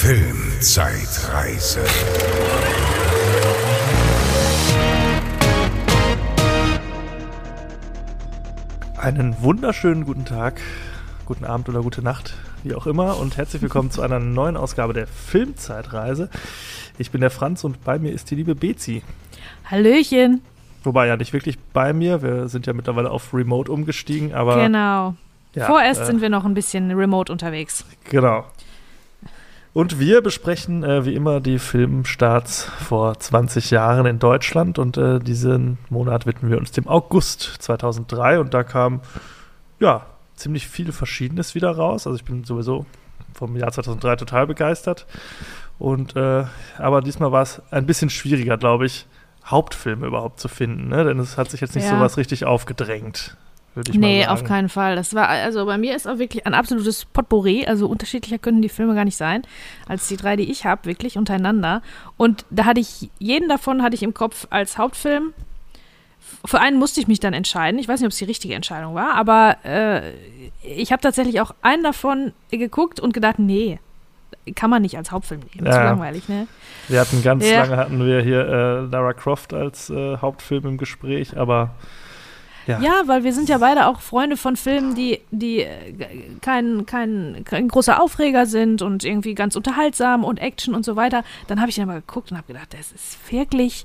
Filmzeitreise. Einen wunderschönen guten Tag, guten Abend oder gute Nacht, wie auch immer, und herzlich willkommen zu einer neuen Ausgabe der Filmzeitreise. Ich bin der Franz und bei mir ist die liebe Bezi. Hallöchen. Wobei ja nicht wirklich bei mir, wir sind ja mittlerweile auf Remote umgestiegen, aber. Genau. Ja, Vorerst äh, sind wir noch ein bisschen remote unterwegs. Genau. Und wir besprechen äh, wie immer die Filmstarts vor 20 Jahren in Deutschland und äh, diesen Monat widmen wir uns dem August 2003 und da kam ja ziemlich viel Verschiedenes wieder raus. Also ich bin sowieso vom Jahr 2003 total begeistert und äh, aber diesmal war es ein bisschen schwieriger, glaube ich, Hauptfilme überhaupt zu finden, ne? denn es hat sich jetzt nicht Ja. so was richtig aufgedrängt. Würde ich Nee, mal sagen. auf keinen Fall. Das war, also bei mir ist auch wirklich ein absolutes Potpourri. Also unterschiedlicher können die Filme gar nicht sein, als die drei, die ich habe, wirklich untereinander. Und da hatte ich, jeden davon hatte ich im Kopf als Hauptfilm. Für einen musste ich mich dann entscheiden. Ich weiß nicht, ob es die richtige Entscheidung war, aber äh, ich habe tatsächlich auch einen davon geguckt und gedacht, nee, kann man nicht als Hauptfilm nehmen. Ja. langweilig, ne? Wir hatten ganz Ja. lange hatten wir hier äh, Lara Croft als äh, Hauptfilm im Gespräch, aber ja, Ja, weil wir sind ja beide auch Freunde von Filmen, die, die äh, kein, kein, kein großer Aufreger sind und irgendwie ganz unterhaltsam und Action und so weiter. Dann habe ich dann mal geguckt und habe gedacht, das ist wirklich,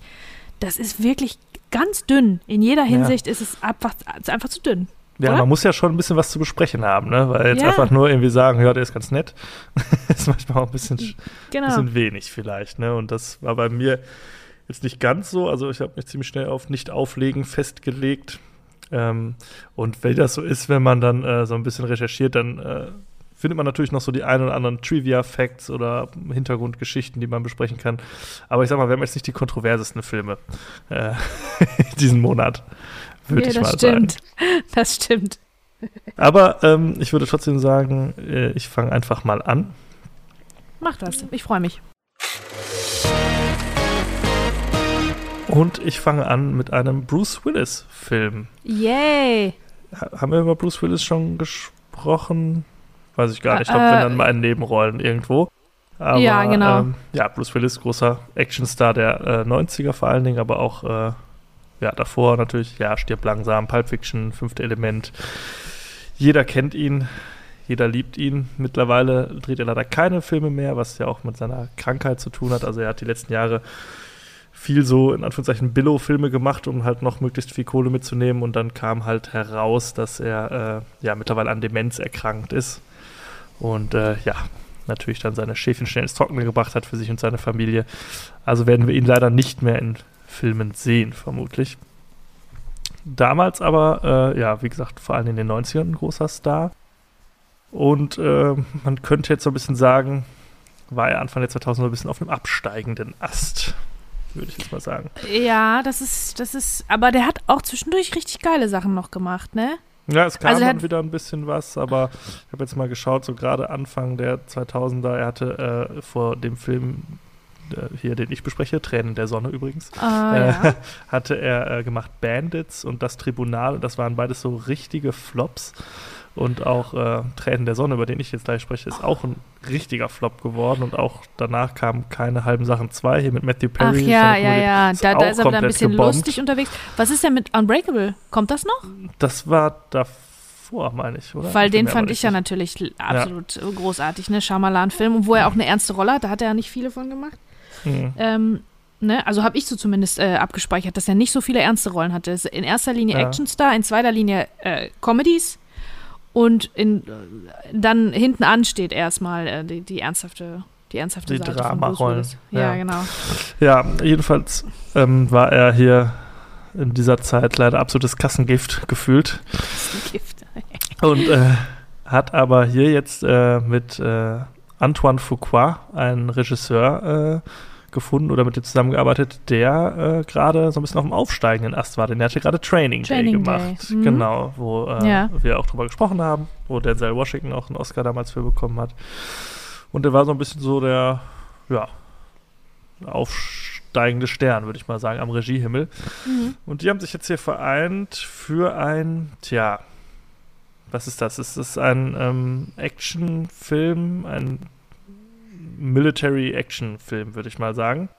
das ist wirklich ganz dünn. In jeder Hinsicht ist es einfach, ist einfach zu dünn. ja oder? man muss ja schon ein bisschen was zu besprechen haben, ne? Weil jetzt Ja. einfach nur irgendwie sagen, ja, der ist ganz nett, ist manchmal auch ein bisschen, sch- Genau. bisschen wenig vielleicht, ne? Und das war bei mir jetzt nicht ganz so. Also ich habe mich ziemlich schnell auf Nicht-Auflegen festgelegt. Ähm, und wenn das so ist, wenn man dann äh, so ein bisschen recherchiert, dann äh, findet man natürlich noch so die ein oder anderen Trivia-Facts oder Hintergrundgeschichten, die man besprechen kann. Aber ich sag mal, wir haben jetzt nicht die kontroversesten Filme äh, diesen Monat, würde ja, ich das mal stimmt. sagen. Das stimmt. Aber ähm, ich würde trotzdem sagen, äh, ich fange einfach mal an. Mach das. Ich freue mich. Und ich fange an mit einem Bruce Willis-Film. Yay. Ha- Haben wir über Bruce Willis schon gesprochen? Weiß ich gar nicht. Ich Äh, glaube, wenn dann mal in Nebenrollen irgendwo. Aber, Ja, genau. Ähm, ja, Bruce Willis, großer Actionstar der äh, 90er vor allen Dingen, aber auch äh, ja, davor natürlich, ja, stirb langsam, Pulp Fiction, Fünfte Element. Jeder kennt ihn, jeder liebt ihn. Mittlerweile dreht er leider keine Filme mehr, was ja auch mit seiner Krankheit zu tun hat. Also er hat die letzten Jahre viel so in Anführungszeichen Billo-Filme gemacht, um halt noch möglichst viel Kohle mitzunehmen. Und dann kam halt heraus, dass er äh, ja mittlerweile an Demenz erkrankt ist. Und äh, ja, natürlich dann seine Schäfchen schnell ins Trockene gebracht hat für sich und seine Familie. Also werden wir ihn leider nicht mehr in Filmen sehen, vermutlich. Damals aber, äh, ja, wie gesagt, vor allem in den 90ern ein großer Star. Und äh, man könnte jetzt so ein bisschen sagen, war er Anfang der 2000er ein bisschen auf einem absteigenden Ast, würde ich jetzt mal sagen. Ja, das ist, das ist, aber der hat auch zwischendurch richtig geile Sachen noch gemacht, ne? Ja, es kam Also dann hat- wieder ein bisschen was, aber ich habe jetzt mal geschaut, so gerade Anfang der 2000er, er hatte äh, vor dem Film äh, hier, den ich bespreche, Tränen der Sonne übrigens, Ah, äh, ja. hatte er äh, gemacht Bandits und das Tribunal und das waren beides so richtige Flops. Und auch äh, Tränen der Sonne, über den ich jetzt gleich spreche, ist auch ein richtiger Flop geworden. Und auch danach kamen keine halben Sachen zwei, hier mit Matthew Ach Perry. ja, seine ja, Komödie. ja. Ist Da, ist er wieder ein bisschen gebombt. lustig unterwegs. Was ist denn mit Unbreakable? Kommt das noch? Das war davor, meine ich, oder? Weil Ich den fand ich ja natürlich absolut äh, großartig, ne? Shyamalan-Film, und wo er auch eine ernste Rolle hat. Da hat er ja nicht viele von gemacht. Mhm. Ähm, ne? Also habe ich so zumindest äh, abgespeichert, dass er nicht so viele ernste Rollen hatte. In erster Linie Ja. Actionstar, in zweiter Linie äh, Comedies und in, dann hinten an steht erstmal äh, die, die ernsthafte die ernsthafte Die Seite Dramarollen, ja. Ja, genau. Ja, jedenfalls ähm, war er hier in dieser Zeit leider absolutes Kassengift gefühlt. Das ist ein Gift. Und äh, hat aber hier jetzt äh, mit äh, Antoine Fuqua, einen Regisseur, äh, gefunden oder mit dem zusammengearbeitet, der äh, gerade so ein bisschen auf dem aufsteigenden Ast war. Denn er hatte gerade Training, Training Day Day, gemacht. mhm. Genau, wo äh, Ja. wir auch drüber gesprochen haben, wo Denzel Washington auch einen Oscar damals für bekommen hat. Und er war so ein bisschen so der, ja, aufsteigende Stern, würde ich mal sagen, am Regiehimmel. Mhm. Und die haben sich jetzt hier vereint für ein, tja, was ist das? Es ist ein ähm, Actionfilm, ein Military-Action-Film, würde ich mal sagen.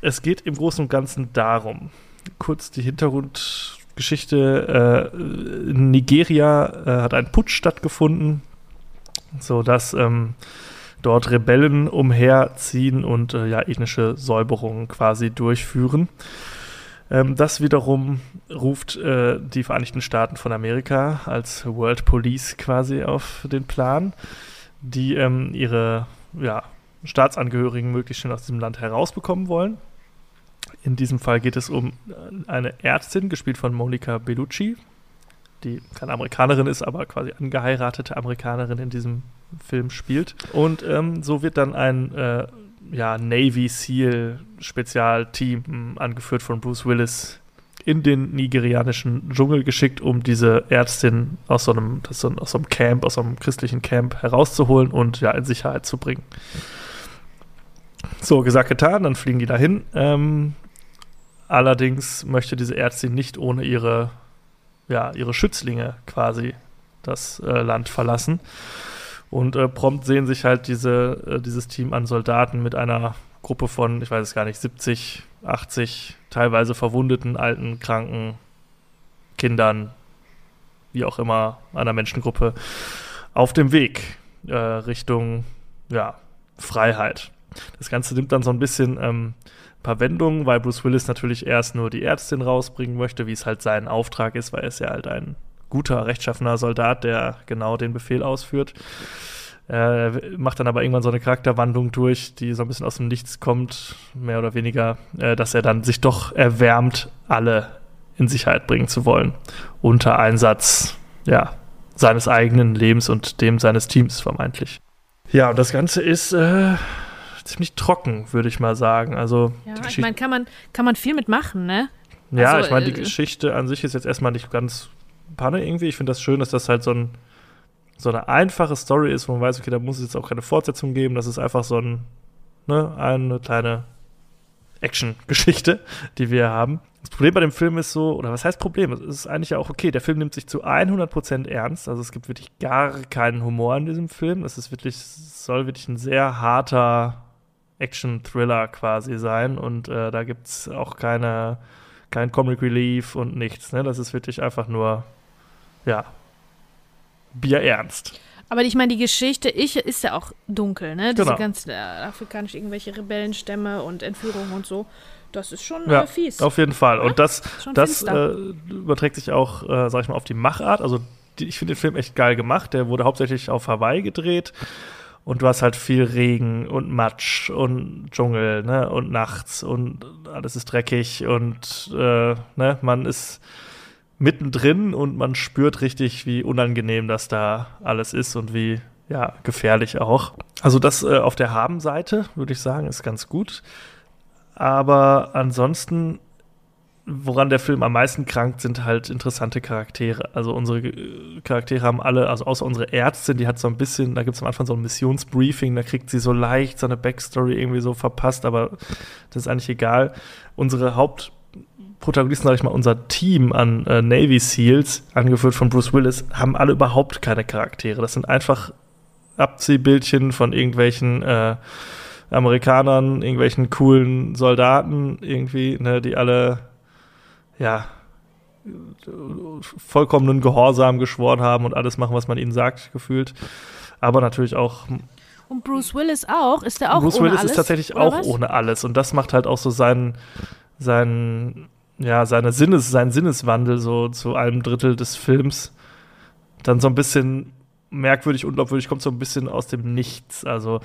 Es geht im Großen und Ganzen darum, kurz die Hintergrundgeschichte, äh, in Nigeria äh, hat ein Putsch stattgefunden, sodass ähm, dort Rebellen umherziehen und äh, ja, ethnische Säuberungen quasi durchführen. Ähm, das wiederum ruft äh, die Vereinigten Staaten von Amerika als World Police quasi auf den Plan, die ähm, ihre ja, Staatsangehörigen möglichst schnell aus diesem Land herausbekommen wollen. In diesem Fall geht es um äh, eine Ärztin, gespielt von Monica Bellucci, die keine Amerikanerin ist, aber quasi angeheiratete Amerikanerin in diesem Film spielt. Und ähm, so wird dann ein äh, ja, Navy SEAL Spezialteam, angeführt von Bruce Willis, in den nigerianischen Dschungel geschickt, um diese Ärztin aus so einem, aus so einem Camp, aus so einem christlichen Camp herauszuholen und ja in Sicherheit zu bringen. So, gesagt, getan, dann fliegen die dahin. Ähm, allerdings möchte diese Ärztin nicht ohne ihre, ja, ihre Schützlinge quasi das äh, Land verlassen. Und äh, prompt sehen sich halt diese, äh, dieses Team an Soldaten mit einer Gruppe von, ich weiß es gar nicht, 70, 80 teilweise verwundeten, alten, kranken Kindern, wie auch immer, einer Menschengruppe auf dem Weg äh, Richtung ja, Freiheit. Das Ganze nimmt dann so ein bisschen ähm, ein paar Wendungen, weil Bruce Willis natürlich erst nur die Ärztin rausbringen möchte, wie es halt sein Auftrag ist, weil er ist ja halt ein guter, rechtschaffener Soldat, der genau den Befehl ausführt. Er macht dann aber irgendwann so eine Charakterwandlung durch, die so ein bisschen aus dem Nichts kommt, mehr oder weniger, äh, dass er dann sich doch erwärmt, alle in Sicherheit bringen zu wollen. Unter Einsatz, ja, seines eigenen Lebens und dem seines Teams vermeintlich. Ja, und das Ganze ist äh, ziemlich trocken, würde ich mal sagen. Also, ja, ich meine, kann man, kann man viel mitmachen, ne? Ja, also, ich meine, die äh, Geschichte an sich ist jetzt erstmal nicht ganz Panne irgendwie. Ich finde das schön, dass das halt so, ein, so eine einfache Story ist, wo man weiß, okay, da muss es jetzt auch keine Fortsetzung geben. Das ist einfach so ein, ne, eine kleine Action-Geschichte, die wir haben. Das Problem bei dem Film ist so, oder was heißt Problem? Es ist eigentlich ja auch okay. Der Film nimmt sich zu 100% ernst. Also es gibt wirklich gar keinen Humor in diesem Film. Es ist wirklich, soll wirklich ein sehr harter Action-Thriller quasi sein. Und äh, da gibt es auch keine, kein Comic Relief und nichts. Ne? Das ist wirklich einfach nur ja, bierernst. Aber ich meine, die Geschichte ich, ist ja auch dunkel, ne? Diese genau. ganzen äh, afrikanischen irgendwelche Rebellenstämme und Entführungen und so. Das ist schon ja, äh, fies. Auf jeden Fall. Ja? Und das, das äh, überträgt sich auch, äh, sag ich mal, auf die Machart. Also die, ich finde den Film echt geil gemacht. Der wurde hauptsächlich auf Hawaii gedreht. Und du hast halt viel Regen und Matsch und Dschungel, ne? Und nachts und alles ist dreckig und äh, ne, man ist mittendrin und man spürt richtig, wie unangenehm das da alles ist und wie ja, gefährlich auch. Also das äh, auf der Haben-Seite, würde ich sagen, ist ganz gut. Aber ansonsten, woran der Film am meisten krankt, sind halt interessante Charaktere. Also unsere äh, Charaktere haben alle, also außer unsere Ärztin, die hat so ein bisschen, da gibt es am Anfang so ein Missionsbriefing, da kriegt sie so leicht so eine Backstory irgendwie so verpasst, aber das ist eigentlich egal. Unsere Haupt Protagonisten, sag ich mal, unser Team an äh, Navy SEALs, angeführt von Bruce Willis, haben alle überhaupt keine Charaktere. Das sind einfach Abziehbildchen von irgendwelchen äh, Amerikanern, irgendwelchen coolen Soldaten irgendwie, ne, die alle, ja, vollkommenen Gehorsam geschworen haben und alles machen, was man ihnen sagt, gefühlt. Aber natürlich auch. Und Bruce Willis auch? Ist der auch Bruce ohne Willis alles, ist tatsächlich auch was? ohne alles. Und das macht halt auch so seinen, seinen ja, seine Sinnes, sein Sinneswandel so zu einem Drittel des Films dann so ein bisschen merkwürdig, unglaubwürdig, kommt so ein bisschen aus dem Nichts. Also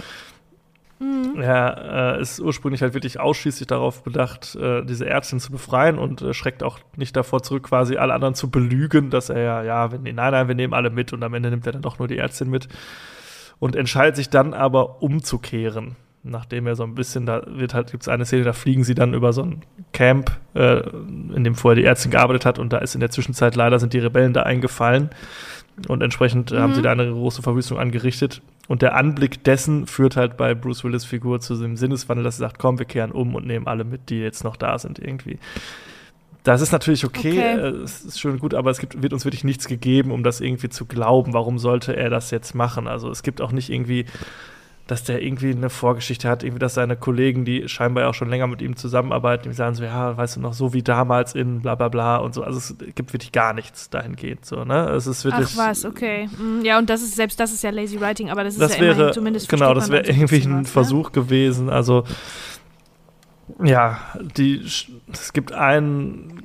mhm. er äh, ist ursprünglich halt wirklich ausschließlich darauf bedacht, äh, diese Ärztin zu befreien und äh, schreckt auch nicht davor zurück, quasi alle anderen zu belügen, dass er ja, ja, wenn, nein, nein, wir nehmen alle mit und am Ende nimmt er dann doch nur die Ärztin mit und entscheidet sich dann aber umzukehren nachdem er so ein bisschen, da wird halt, gibt es eine Szene, da fliegen sie dann über so ein Camp, äh, in dem vorher die Ärztin gearbeitet hat und da ist in der Zwischenzeit leider sind die Rebellen da eingefallen und entsprechend mhm. haben sie mhm. da eine große Verwüstung angerichtet und der Anblick dessen führt halt bei Bruce Willis Figur zu dem Sinneswandel, dass er sagt, komm, wir kehren um und nehmen alle mit, die jetzt noch da sind irgendwie. Das ist natürlich okay, okay. Äh, es ist schön gut, aber es gibt, wird uns wirklich nichts gegeben, um das irgendwie zu glauben. Warum sollte er das jetzt machen? Also es gibt auch nicht irgendwie dass der irgendwie eine Vorgeschichte hat, irgendwie, dass seine Kollegen, die scheinbar auch schon länger mit ihm zusammenarbeiten, die sagen so, ja, weißt du noch, so wie damals in bla bla bla und so. Also es gibt wirklich gar nichts dahingehend, so, ne? Es ist wirklich. Ach was, okay. Mm, ja, und das ist, selbst das ist ja Lazy Writing, aber das ist das ja wäre, zumindest Genau, das wäre irgendwie ein was, ne? Versuch gewesen. Also ja, die, es gibt einen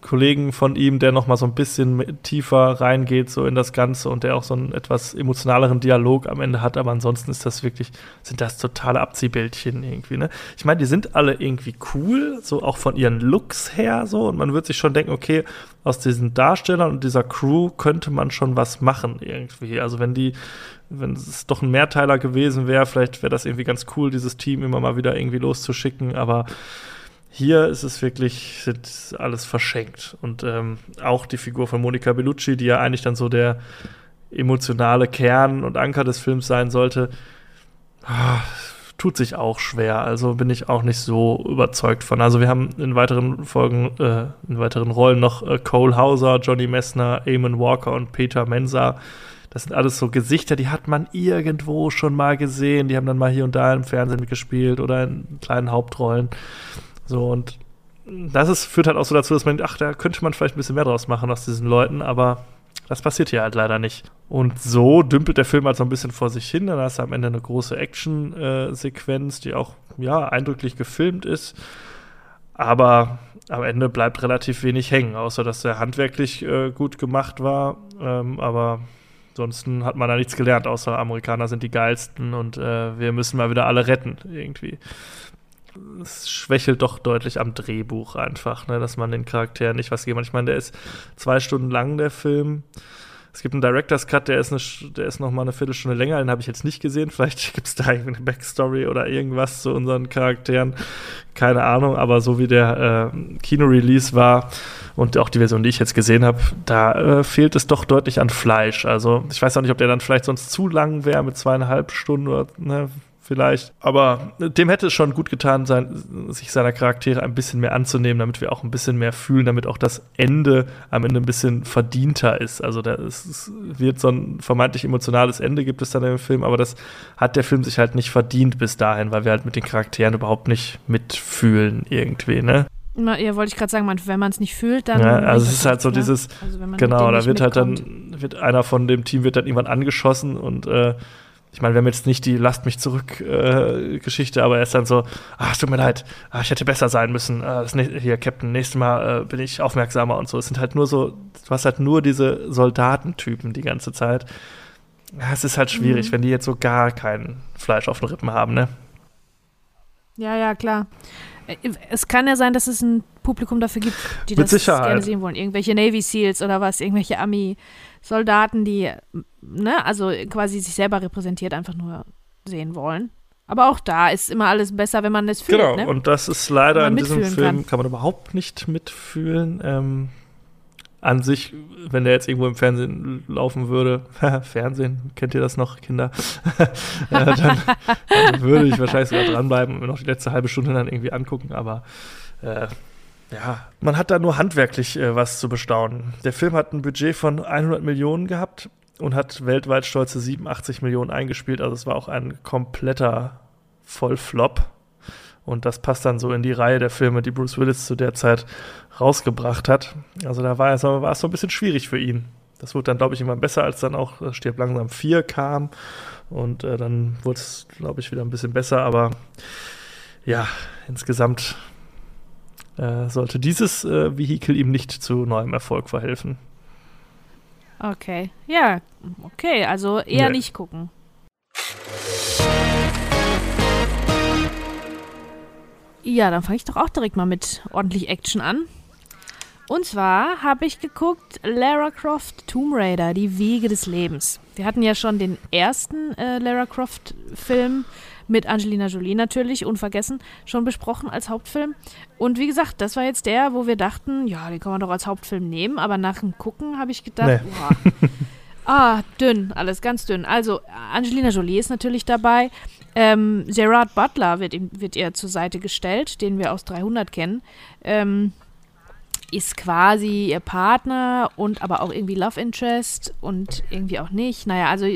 Kollegen von ihm, der noch mal so ein bisschen tiefer reingeht so in das Ganze und der auch so einen etwas emotionaleren Dialog am Ende hat, aber ansonsten ist das wirklich, sind das totale Abziehbildchen irgendwie, ne? Ich meine, die sind alle irgendwie cool, so auch von ihren Looks her so und man wird sich schon denken, okay, aus diesen Darstellern und dieser Crew könnte man schon was machen irgendwie. Also wenn die wenn es doch ein Mehrteiler gewesen wäre, vielleicht wäre das irgendwie ganz cool, dieses Team immer mal wieder irgendwie loszuschicken, aber hier ist es wirklich alles verschenkt. Und ähm, auch die Figur von Monica Bellucci, die ja eigentlich dann so der emotionale Kern und Anker des Films sein sollte, ah, tut sich auch schwer. Also bin ich auch nicht so überzeugt von. Also wir haben in weiteren Folgen, äh, in weiteren Rollen noch äh, Cole Hauser, Johnny Messner, Eamon Walker und Peter Mensa. Das sind alles so Gesichter, die hat man irgendwo schon mal gesehen. Die haben dann mal hier und da im Fernsehen mitgespielt oder in kleinen Hauptrollen. So, und das ist, führt halt auch so dazu, dass man, ach, da könnte man vielleicht ein bisschen mehr draus machen aus diesen Leuten, aber das passiert hier halt leider nicht. Und so dümpelt der Film halt so ein bisschen vor sich hin. Dann hast du am Ende eine große Action-Sequenz, die auch, ja, eindrücklich gefilmt ist. Aber am Ende bleibt relativ wenig hängen, außer dass er handwerklich äh, gut gemacht war. Ähm, aber Ansonsten hat man da nichts gelernt, außer Amerikaner sind die geilsten und äh, wir müssen mal wieder alle retten, irgendwie. Es schwächelt doch deutlich am Drehbuch einfach, ne, dass man den Charakteren nicht was geben kann. Ich meine, der ist zwei Stunden lang, der Film. Es gibt einen Director's Cut, der ist, eine, der ist noch mal eine Viertelstunde länger, den habe ich jetzt nicht gesehen. Vielleicht gibt es da eine Backstory oder irgendwas zu unseren Charakteren. Keine Ahnung, aber so wie der äh, Kino-Release war, und auch die Version, die ich jetzt gesehen habe, da äh, fehlt es doch deutlich an Fleisch. Also ich weiß auch nicht, ob der dann vielleicht sonst zu lang wäre mit zweieinhalb Stunden oder ne, vielleicht. Aber dem hätte es schon gut getan, sein, sich seiner Charaktere ein bisschen mehr anzunehmen, damit wir auch ein bisschen mehr fühlen, damit auch das Ende am Ende ein bisschen verdienter ist. Also da ist, es wird so ein vermeintlich emotionales Ende gibt es dann im Film, aber das hat der Film sich halt nicht verdient bis dahin, weil wir halt mit den Charakteren überhaupt nicht mitfühlen irgendwie, ne? Ja, wollte ich gerade sagen, wenn man es nicht fühlt, dann. Ja, also es ist halt so ne? dieses, also genau, da wird halt dann, wird einer von dem Team wird dann irgendwann angeschossen und äh, ich meine, wir haben jetzt nicht die Lasst mich zurück äh, Geschichte, aber er ist dann so, ach, es tut mir leid, ach, ich hätte besser sein müssen. Äh, hier, Captain, nächstes Mal äh, bin ich aufmerksamer und so. Es sind halt nur so, du hast halt nur diese Soldatentypen die ganze Zeit. Ja, es ist halt schwierig, mhm. wenn die jetzt so gar kein Fleisch auf den Rippen haben, ne? Ja, ja, klar. Äh, es kann ja sein, dass es ein Publikum dafür gibt, die Mit das Sicherheit. gerne sehen wollen. Irgendwelche Navy Seals oder was, irgendwelche Army-Soldaten, die, ne, also quasi sich selber repräsentiert, einfach nur sehen wollen. Aber auch da ist immer alles besser, wenn man es fühlt. Genau, ne? und das ist leider in diesem Film, kann. kann man überhaupt nicht mitfühlen. Ähm, an sich, wenn der jetzt irgendwo im Fernsehen laufen würde, Fernsehen, kennt ihr das noch, Kinder? ja, dann, dann, würde ich wahrscheinlich sogar dranbleiben und mir noch die letzte halbe Stunde dann irgendwie angucken, aber äh, ja, man hat da nur handwerklich äh, was zu bestaunen. Der Film hat ein Budget von 100 Millionen gehabt und hat weltweit stolze 87 Millionen eingespielt, also es war auch ein kompletter Vollflop. Und das passt dann so in die Reihe der Filme, die Bruce Willis zu der Zeit rausgebracht hat. Also da war es, so ein bisschen schwierig für ihn. Das wurde dann, glaube ich, immer besser, als dann auch äh, Stirb langsam 4 kam. Und äh, dann wurde es, glaube ich, wieder ein bisschen besser. Aber ja, insgesamt äh, sollte dieses äh, Vehikel ihm nicht zu neuem Erfolg verhelfen. Okay, ja, okay, also eher nee. nicht gucken. Ja, dann fange ich doch auch direkt mal mit ordentlich Action an. Und zwar habe ich geguckt Lara Croft Tomb Raider, die Wege des Lebens. Wir hatten ja schon den ersten äh, Lara Croft Film mit Angelina Jolie natürlich, unvergessen, schon besprochen als Hauptfilm. Und wie gesagt, das war jetzt der, wo wir dachten, ja, den kann man doch als Hauptfilm nehmen, aber nach dem Gucken habe ich gedacht, nee. wow. Ah, dünn, alles ganz dünn. Also, Angelina Jolie ist natürlich dabei. Ähm, Gerard Butler wird, ihm, wird ihr zur Seite gestellt, den wir aus 300 kennen. Ähm, ist quasi ihr Partner und aber auch irgendwie Love Interest und irgendwie auch nicht. Naja, also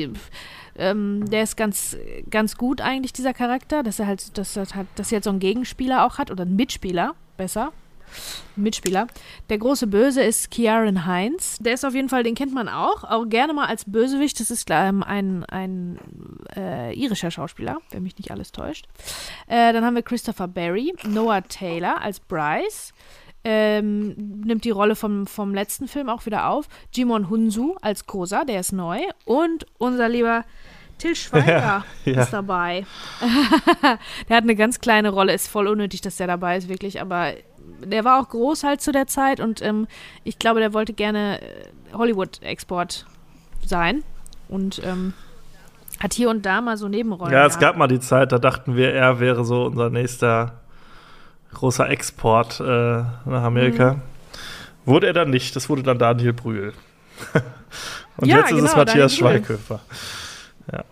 ähm, der ist ganz, ganz gut eigentlich, dieser Charakter, dass er halt, dass er halt, dass er jetzt so einen Gegenspieler auch hat oder einen Mitspieler, besser. Mitspieler. Der große Böse ist Kiaren Heinz. Der ist auf jeden Fall, den kennt man auch, auch gerne mal als Bösewicht. Das ist ähm, ein, ein äh, irischer Schauspieler, wenn mich nicht alles täuscht. Äh, dann haben wir Christopher Barry, Noah Taylor als Bryce. Ähm, nimmt die Rolle vom, vom letzten Film auch wieder auf. Jimon Hunsu als Kosa, der ist neu. Und unser lieber Till Schweiger Ja, ja. ist dabei. der hat eine ganz kleine Rolle, ist voll unnötig, dass der dabei ist, wirklich, aber der war auch groß halt zu der Zeit und ähm, ich glaube, der wollte gerne äh, Hollywood-Export sein und ähm, hat hier und da mal so Nebenrollen. Ja, es gehabt. gab mal die Zeit, da dachten wir, er wäre so unser nächster großer Export äh, nach Amerika. Mhm. Wurde er dann nicht, das wurde dann Daniel Brühl. Und Ja, jetzt ist es genau, Matthias Daniel Brühl. Schweighöfer.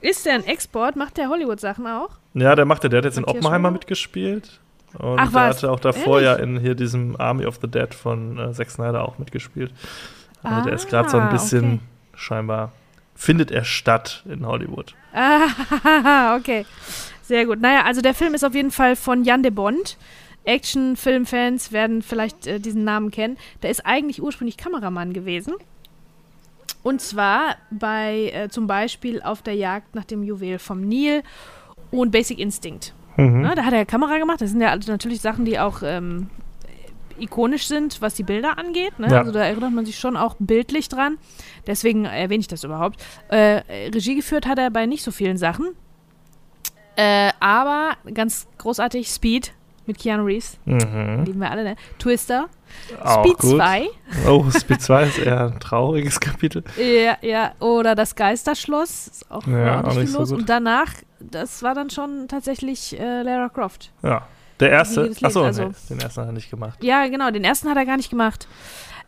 Ist der ein Export? Macht der Hollywood-Sachen auch? Ja, der machte, der hat jetzt in Matthias Oppenheimer mitgespielt. Und Ach, der hatte auch davor Ehrlich? ja in hier diesem Army of the Dead von äh, Zack Snyder auch mitgespielt. Also der ist gerade so Ah, ein bisschen okay. scheinbar findet er statt in Hollywood. Ah, okay. Sehr gut. Naja, also der Film ist auf jeden Fall von Jan de Bond. Action-Film-Fans werden vielleicht äh, diesen Namen kennen. Der ist eigentlich ursprünglich Kameramann gewesen. Und zwar bei äh, zum Beispiel auf der Jagd nach dem Juwel vom Nil und Basic Instinct. Mhm. Ne, da hat er Kamera gemacht. Das sind ja natürlich Sachen, die auch ähm, ikonisch sind, was die Bilder angeht. Ne? Ja. Also da erinnert man sich schon auch bildlich dran. Deswegen erwähne ich das überhaupt. Äh, Regie geführt hat er bei nicht so vielen Sachen. Äh, aber ganz großartig Speed mit Keanu Reeves. Mhm. Lieben wir alle, ne? Twister. Auch Speed gut. 2. Oh, Speed 2 ist eher ein trauriges Kapitel. Ja, ja. Oder das Geisterschloss. Ist auch, Ja, auch nicht so los. gut. Und danach, das war dann schon tatsächlich äh, Lara Croft. Ja. Der erste, achso, also- nee, den ersten hat er nicht gemacht. Ja, genau. Den ersten hat er gar nicht gemacht.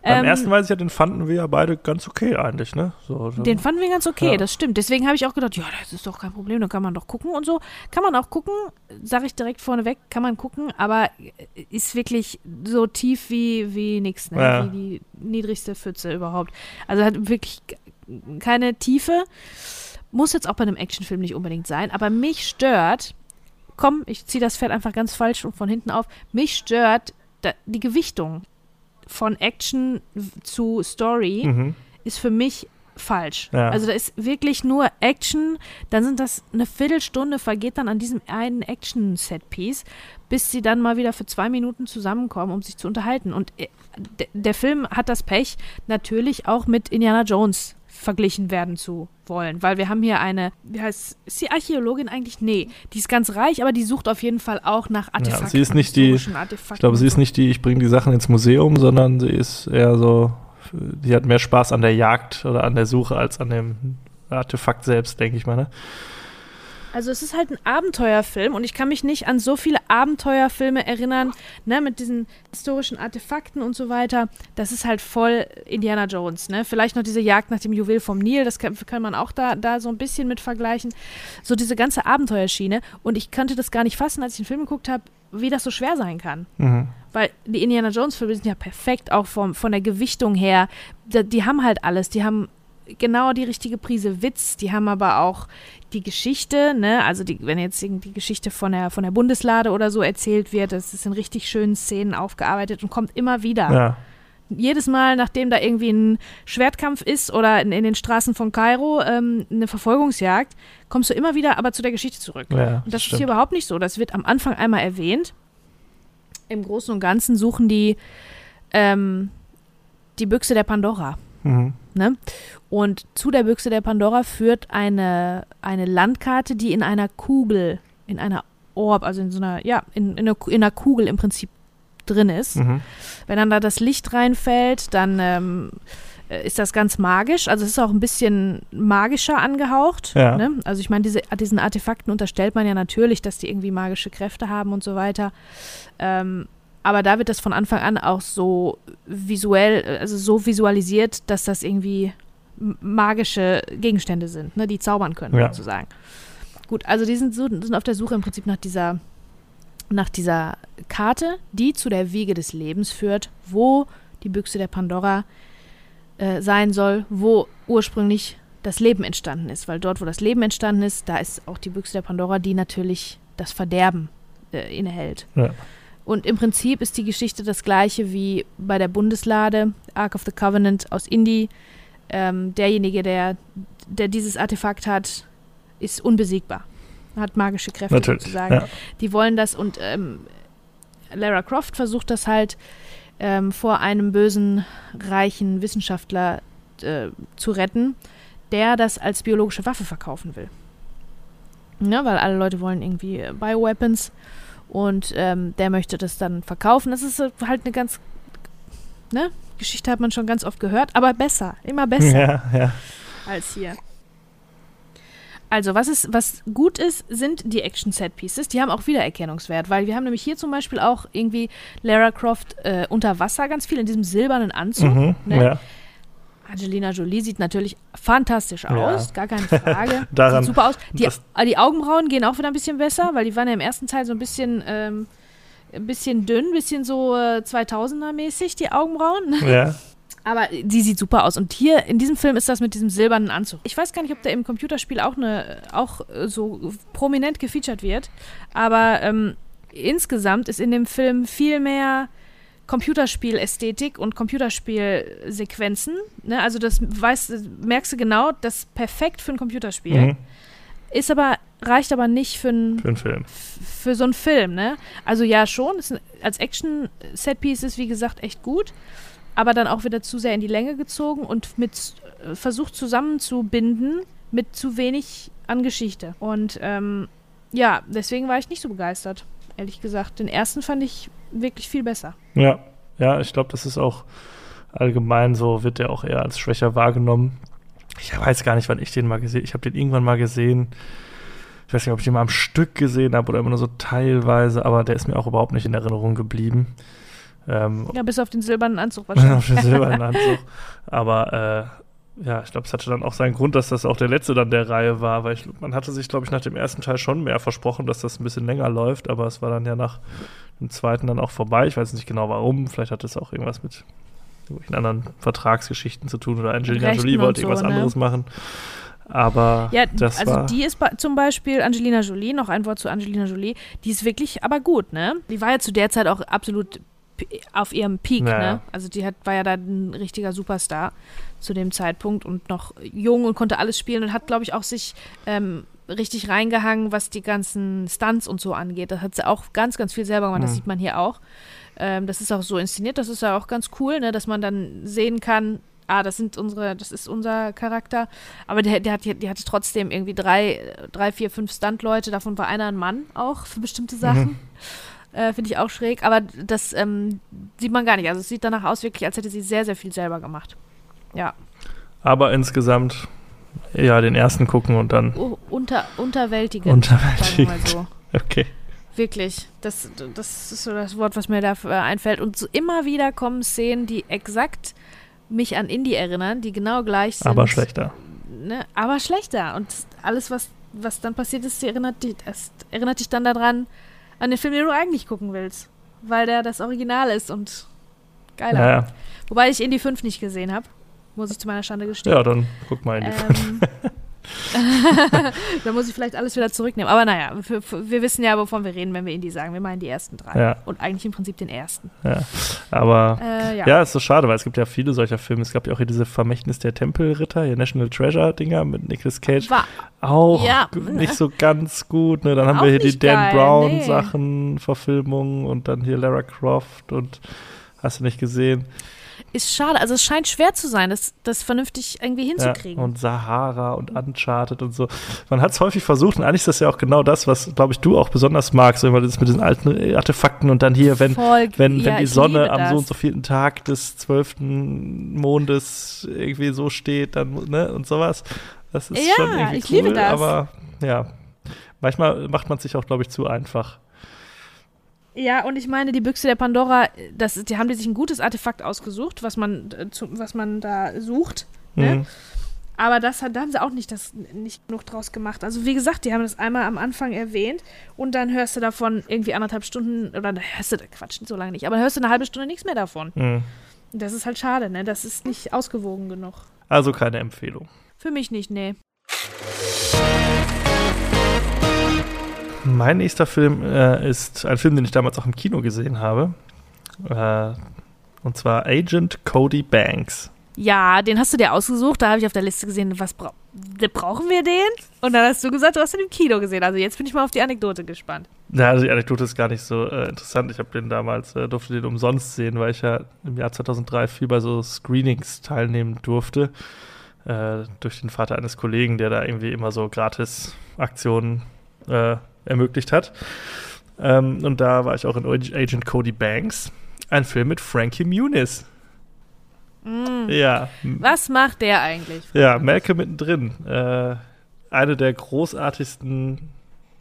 Beim Ähm, ersten weiß ich ja, den fanden wir ja beide ganz okay eigentlich, ne? So, so. Den fanden wir ganz okay, Ja. das stimmt. Deswegen habe ich auch gedacht, ja, das ist doch kein Problem, da kann man doch gucken und so. Kann man auch gucken, sage ich direkt vorneweg, kann man gucken, aber ist wirklich so tief wie, wie nix, ne? Ja. Wie die niedrigste Pfütze überhaupt. Also hat wirklich keine Tiefe. Muss jetzt auch bei einem Actionfilm nicht unbedingt sein, aber mich stört, komm, ich ziehe das Pferd einfach ganz falsch und von hinten auf, mich stört die Gewichtung von Action zu Story Mhm. ist für mich falsch. Ja. Also da ist wirklich nur Action, dann sind das eine Viertelstunde vergeht dann an diesem einen Action-Set-Piece, bis sie dann mal wieder für zwei Minuten zusammenkommen, um sich zu unterhalten. Und äh, der Film hat das Pech, natürlich auch mit Indiana Jones verglichen werden zu wollen, weil wir haben hier eine, wie heißt, ist sie Archäologin eigentlich? Nee, die ist ganz reich, aber die sucht auf jeden Fall auch nach Artefakten. sie ist nicht die- Ich glaube, sie ist nicht die, ich bringe die Sachen ins Museum, sondern sie ist eher so, die hat mehr Spaß an der Jagd oder an der Suche als an dem Artefakt selbst, denke ich mal. Ne? Also es ist halt ein Abenteuerfilm und ich kann mich nicht an so viele Abenteuerfilme erinnern, ne, mit diesen historischen Artefakten und so weiter. Das ist halt voll Indiana Jones, ne? Vielleicht noch diese Jagd nach dem Juwel vom Nil, das kann, kann man auch da, da so ein bisschen mit vergleichen. So diese ganze Abenteuerschiene und ich konnte das gar nicht fassen, als ich den Film geguckt habe, wie das so schwer sein kann. Mhm. Weil die Indiana Jones-Filme sind ja perfekt, auch vom, von der Gewichtung her. Die, die haben halt alles. Die haben genau die richtige Prise Witz. Die haben aber auch die Geschichte, ne? Also die, wenn jetzt irgendwie die Geschichte von der, von der Bundeslade oder so erzählt wird, das ist in richtig schönen Szenen aufgearbeitet und kommt immer wieder. Ja. Jedes Mal, nachdem da irgendwie ein Schwertkampf ist oder in, in den Straßen von Kairo ähm, eine Verfolgungsjagd, kommst du immer wieder aber zu der Geschichte zurück. ja, Und das ist stimmt. hier überhaupt nicht so. Das wird am Anfang einmal erwähnt. Im Großen und Ganzen suchen die ähm, die Büchse der Pandora. Mhm. Ne? Und zu der Büchse der Pandora führt eine, eine Landkarte, die in einer Kugel, in einer Orb, also in so einer, ja, in, in, einer, in einer Kugel im Prinzip drin ist. Mhm. Wenn dann da das Licht reinfällt, dann ähm, äh, ist das ganz magisch. Also es ist auch ein bisschen magischer angehaucht. Ja. Ne? Also ich meine, diese, diesen Artefakten unterstellt man ja natürlich, dass die irgendwie magische Kräfte haben und so weiter. Ähm, aber da wird das von Anfang an auch so visuell, äh, also so visualisiert, dass das irgendwie magische Gegenstände sind, ne, die zaubern können, Ja. sozusagen. Gut, also die sind, so, sind auf der Suche im Prinzip nach dieser, nach dieser Karte, die zu der Wiege des Lebens führt, wo die Büchse der Pandora äh, sein soll, wo ursprünglich das Leben entstanden ist. Weil dort, wo das Leben entstanden ist, da ist auch die Büchse der Pandora, die natürlich das Verderben äh, innehält. Ja. Und im Prinzip ist die Geschichte das gleiche wie bei der Bundeslade, Ark of the Covenant aus Indie. Ähm, derjenige, der, der dieses Artefakt hat, ist unbesiegbar. Hat magische Kräfte Natürlich. sozusagen. Ja. Die wollen das und ähm, Lara Croft versucht das halt ähm, vor einem bösen, reichen Wissenschaftler äh, zu retten, der das als biologische Waffe verkaufen will. Ja, weil alle Leute wollen irgendwie äh, Bioweapons und ähm, der möchte das dann verkaufen. Das ist halt eine ganz, ne? Geschichte hat man schon ganz oft gehört, aber besser, immer besser Ja, ja. als hier. Also, was, ist, was gut ist, sind die Action-Set-Pieces. Die haben auch Wiedererkennungswert, weil wir haben nämlich hier zum Beispiel auch irgendwie Lara Croft äh, unter Wasser ganz viel in diesem silbernen Anzug. Mhm, ne? ja. Angelina Jolie sieht natürlich fantastisch Ja. aus, gar keine Frage. Daran- sieht super aus. Die, die Augenbrauen gehen auch wieder ein bisschen besser, weil die waren ja im ersten Teil so ein bisschen, ähm, ein bisschen dünn, ein bisschen so äh, 2000er-mäßig, die Augenbrauen. ja. Aber die sieht super aus. Und hier in diesem Film ist das mit diesem silbernen Anzug. Ich weiß gar nicht, ob der im Computerspiel auch, eine, auch äh, so prominent gefeatured wird. Aber ähm, insgesamt ist in dem Film viel mehr Computerspielästhetik und Computerspielsequenzen. Ne? Also das weißt, merkst du genau, das ist perfekt für ein Computerspiel. Mhm. Ist aber, reicht aber nicht für ein Für einen Film. für so einen Film, ne? Also ja schon, ein, als Action-Setpiece ist wie gesagt echt gut, aber dann auch wieder zu sehr in die Länge gezogen und mit äh, versucht zusammenzubinden mit zu wenig an Geschichte. Und ähm, ja, deswegen war ich nicht so begeistert, ehrlich gesagt. Den ersten fand ich wirklich viel besser. Ja, ja, ich glaube, das ist auch allgemein so, wird der auch eher als schwächer wahrgenommen. Ich weiß gar nicht, wann ich den mal gesehen Ich habe den irgendwann mal gesehen. Ich weiß nicht, ob ich den mal am Stück gesehen habe oder immer nur so teilweise, aber der ist mir auch überhaupt nicht in Erinnerung geblieben. Ähm, Ja, bis auf den silbernen Anzug auf wahrscheinlich. den silbernen Anzug. Aber äh, ja, ich glaube, es hatte dann auch seinen Grund, dass das auch der letzte dann der Reihe war, weil ich, man hatte sich, glaube ich, nach dem ersten Teil schon mehr versprochen, dass das ein bisschen länger läuft, aber es war dann ja nach dem zweiten dann auch vorbei. Ich weiß nicht genau warum. Vielleicht hat es auch irgendwas mit irgendwelchen anderen Vertragsgeschichten zu tun oder Angelina Jolie wollte so, irgendwas ne? anderes machen. Aber Ja, das also war. die ist zum Beispiel Angelina Jolie, noch ein Wort zu Angelina Jolie, die ist wirklich aber gut, ne? Die war ja zu der Zeit auch absolut auf ihrem Peak, Ja. ne? Also die hat, war ja da ein richtiger Superstar zu dem Zeitpunkt und noch jung und konnte alles spielen und hat, glaube ich, auch sich ähm, richtig reingehangen, was die ganzen Stunts und so angeht. Das hat sie auch ganz, ganz viel selber gemacht, das Mhm. sieht man hier auch. Ähm, das ist auch so inszeniert, das ist ja auch ganz cool, ne? Dass man dann sehen kann, ah, das sind unsere, das ist unser Charakter. Aber der, der, hat, die hatte trotzdem irgendwie drei, drei, vier, fünf Stunt-Leute, davon war einer ein Mann auch für bestimmte Sachen. Äh, Finde ich auch schräg. Aber das ähm, sieht man gar nicht. Also es sieht danach aus, wirklich, als hätte sie sehr, sehr viel selber gemacht. Ja. Aber insgesamt ja den ersten gucken und dann U unter, unterwältigend. Sagen wir so. Okay. Wirklich. Das, das ist so das Wort, was mir da äh, einfällt. Und so immer wieder kommen Szenen, die exakt mich an Indie erinnern, die genau gleich sind. Aber schlechter. ne, aber schlechter. Und alles, was, was dann passiert ist, erinnert, dich, erinnert dich dann daran, an den Film, den du eigentlich gucken willst. Weil der das Original ist und geiler. Ja, ja. Wobei ich Indie 5 nicht gesehen habe. Muss ich zu meiner Schande gestehen. ja, dann guck mal in die Ähm, da muss ich vielleicht alles wieder zurücknehmen. Aber naja, für, für, wir wissen ja, wovon wir reden, wenn wir Indie sagen. Wir meinen die ersten drei. Ja. Und eigentlich im Prinzip den ersten. Aber Äh, ja. ja. ist so schade, weil es gibt ja viele solcher Filme. Es gab ja auch hier diese Vermächtnis der Tempelritter, hier National Treasure-Dinger mit Nicolas Cage. War, Auch Ja, nicht so ganz gut. Ne? Dann haben Auch wir hier die Dan Brown-Sachen, Verfilmungen und dann hier Lara Croft und hast du nicht gesehen. Ist schade. Also es scheint schwer zu sein, das, das vernünftig irgendwie hinzukriegen. Ja, und Sahara und Uncharted und so. Man hat es häufig versucht und eigentlich ist das ja auch genau das, was, glaube ich, du auch besonders magst, weil das mit diesen alten Artefakten und dann hier, wenn, Voll, wenn, ja, wenn die Sonne am so und so vierten Tag des zwölften Mondes irgendwie so steht, dann, ne, und sowas. Das ist Ja, schon irgendwie ich cool, liebe das. aber ja, manchmal macht man sich auch, glaube ich, zu einfach. Ja, und ich meine, die Büchse der Pandora, das, die haben die sich ein gutes Artefakt ausgesucht, was man, äh, was man da sucht. Ne? Mhm. Aber das hat, da haben sie auch nicht, das, nicht genug draus gemacht. Also wie gesagt, die haben das einmal am Anfang erwähnt und dann hörst du davon irgendwie anderthalb Stunden, oder da hörst du, Quatsch, so lange nicht, aber hörst du eine halbe Stunde nichts mehr davon. Mhm. Und Das ist halt schade, ne? Das ist nicht ausgewogen genug. Also keine Empfehlung. Für mich nicht, nee. Mein nächster Film äh, ist ein Film, den ich damals auch im Kino gesehen habe. Äh, und zwar Agent Cody Banks. Ja, den hast du dir ausgesucht. Da habe ich auf der Liste gesehen, was bra brauchen wir den? Und dann hast du gesagt, du hast ihn im Kino gesehen. Also jetzt bin ich mal auf die Anekdote gespannt. Ja, also die Anekdote ist gar nicht so äh, interessant. Ich habe den damals, äh, durfte den umsonst sehen, weil ich ja im Jahr 2003 viel bei so Screenings teilnehmen durfte. Äh, durch den Vater eines Kollegen, der da irgendwie immer so Gratis-Aktionen äh, ermöglicht hat. Ähm, und da war ich auch in Agent Cody Banks. Ein Film mit Frankie Muniz. Mm. Ja. Was macht der eigentlich? Ja, Melke mittendrin. Äh, eine der großartigsten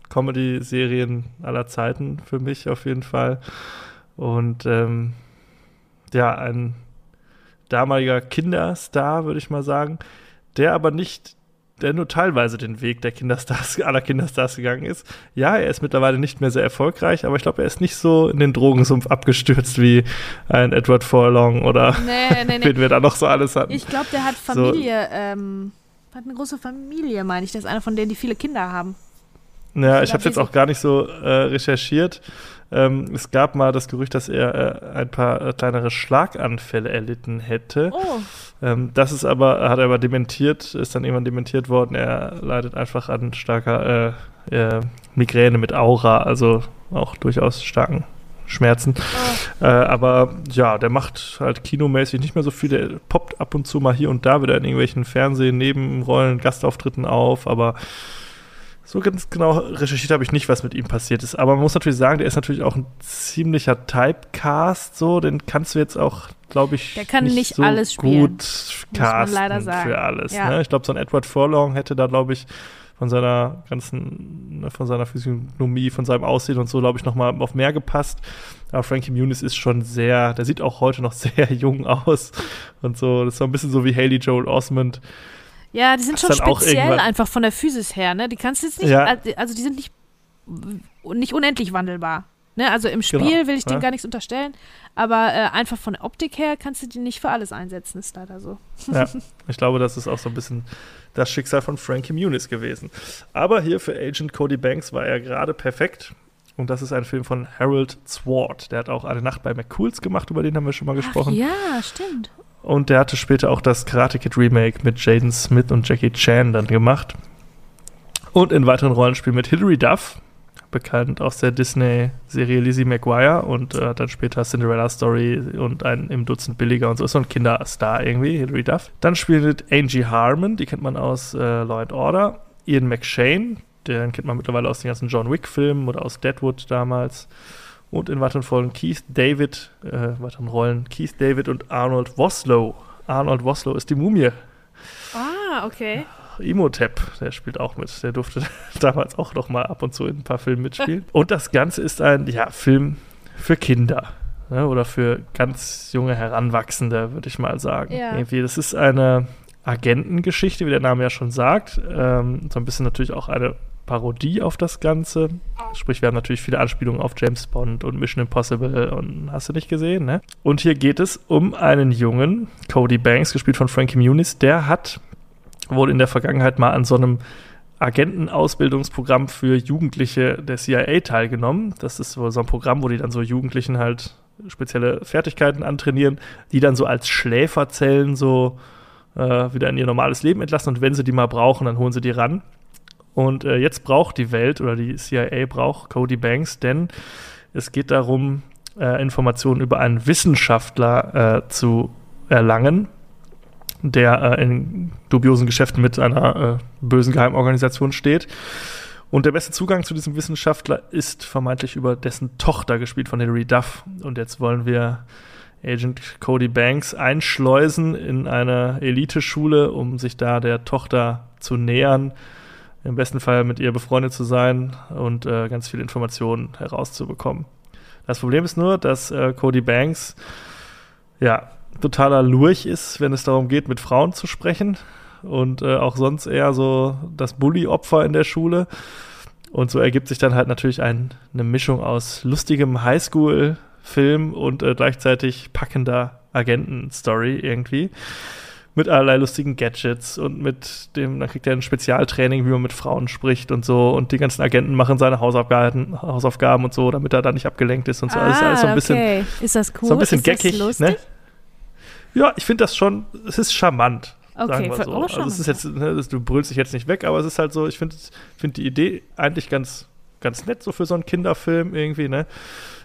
Comedy-Serien aller Zeiten für mich auf jeden Fall. Und ähm, ja, ein damaliger Kinderstar, würde ich mal sagen, der aber nicht der nur teilweise den Weg der Kinderstars, aller Kinderstars gegangen ist. Ja, er ist mittlerweile nicht mehr sehr erfolgreich, aber ich glaube, er ist nicht so in den Drogensumpf abgestürzt wie ein Edward Forlong oder nee, nee, nee. wen wir da noch so alles hatten. Ich glaube, der hat Familie, so. ähm, hat eine große Familie, meine ich. Der ist einer von denen, die viele Kinder haben. Ja, ich habe jetzt auch gar nicht so äh, recherchiert. Ähm, es gab mal das Gerücht, dass er äh, ein paar äh, kleinere Schlaganfälle erlitten hätte. Oh. Ähm, das ist aber, hat er aber dementiert, ist dann irgendwann dementiert worden. Er leidet einfach an starker äh, äh, Migräne mit Aura, also auch durchaus starken Schmerzen. Oh. Äh, aber ja, der macht halt kinomäßig nicht mehr so viel. Der poppt ab und zu mal hier und da wieder in irgendwelchen Fernsehen, Nebenrollen, Gastauftritten auf, aber so ganz genau recherchiert habe ich nicht, was mit ihm passiert ist. Aber man muss natürlich sagen, der ist natürlich auch ein ziemlicher Typecast, so, den kannst du jetzt auch, glaube ich, der kann nicht, nicht so alles spielen, gut casten für alles. Ja. Ne? Ich glaube, so ein Edward Furlong hätte da, glaube ich, von seiner ganzen, ne, von seiner Physiognomie, von seinem Aussehen und so, glaube ich, nochmal auf mehr gepasst. Aber Frankie Muniz ist schon sehr, der sieht auch heute noch sehr jung aus und so. Das ist so ein bisschen so wie Haley Joel Osmond. Ja, die sind schon speziell einfach von der Physis her, ne? Die kannst du jetzt nicht, ja. also die sind nicht, nicht unendlich wandelbar. Ne? Also im Spiel genau, will ich ja. denen gar nichts unterstellen, aber äh, einfach von der Optik her kannst du die nicht für alles einsetzen, ist leider so. Ja, ich glaube, das ist auch so ein bisschen das Schicksal von Frankie Muniz gewesen. Aber hier für Agent Cody Banks war er gerade perfekt. Und das ist ein Film von Harold Swart. Der hat auch eine Nacht bei McCools gemacht, über den haben wir schon mal gesprochen. Ach, ja, stimmt. Und der hatte später auch das Karate Kid Remake mit Jaden Smith und Jackie Chan dann gemacht. Und in weiteren Rollenspielen mit Hilary Duff, bekannt aus der Disney-Serie Lizzie McGuire und äh, dann später Cinderella Story und ein im Dutzend billiger und so ist so ein Kinderstar irgendwie, Hilary Duff. Dann spielt Angie Harmon, die kennt man aus äh, Law and Order. Ian McShane, den kennt man mittlerweile aus den ganzen John Wick-Filmen oder aus Deadwood damals und in weiteren Folgen Keith David, äh, weiteren Rollen Keith David und Arnold Woslow. Arnold Woslow ist die Mumie. Ah, okay. Imhotep, der spielt auch mit. Der durfte damals auch noch mal ab und zu in ein paar Filmen mitspielen. und das Ganze ist ein ja, Film für Kinder. Ne, oder für ganz junge Heranwachsende, würde ich mal sagen. Ja. Irgendwie, das ist eine Agentengeschichte, wie der Name ja schon sagt. Ähm, so ein bisschen natürlich auch eine Parodie auf das Ganze. Sprich, wir haben natürlich viele Anspielungen auf James Bond und Mission Impossible und hast du nicht gesehen, ne? Und hier geht es um einen Jungen, Cody Banks, gespielt von Frankie Muniz, der hat wohl in der Vergangenheit mal an so einem Agentenausbildungsprogramm für Jugendliche der CIA teilgenommen. Das ist so ein Programm, wo die dann so Jugendlichen halt spezielle Fertigkeiten antrainieren, die dann so als Schläferzellen so äh, wieder in ihr normales Leben entlassen und wenn sie die mal brauchen, dann holen sie die ran. Und äh, jetzt braucht die Welt oder die CIA braucht Cody Banks, denn es geht darum, äh, Informationen über einen Wissenschaftler äh, zu erlangen, der äh, in dubiosen Geschäften mit einer äh, bösen Geheimorganisation steht. Und der beste Zugang zu diesem Wissenschaftler ist vermeintlich über dessen Tochter, gespielt von Hilary Duff. Und jetzt wollen wir Agent Cody Banks einschleusen in eine Eliteschule, um sich da der Tochter zu nähern im besten Fall mit ihr befreundet zu sein und äh, ganz viele Informationen herauszubekommen. Das Problem ist nur, dass äh, Cody Banks ja totaler Lurch ist, wenn es darum geht, mit Frauen zu sprechen und äh, auch sonst eher so das Bully-Opfer in der Schule. Und so ergibt sich dann halt natürlich ein, eine Mischung aus lustigem Highschool-Film und äh, gleichzeitig packender Agenten-Story irgendwie. Mit allerlei lustigen Gadgets und mit dem, dann kriegt er ein Spezialtraining, wie man mit Frauen spricht und so. Und die ganzen Agenten machen seine Hausaufgaben, Hausaufgaben und so, damit er da nicht abgelenkt ist und so. Ah, also ist alles so ein bisschen, okay. Ist das cool? so ein bisschen ist das geckig, lustig? ne? Ja, ich finde das schon, es ist charmant. Okay, sagen wir so. oh, also es ist jetzt, ne, du brüllst dich jetzt nicht weg, aber es ist halt so, ich finde find die Idee eigentlich ganz, ganz nett so für so einen Kinderfilm irgendwie, ne?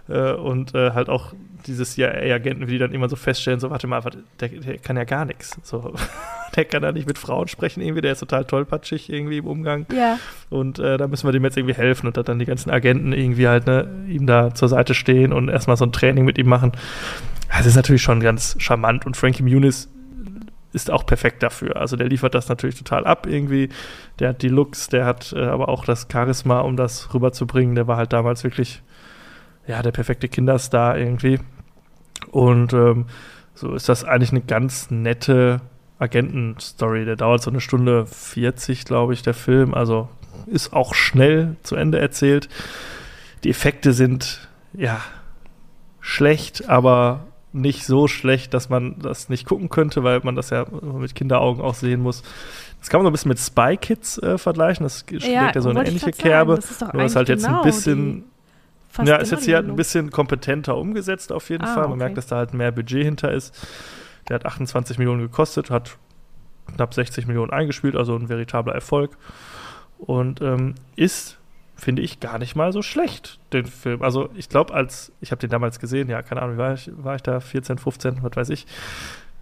Äh, und äh, halt auch dieses CIA-Agenten, wie die dann immer so feststellen, so, warte mal, warte, der, der kann ja gar nichts. So, der kann ja nicht mit Frauen sprechen irgendwie, der ist total tollpatschig irgendwie im Umgang. Ja. Und äh, da müssen wir dem jetzt irgendwie helfen und dann die ganzen Agenten irgendwie halt ne, ihm da zur Seite stehen und erstmal so ein Training mit ihm machen. Das ist natürlich schon ganz charmant und Frankie Muniz ist auch perfekt dafür. Also der liefert das natürlich total ab irgendwie. Der hat die Looks, der hat äh, aber auch das Charisma, um das rüberzubringen. Der war halt damals wirklich ja der perfekte Kinderstar irgendwie. Und ähm, so ist das eigentlich eine ganz nette Agentenstory. Der dauert so eine Stunde 40, glaube ich, der Film. Also ist auch schnell zu Ende erzählt. Die Effekte sind ja schlecht, aber nicht so schlecht, dass man das nicht gucken könnte, weil man das ja mit Kinderaugen auch sehen muss. Das kann man so ein bisschen mit Spy Kids äh, vergleichen. Das schlägt ja, so eine ähnliche sagen, Kerbe. Das ist Nur ist halt jetzt ein genau bisschen fast ja, ist jetzt hier halt ein bisschen kompetenter umgesetzt auf jeden Ah, Fall. Man okay. merkt, dass da halt mehr Budget hinter ist. Der hat 28 Millionen gekostet, hat knapp 60 Millionen eingespielt, also ein veritabler Erfolg. Und ähm, ist, finde ich, gar nicht mal so schlecht, den Film. Also ich glaube, als, ich habe den damals gesehen, ja, keine Ahnung, wie war ich, war ich da, 14, 15, was weiß ich.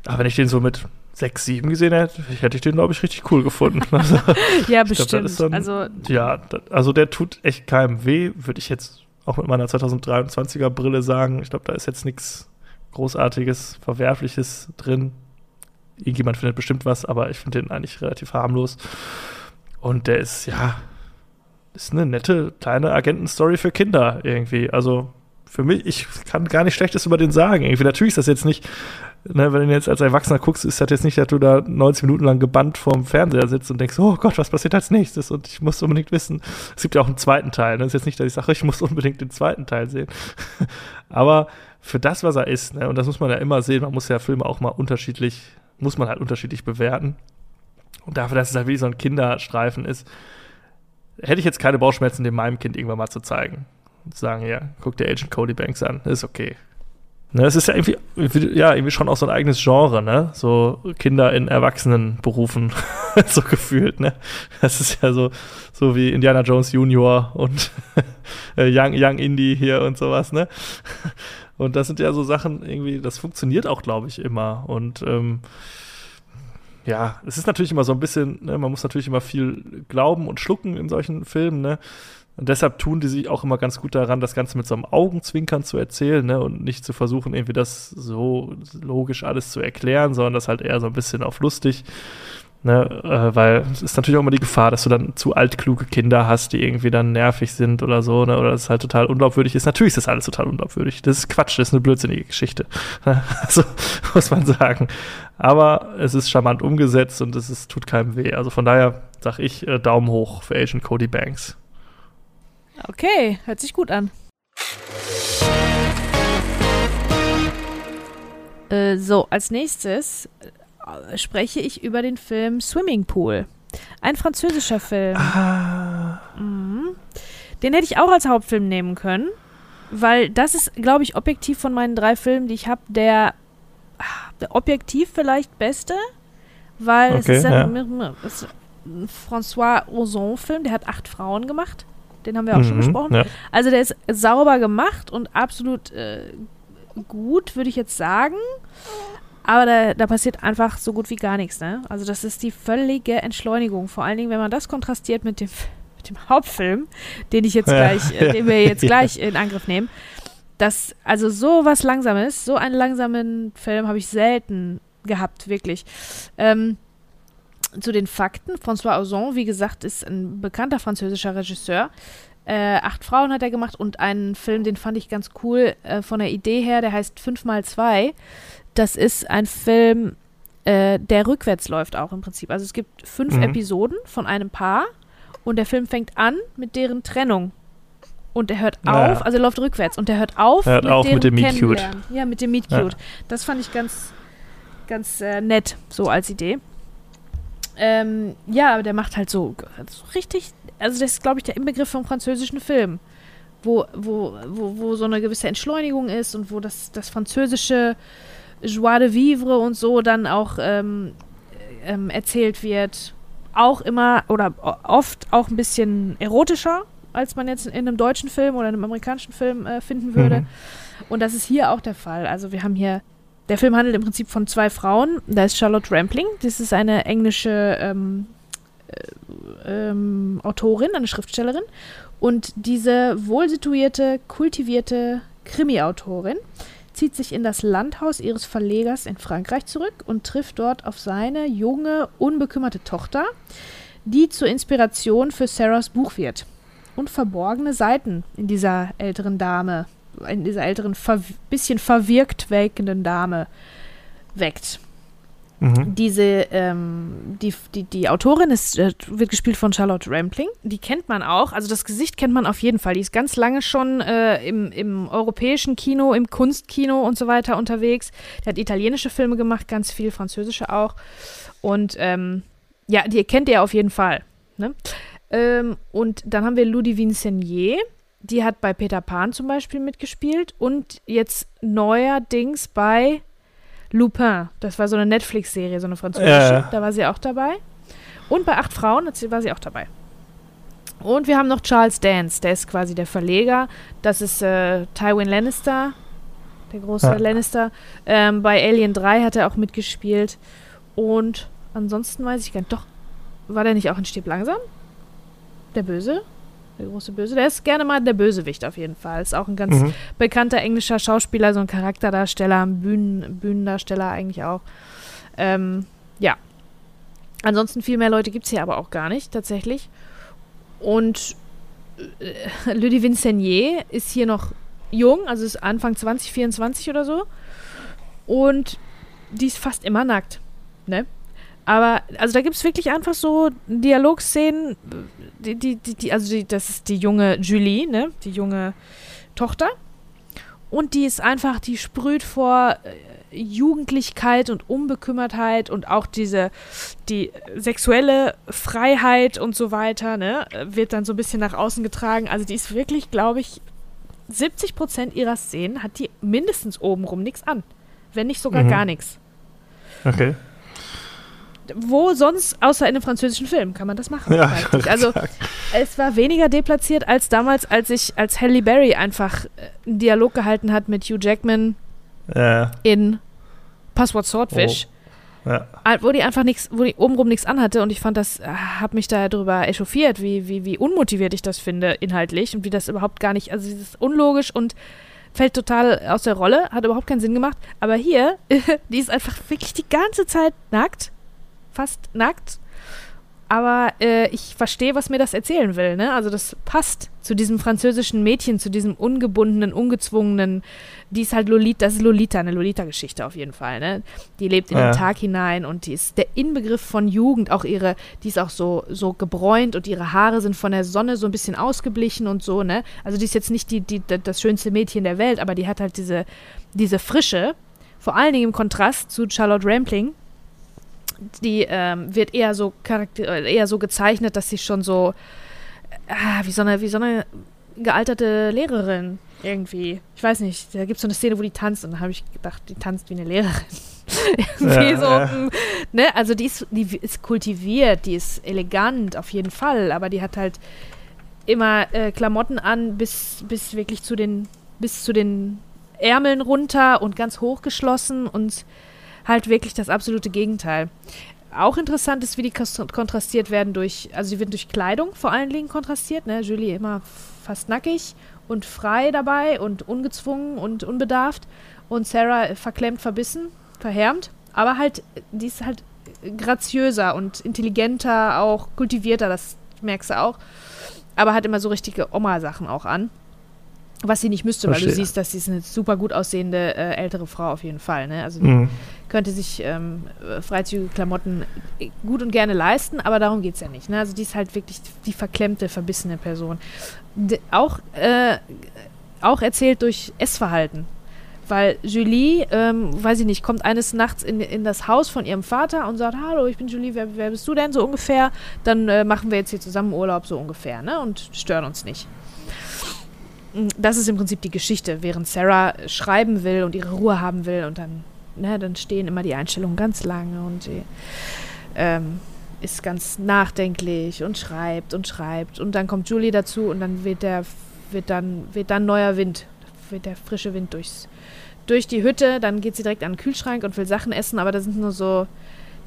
Aber wenn ich den so mit 6, 7 gesehen hätte, hätte ich den, glaube ich, richtig cool gefunden. Also, Ja, glaub, bestimmt. so ein- also, ja, da- also der tut echt keinem weh, würde ich jetzt auch mit meiner 2023er Brille sagen. Ich glaube, da ist jetzt nichts Großartiges, Verwerfliches drin. Irgendjemand findet bestimmt was, aber ich finde den eigentlich relativ harmlos. Und der ist, ja, ist eine nette kleine Agentenstory für Kinder irgendwie. Also für mich, ich kann gar nicht Schlechtes über den sagen. Irgendwie natürlich ist das jetzt nicht, ne, wenn du jetzt als Erwachsener guckst, ist das jetzt nicht, dass du da 90 Minuten lang gebannt vorm Fernseher sitzt und denkst, oh Gott, was passiert als nächstes? Und ich muss unbedingt wissen. Es gibt ja auch einen zweiten Teil. Ne? Es ist jetzt nicht, dass ich sage, ich muss unbedingt den zweiten Teil sehen. Aber für das, was er ist, ne, und das muss man ja immer sehen, man muss ja Filme auch mal unterschiedlich, muss man halt unterschiedlich bewerten. Und dafür, dass es halt wie so ein Kinderstreifen ist, hätte ich jetzt keine Bauchschmerzen, dem meinem Kind irgendwann mal zu zeigen. Sagen, ja, guck dir Agent Cody Banks an, ist okay. Ne, es ist ja irgendwie, ja, irgendwie schon auch so ein eigenes Genre, ne? So Kinder in Erwachsenenberufen, so gefühlt, ne? Das ist ja so, so wie Indiana Jones Junior und äh, Young, Young Indie hier und sowas, ne? Und das sind ja so Sachen irgendwie, das funktioniert auch, glaube ich, immer. Und ähm, ja, es ist natürlich immer so ein bisschen, ne, man muss natürlich immer viel glauben und schlucken in solchen Filmen, ne? Und deshalb tun die sich auch immer ganz gut daran, das Ganze mit so einem Augenzwinkern zu erzählen, ne? Und nicht zu versuchen, irgendwie das so logisch alles zu erklären, sondern das halt eher so ein bisschen auf lustig. Ne, äh, weil es ist natürlich auch immer die Gefahr, dass du dann zu altkluge Kinder hast, die irgendwie dann nervig sind oder so, ne, oder es halt total unglaubwürdig ist. Natürlich ist das alles total unglaubwürdig. Das ist Quatsch, das ist eine blödsinnige Geschichte. Also muss man sagen. Aber es ist charmant umgesetzt und es ist, tut keinem weh. Also von daher sag ich äh, Daumen hoch für Agent Cody Banks. Okay, hört sich gut an. Äh, so, als nächstes äh, spreche ich über den Film Swimming Pool. Ein französischer Film. Ah. Mhm. Den hätte ich auch als Hauptfilm nehmen können, weil das ist, glaube ich, objektiv von meinen drei Filmen, die ich habe, der, ah, der objektiv vielleicht beste, weil es Okay, ist ja. ein, es ist ein François Ozon-Film, der hat acht Frauen gemacht. Den haben wir auch schon Mhm, besprochen. Ja. Also der ist sauber gemacht und absolut äh, gut, würde ich jetzt sagen. Aber da, da passiert einfach so gut wie gar nichts, ne? Also das ist die völlige Entschleunigung. Vor allen Dingen, wenn man das kontrastiert mit dem, mit dem Hauptfilm, den ich jetzt Ja, gleich, äh, den wir jetzt ja. gleich in Angriff nehmen. Das, also so was Langsames, so einen langsamen Film habe ich selten gehabt, wirklich. Ähm, zu den Fakten. François Ozon, wie gesagt, ist ein bekannter französischer Regisseur. Äh, acht Frauen hat er gemacht und einen Film, den fand ich ganz cool äh, von der Idee her, der heißt 5x2. Das ist ein Film, äh, der rückwärts läuft auch im Prinzip. Also es gibt fünf Mhm. Episoden von einem Paar und der Film fängt an mit deren Trennung. Und er hört Ja. auf, also er läuft rückwärts und er hört auf Er hört auf mit dem Meet Cute. Ja, mit dem Meet Ja. Cute. Das fand ich ganz, ganz äh, nett, so als Idee. Ähm, ja, aber der macht halt so, so richtig, also das ist, glaube ich, der Inbegriff vom französischen Film, wo, wo, wo, wo so eine gewisse Entschleunigung ist und wo das, das französische Joie de Vivre und so dann auch ähm, ähm, erzählt wird. Auch immer oder oft auch ein bisschen erotischer, als man jetzt in einem deutschen Film oder einem amerikanischen Film äh, finden würde. Mhm. Und das ist hier auch der Fall. Also wir haben hier der Film handelt im Prinzip von zwei Frauen. Da ist Charlotte Rampling, das ist eine englische ähm, äh, ähm, Autorin, eine Schriftstellerin. Und diese wohlsituierte, kultivierte Krimi-Autorin zieht sich in das Landhaus ihres Verlegers in Frankreich zurück und trifft dort auf seine junge, unbekümmerte Tochter, die zur Inspiration für Sarahs Buch wird. Und verborgene Seiten in dieser älteren Dame in dieser älteren, ver bisschen verwirkt welkenden Dame weckt. Mhm. Diese, ähm, die, die, die Autorin ist, äh, wird gespielt von Charlotte Rampling. Die kennt man auch. Also das Gesicht kennt man auf jeden Fall. Die ist ganz lange schon äh, im, im europäischen Kino, im Kunstkino und so weiter unterwegs. Die hat italienische Filme gemacht, ganz viel, französische auch. Und ähm, ja, die kennt ihr auf jeden Fall. Ne? Ähm, und dann haben wir Ludivine Senier die hat bei Peter Pan zum Beispiel mitgespielt und jetzt neuerdings bei Lupin. Das war so eine Netflix-Serie, so eine französische. Äh. Da war sie auch dabei. Und bei Acht Frauen war sie auch dabei. Und wir haben noch Charles Dance, der ist quasi der Verleger. Das ist äh, Tywin Lannister, der große ja. Lannister. Ähm, bei Alien 3 hat er auch mitgespielt. Und ansonsten weiß ich gar nicht. Doch, war der nicht auch in Stieb langsam? Der Böse? Der große Böse. Der ist gerne mal der Bösewicht auf jeden Fall. Ist auch ein ganz mhm. bekannter englischer Schauspieler, so ein Charakterdarsteller, Bühnen, Bühnendarsteller eigentlich auch. Ähm, ja. Ansonsten viel mehr Leute gibt es hier aber auch gar nicht, tatsächlich. Und äh, Ludivine Senier ist hier noch jung, also ist Anfang 20, 24 oder so. Und die ist fast immer nackt. Ne? Aber, also da gibt es wirklich einfach so Dialogszenen, die, die, die, die, also die, das ist die junge Julie, ne? Die junge Tochter. Und die ist einfach, die sprüht vor äh, Jugendlichkeit und Unbekümmertheit und auch diese, die sexuelle Freiheit und so weiter, ne? Wird dann so ein bisschen nach außen getragen. Also die ist wirklich, glaube ich, 70 Prozent ihrer Szenen hat die mindestens obenrum nichts an. Wenn nicht sogar mhm. gar nichts. Okay wo sonst, außer in einem französischen Film, kann man das machen. Ja, also es war weniger deplatziert als damals, als ich, als Halle Berry einfach äh, einen Dialog gehalten hat mit Hugh Jackman ja. in Passwort Swordfish. Oh. Ja. Wo die einfach nichts, wo die obenrum nichts anhatte und ich fand das, äh, hab mich da drüber echauffiert, wie, wie, wie unmotiviert ich das finde, inhaltlich und wie das überhaupt gar nicht, also dieses unlogisch und fällt total aus der Rolle, hat überhaupt keinen Sinn gemacht. Aber hier, die ist einfach wirklich die ganze Zeit nackt fast nackt. Aber äh, ich verstehe, was mir das erzählen will. Ne? Also das passt zu diesem französischen Mädchen, zu diesem ungebundenen, ungezwungenen. Die ist halt Lolita, das ist Lolita, eine Lolita-Geschichte auf jeden Fall. Ne? Die lebt in ja. den Tag hinein und die ist der Inbegriff von Jugend. Auch ihre, die ist auch so, so gebräunt und ihre Haare sind von der Sonne so ein bisschen ausgeblichen und so. Ne? Also die ist jetzt nicht die, die, das schönste Mädchen der Welt, aber die hat halt diese, diese Frische. Vor allen Dingen im Kontrast zu Charlotte Rampling, die ähm, wird eher so charakter äh, eher so gezeichnet, dass sie schon so äh, wie so eine wie so eine gealterte Lehrerin irgendwie. Ich weiß nicht, da gibt es so eine Szene, wo die tanzt und dann habe ich gedacht, die tanzt wie eine Lehrerin. irgendwie ja, so, ja. Hm, ne, also die ist, die ist kultiviert, die ist elegant auf jeden Fall, aber die hat halt immer äh, Klamotten an bis bis wirklich zu den bis zu den Ärmeln runter und ganz hochgeschlossen und halt wirklich das absolute Gegenteil. Auch interessant ist, wie die kontrastiert werden durch, also sie werden durch Kleidung vor allen Dingen kontrastiert, ne? Julie immer fast nackig und frei dabei und ungezwungen und unbedarft und Sarah verklemmt, verbissen, verhärmt, aber halt, die ist halt graziöser und intelligenter, auch kultivierter, das merkst du auch, aber hat immer so richtige Oma-Sachen auch an. Was sie nicht müsste, Verstehe. weil du siehst, dass sie ist eine super gut aussehende äh, ältere Frau auf jeden Fall. Ne? Also mhm. könnte sich ähm, freizügige Klamotten gut und gerne leisten, aber darum geht es ja nicht. Ne? Also die ist halt wirklich die verklemmte, verbissene Person. De auch, äh, auch erzählt durch Essverhalten. weil Julie, ähm, weiß ich nicht, kommt eines Nachts in, in das Haus von ihrem Vater und sagt, hallo, ich bin Julie, wer, wer bist du denn so ungefähr? Dann äh, machen wir jetzt hier zusammen Urlaub so ungefähr, ne? Und stören uns nicht. Mm, das ist im Prinzip die Geschichte, während Sarah schreiben will und ihre Ruhe haben will und dann, ne, dann stehen immer die Einstellungen ganz lange und sie ähm, ist ganz nachdenklich und schreibt und schreibt. Und dann kommt Julie dazu und dann wird der wird dann wird dann neuer Wind, wird der frische Wind durchs durch die Hütte, dann geht sie direkt an den Kühlschrank und will Sachen essen, aber da sind nur so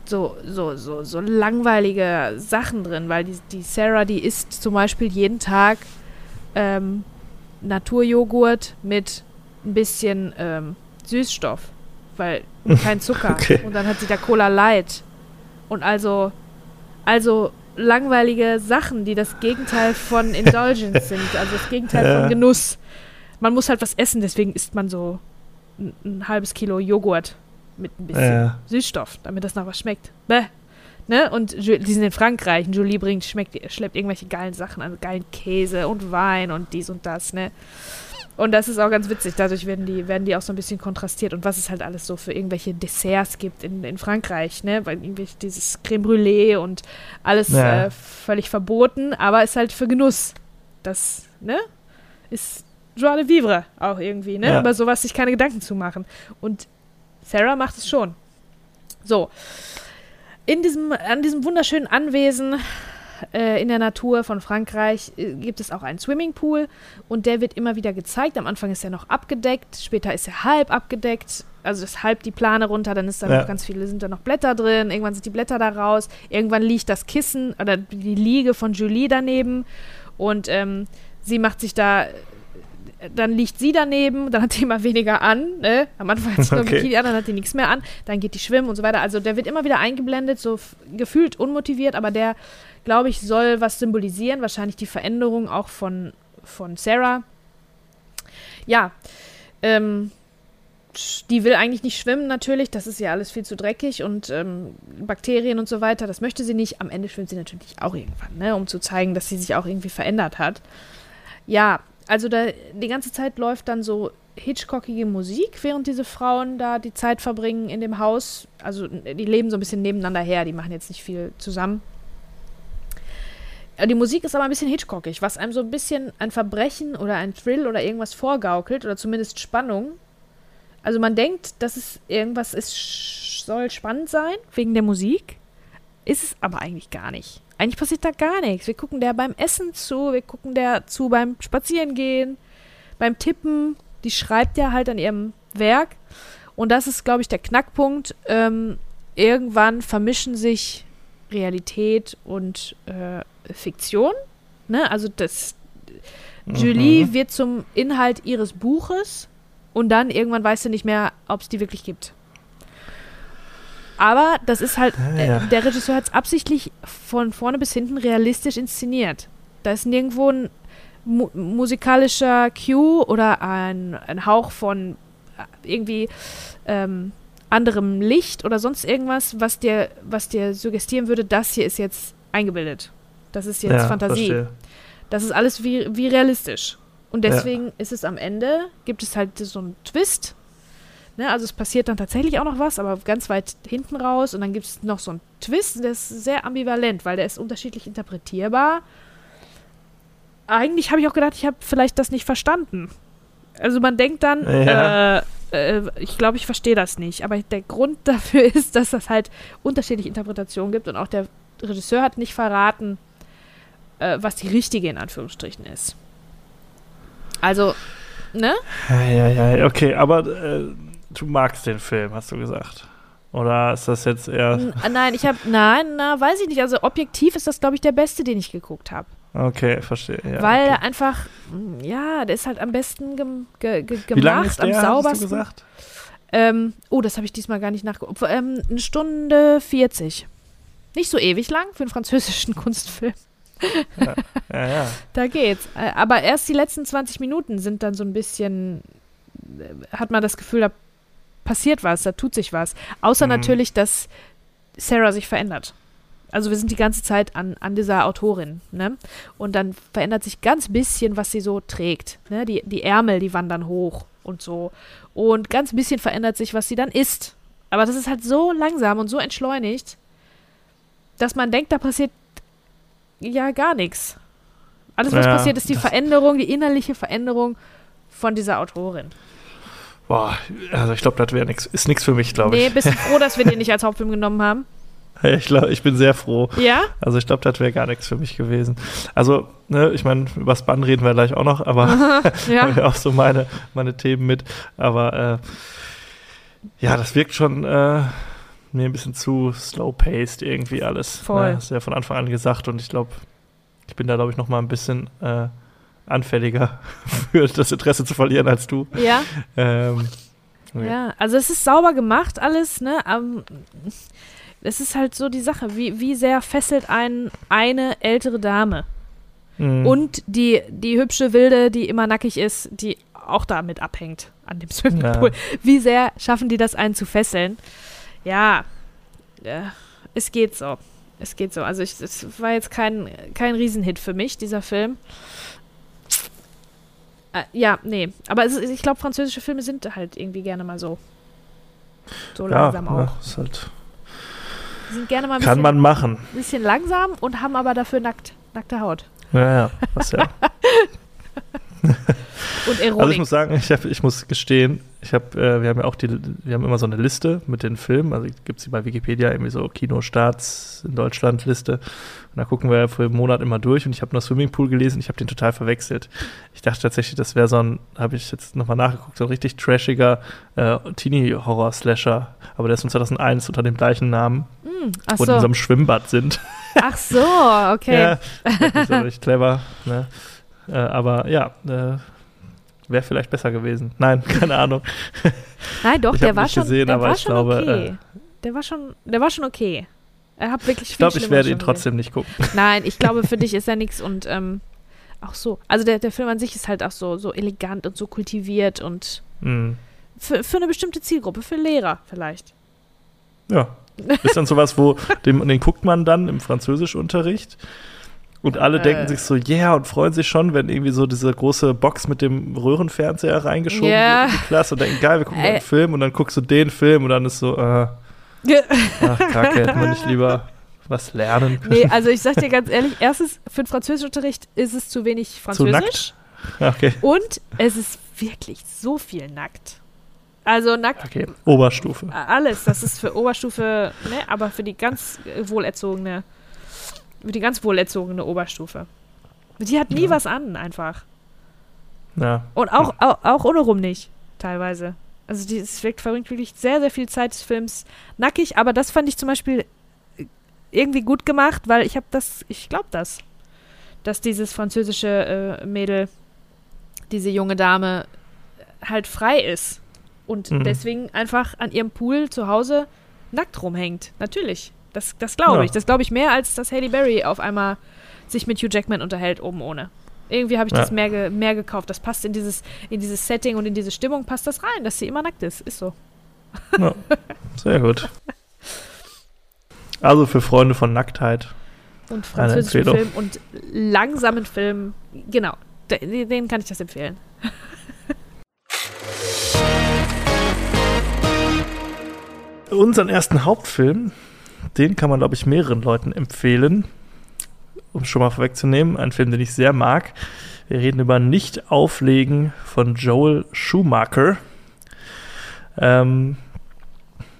so, so, so, so langweilige Sachen drin, weil die, die Sarah, die isst zum Beispiel jeden Tag ähm, Naturjoghurt mit ein bisschen ähm, Süßstoff, weil kein Zucker. Okay. Und dann hat sie da Cola Light. Und also, also langweilige Sachen, die das Gegenteil von Indulgence sind, also das Gegenteil ja. von Genuss. Man muss halt was essen, deswegen isst man so ein, ein halbes Kilo Joghurt mit ein bisschen ja. Süßstoff, damit das nach was schmeckt. Bäh. Ne? Und die sind in Frankreich und Julie bringt, schmeckt, schleppt irgendwelche geilen Sachen an, geilen Käse und Wein und dies und das, ne? Und das ist auch ganz witzig. Dadurch werden die, werden die auch so ein bisschen kontrastiert. Und was es halt alles so für irgendwelche Desserts gibt in, in Frankreich, ne? Weil irgendwie dieses Creme Brûlée und alles ja. äh, völlig verboten, aber ist halt für Genuss. Das, ne? Ist Joie de Vivre auch irgendwie, ne? Ja. Über sowas sich keine Gedanken zu machen. Und Sarah macht es schon. So in diesem, an diesem wunderschönen Anwesen äh, in der Natur von Frankreich äh, gibt es auch einen Swimmingpool und der wird immer wieder gezeigt. Am Anfang ist er noch abgedeckt, später ist er halb abgedeckt. Also ist halb die Plane runter, dann ist da ja. noch ganz viele, sind da noch Blätter drin, irgendwann sind die Blätter da raus, irgendwann liegt das Kissen oder die Liege von Julie daneben und ähm, sie macht sich da dann liegt sie daneben, dann hat die immer weniger an. Ne? Am Anfang hat sie nur okay. Bikini an, dann hat die nichts mehr an. Dann geht die schwimmen und so weiter. Also der wird immer wieder eingeblendet, so gefühlt unmotiviert, aber der, glaube ich, soll was symbolisieren. Wahrscheinlich die Veränderung auch von, von Sarah. Ja, ähm, die will eigentlich nicht schwimmen, natürlich. Das ist ja alles viel zu dreckig und ähm, Bakterien und so weiter. Das möchte sie nicht. Am Ende schwimmt sie natürlich auch irgendwann, ne? um zu zeigen, dass sie sich auch irgendwie verändert hat. Ja, also da die ganze Zeit läuft dann so Hitchcockige Musik, während diese Frauen da die Zeit verbringen in dem Haus. Also die leben so ein bisschen nebeneinander her, die machen jetzt nicht viel zusammen. Die Musik ist aber ein bisschen Hitchcockig, was einem so ein bisschen ein Verbrechen oder ein Thrill oder irgendwas vorgaukelt oder zumindest Spannung. Also man denkt, dass es irgendwas ist, soll spannend sein wegen der Musik, ist es aber eigentlich gar nicht. Eigentlich passiert da gar nichts. Wir gucken der beim Essen zu, wir gucken der zu beim Spazierengehen, beim Tippen. Die schreibt ja halt an ihrem Werk. Und das ist, glaube ich, der Knackpunkt. Ähm, irgendwann vermischen sich Realität und äh, Fiktion. Ne? Also das mhm. Julie wird zum Inhalt ihres Buches und dann irgendwann weiß sie nicht mehr, ob es die wirklich gibt. Aber das ist halt, ah, ja. äh, der Regisseur hat es absichtlich von vorne bis hinten realistisch inszeniert. Da ist nirgendwo ein mu musikalischer Cue oder ein, ein Hauch von äh, irgendwie ähm, anderem Licht oder sonst irgendwas, was dir, was dir suggestieren würde, das hier ist jetzt eingebildet. Das ist jetzt ja, Fantasie. Verstehe. Das ist alles wie, wie realistisch. Und deswegen ja. ist es am Ende, gibt es halt so einen Twist, Ne, also es passiert dann tatsächlich auch noch was, aber ganz weit hinten raus. Und dann gibt es noch so einen Twist, der ist sehr ambivalent, weil der ist unterschiedlich interpretierbar. Eigentlich habe ich auch gedacht, ich habe vielleicht das nicht verstanden. Also man denkt dann, ja. äh, äh, ich glaube, ich verstehe das nicht. Aber der Grund dafür ist, dass das halt unterschiedliche Interpretationen gibt und auch der Regisseur hat nicht verraten, äh, was die richtige in Anführungsstrichen ist. Also, ne? Ja, ja, ja, okay, aber äh, du magst den Film, hast du gesagt. Oder ist das jetzt eher. N nein, ich habe. Nein, na, weiß ich nicht. Also objektiv ist das, glaube ich, der beste, den ich geguckt habe. Okay, verstehe. Ja, Weil okay. einfach, ja, der ist halt am besten gem ge ge gemacht, Wie lange ist der, am saubersten. Hast du gesagt? Ähm, oh, das habe ich diesmal gar nicht nachgeguckt. Ähm, eine Stunde 40. Nicht so ewig lang für einen französischen Kunstfilm. Ja, ja, ja. da geht's. Äh, aber erst die letzten 20 Minuten sind dann so ein bisschen, äh, hat man das Gefühl, da passiert was, da tut sich was. Außer mhm. natürlich, dass Sarah sich verändert. Also wir sind die ganze Zeit an, an dieser Autorin, ne? Und dann verändert sich ganz bisschen, was sie so trägt. Ne? Die, die Ärmel, die wandern hoch und so. Und ganz bisschen verändert sich, was sie dann isst. Aber das ist halt so langsam und so entschleunigt, dass man denkt, da passiert ja gar nichts. Alles, was Ja, passiert, ist die Veränderung, die innerliche Veränderung von dieser Autorin. Boah, also ich glaube, das wäre nichts. Ist nichts für mich, glaube Nee, ich. bist du froh, dass wir den nicht als Hauptfilm genommen haben? Ich, glaub, ich bin sehr froh. Ja? Also ich glaube, das wäre gar nichts für mich gewesen. Also, ne, ich meine, über das Bann reden wir gleich auch noch, aber habe Ja. ja auch so meine, meine Themen mit. Aber äh, ja, das wirkt schon äh, mir ein bisschen zu slow-paced irgendwie alles. Voll. Ne? Hast du ja von Anfang an gesagt und ich glaube, ich bin da, glaube ich, noch mal ein bisschen äh, anfälliger für das Interesse zu verlieren als du. Ja? Ähm, ja. Ja, also es ist sauber gemacht alles, ne? Ähm, es ist halt so die Sache, wie, wie sehr fesselt einen eine ältere Dame Mhm. und die, die hübsche Wilde, die immer nackig ist, die auch damit abhängt an dem Swimmingpool. Wie sehr schaffen die das einen zu fesseln? Ja, äh, es geht so. Es geht so. Also ich, es war jetzt kein, kein Riesenhit für mich, dieser Film. Äh, ja, nee. Aber es ich glaube, französische Filme sind halt irgendwie gerne mal so. So ja, langsam auch. ist halt, Die sind gerne mal ein kann bisschen, man machen. bisschen langsam und haben aber dafür nackt, nackte Haut. Ja, ja, was ja. Und Erotik. Also ich muss sagen, ich, hab, ich muss gestehen, ich hab, äh, wir haben ja auch die, wir haben immer so eine Liste mit den Filmen, also gibt es die bei Wikipedia irgendwie so Kinostarts in Deutschland Liste und da gucken wir für einen Monat immer durch und ich habe nur Swimmingpool gelesen, ich habe den total verwechselt. Ich dachte tatsächlich, das wäre so ein, habe ich jetzt nochmal nachgeguckt, so ein richtig trashiger äh, Teenie-Horror-Slasher, aber der ist von 2001 unter dem gleichen Namen, Hm, ach wo die in so so. einem Schwimmbad sind. Ach so, okay. Ja, nicht so richtig clever. Ne? Äh, aber ja, äh, wäre vielleicht besser gewesen. Nein, keine Ahnung. Nein, doch, der war schon, gesehen, der war schon glaube, okay. äh, der war schon, der war schon okay. Er hat wirklich Ich glaube, ich werde ihn trotzdem nicht gucken. Nein, ich glaube, für dich ist er nichts und ähm, auch so. Also der, der Film an sich ist halt auch so, so elegant und so kultiviert und Hm. für, für eine bestimmte Zielgruppe, für Lehrer vielleicht. Ja. Ist dann sowas, wo den, den guckt man dann im Französischunterricht und alle Äh. denken sich so, yeah, und freuen sich schon, wenn irgendwie so diese große Box mit dem Röhrenfernseher reingeschoben Ja. wird in die Klasse und denken, geil, wir gucken Äh. einen Film und dann guckst du den Film und dann ist so, äh, ach, kacke, hätten wir nicht lieber was lernen können. Nee, also ich sag dir ganz ehrlich, erstens, für den Französischunterricht ist es zu wenig Zu Französisch. nackt? Okay, Und es ist wirklich so viel nackt. Also nackt okay. Oberstufe. alles. Das ist für Oberstufe, ne, aber für die ganz wohlerzogene, die ganz wohlerzogene Oberstufe. Die hat nie Ja. was an, einfach. Ja. Und auch, auch, auch ohne rum nicht, teilweise. Also die, es wirkt verbringt wirklich sehr, sehr viel Zeit des Films nackig, aber das fand ich zum Beispiel äh, irgendwie gut gemacht, weil ich habe das, ich glaube das, dass dieses französische äh, Mädel, diese junge Dame, halt frei ist und Mhm. deswegen einfach an ihrem Pool zu Hause nackt rumhängt. Natürlich. Das, das glaube Ja. ich. Das glaube ich mehr, als dass Halle Berry auf einmal sich mit Hugh Jackman unterhält, oben ohne. Irgendwie habe ich Ja. das mehr, ge mehr gekauft. Das passt in dieses, in dieses Setting und in diese Stimmung passt das rein, dass sie immer nackt ist. Ist so. ja. Sehr gut. Also für Freunde von Nacktheit. Und französischen Empfehlung. Film und langsamen Film. Genau. De- Den kann ich das empfehlen. Unseren ersten Hauptfilm, den kann man, glaube ich, mehreren Leuten empfehlen. Um schon mal vorwegzunehmen, ein Film, den ich sehr mag. Wir reden über Nicht-Auflegen von Joel Schumacher. Ähm,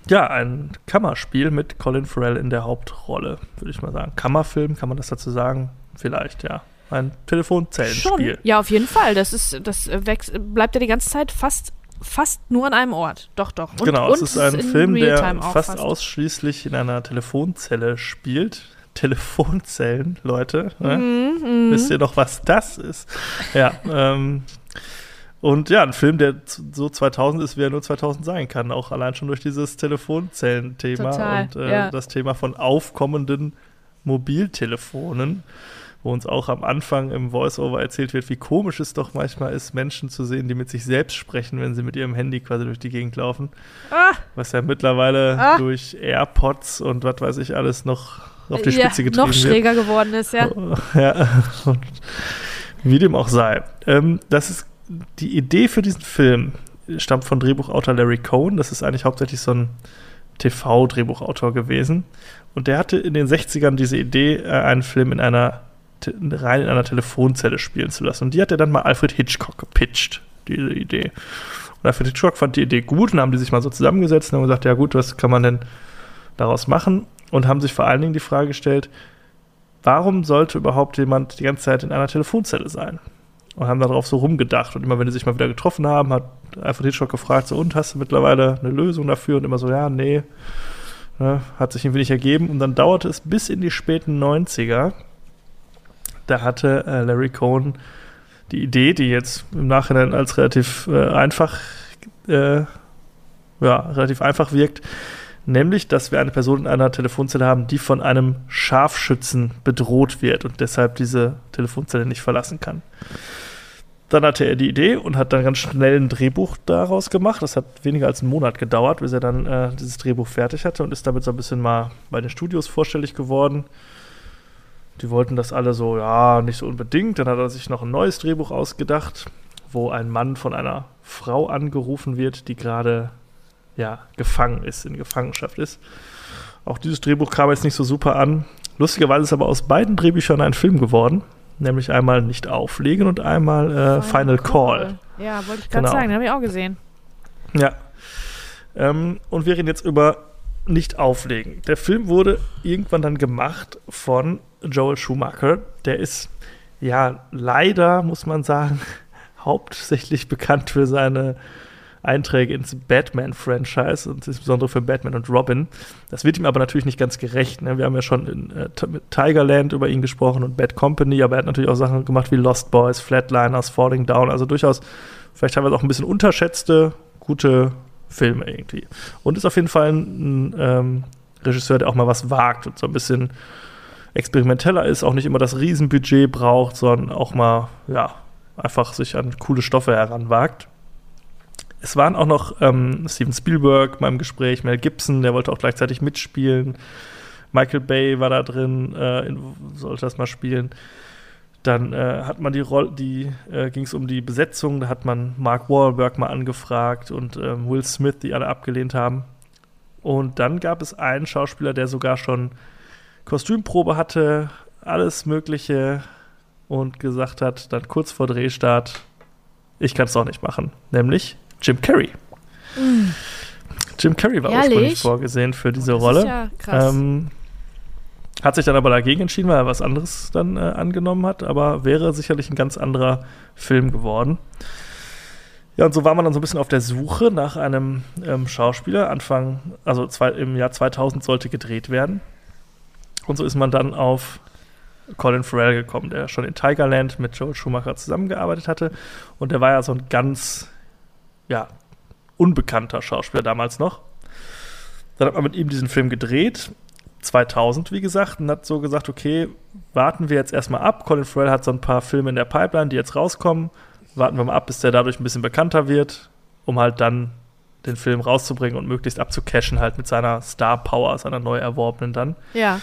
ja, ein Kammerspiel mit Colin Farrell in der Hauptrolle, würde ich mal sagen. Kammerfilm, kann man das dazu sagen? Vielleicht, ja. Ein Telefonzellenspiel. Schon. Ja, auf jeden Fall. Das ist, das wächst, bleibt ja die ganze Zeit fast, fast nur an einem Ort. Doch, doch. Und, genau, und es ist ein in Film, der fast, ausschließlich in einer Telefonzelle spielt. Telefonzellen, Leute. Ne? Mhm, mhm. Wisst ihr noch, was das ist? Ja, ähm, und ja, ein Film, der so 2000 ist, wie er nur 2000 sein kann, auch allein schon durch dieses Telefonzellen-Thema und äh, ja. das Thema von aufkommenden Mobiltelefonen, wo uns auch am Anfang im Voice-Over erzählt wird, wie komisch es doch manchmal ist, Menschen zu sehen, die mit sich selbst sprechen, wenn sie mit ihrem Handy quasi durch die Gegend laufen. Ah, Was ja mittlerweile Ah. durch AirPods und was weiß ich alles noch auf die ja, Spitze getrieben noch wird. schräger geworden ist, ja. Ja, und wie dem auch sei. Ähm, das ist die Idee für diesen Film stammt von Drehbuchautor Larry Cohn. Das ist eigentlich hauptsächlich so ein TV-Drehbuchautor gewesen. Und der hatte in den 60ern diese Idee, äh, einen Film in einer rein in einer Telefonzelle spielen zu lassen. Und die hat er dann mal Alfred Hitchcock gepitcht, diese Idee. Und Alfred Hitchcock fand die Idee gut und haben die sich mal so zusammengesetzt und haben gesagt, ja gut, was kann man denn daraus machen? Und haben sich vor allen Dingen die Frage gestellt, warum sollte überhaupt jemand die ganze Zeit in einer Telefonzelle sein? Und haben darauf so rumgedacht. Und immer, wenn die sich mal wieder getroffen haben, hat Alfred Hitchcock gefragt, so, und hast du mittlerweile eine Lösung dafür? Und immer so, ja, nee. Ja, hat sich irgendwie nicht ergeben. Und dann dauerte es bis in die späten 90er. Da hatte äh, Larry Cohn die Idee, die jetzt im Nachhinein als relativ äh, einfach, äh, ja, relativ einfach wirkt, nämlich, dass wir eine Person in einer Telefonzelle haben, die von einem Scharfschützen bedroht wird und deshalb diese Telefonzelle nicht verlassen kann. Dann hatte er die Idee und hat dann ganz schnell ein Drehbuch daraus gemacht. Das hat weniger als einen Monat gedauert, bis er dann äh, dieses Drehbuch fertig hatte und ist damit so ein bisschen mal bei den Studios vorstellig geworden. Die wollten das alle so, ja, nicht so unbedingt. Dann hat er sich noch ein neues Drehbuch ausgedacht, wo ein Mann von einer Frau angerufen wird, die gerade ja, gefangen ist, in Gefangenschaft ist. Auch dieses Drehbuch kam jetzt nicht so super an. Lustigerweise ist aber aus beiden Drehbüchern ein Film geworden, nämlich einmal Nicht auflegen und einmal äh, Final, Final Call. Call. Ja, wollte ich gerade genau. sagen, den habe ich auch gesehen. Ja. Ähm, und wir reden jetzt über Nicht auflegen. Der Film wurde irgendwann dann gemacht von Joel Schumacher. Der ist ja leider, muss man sagen, hauptsächlich bekannt für seine Einträge ins Batman-Franchise und insbesondere für Batman und Robin. Das wird ihm aber natürlich nicht ganz gerecht. Ne? Wir haben ja schon in äh, Tigerland über ihn gesprochen und Bad Company, aber er hat natürlich auch Sachen gemacht wie Lost Boys, Flatliners, Falling Down, also durchaus vielleicht teilweise auch ein bisschen unterschätzte, gute Filme irgendwie. Und ist auf jeden Fall ein, ein ähm, Regisseur, der auch mal was wagt und so ein bisschen experimenteller ist, auch nicht immer das Riesenbudget braucht, sondern auch mal, ja, einfach sich an coole Stoffe heranwagt. Es waren auch noch ähm, Steven Spielberg beim Gespräch, Mel Gibson, der wollte auch gleichzeitig mitspielen. Michael Bay war da drin, äh, sollte das mal spielen. Dann äh, hat man die Rolle, die äh, ging es um die Besetzung, da hat man Mark Wahlberg mal angefragt und ähm, Will Smith, die alle abgelehnt haben. Und dann gab es einen Schauspieler, der sogar schon Kostümprobe hatte, alles Mögliche und gesagt hat, dann kurz vor Drehstart, ich kann es auch nicht machen. Nämlich Jim Carrey. Mm. Jim Carrey war Ehrlich? ursprünglich vorgesehen für diese oh, Rolle. Ja ähm, hat sich dann aber dagegen entschieden, weil er was anderes dann äh, angenommen hat, aber wäre sicherlich ein ganz anderer Film geworden. Ja, und so war man dann so ein bisschen auf der Suche nach einem ähm, Schauspieler. Anfang, also zwei, im Jahr 2000 sollte gedreht werden. Und so ist man dann auf Colin Farrell gekommen, der schon in Tigerland mit Joel Schumacher zusammengearbeitet hatte. Und der war ja so ein ganz ja, unbekannter Schauspieler damals noch. Dann hat man mit ihm diesen Film gedreht, 2000 wie gesagt, und hat so gesagt, okay, warten wir jetzt erstmal ab. Colin Farrell hat so ein paar Filme in der Pipeline, die jetzt rauskommen. Warten wir mal ab, bis der dadurch ein bisschen bekannter wird, um halt dann den Film rauszubringen und möglichst abzucashen halt mit seiner Star Power, seiner neu erworbenen dann. Ja.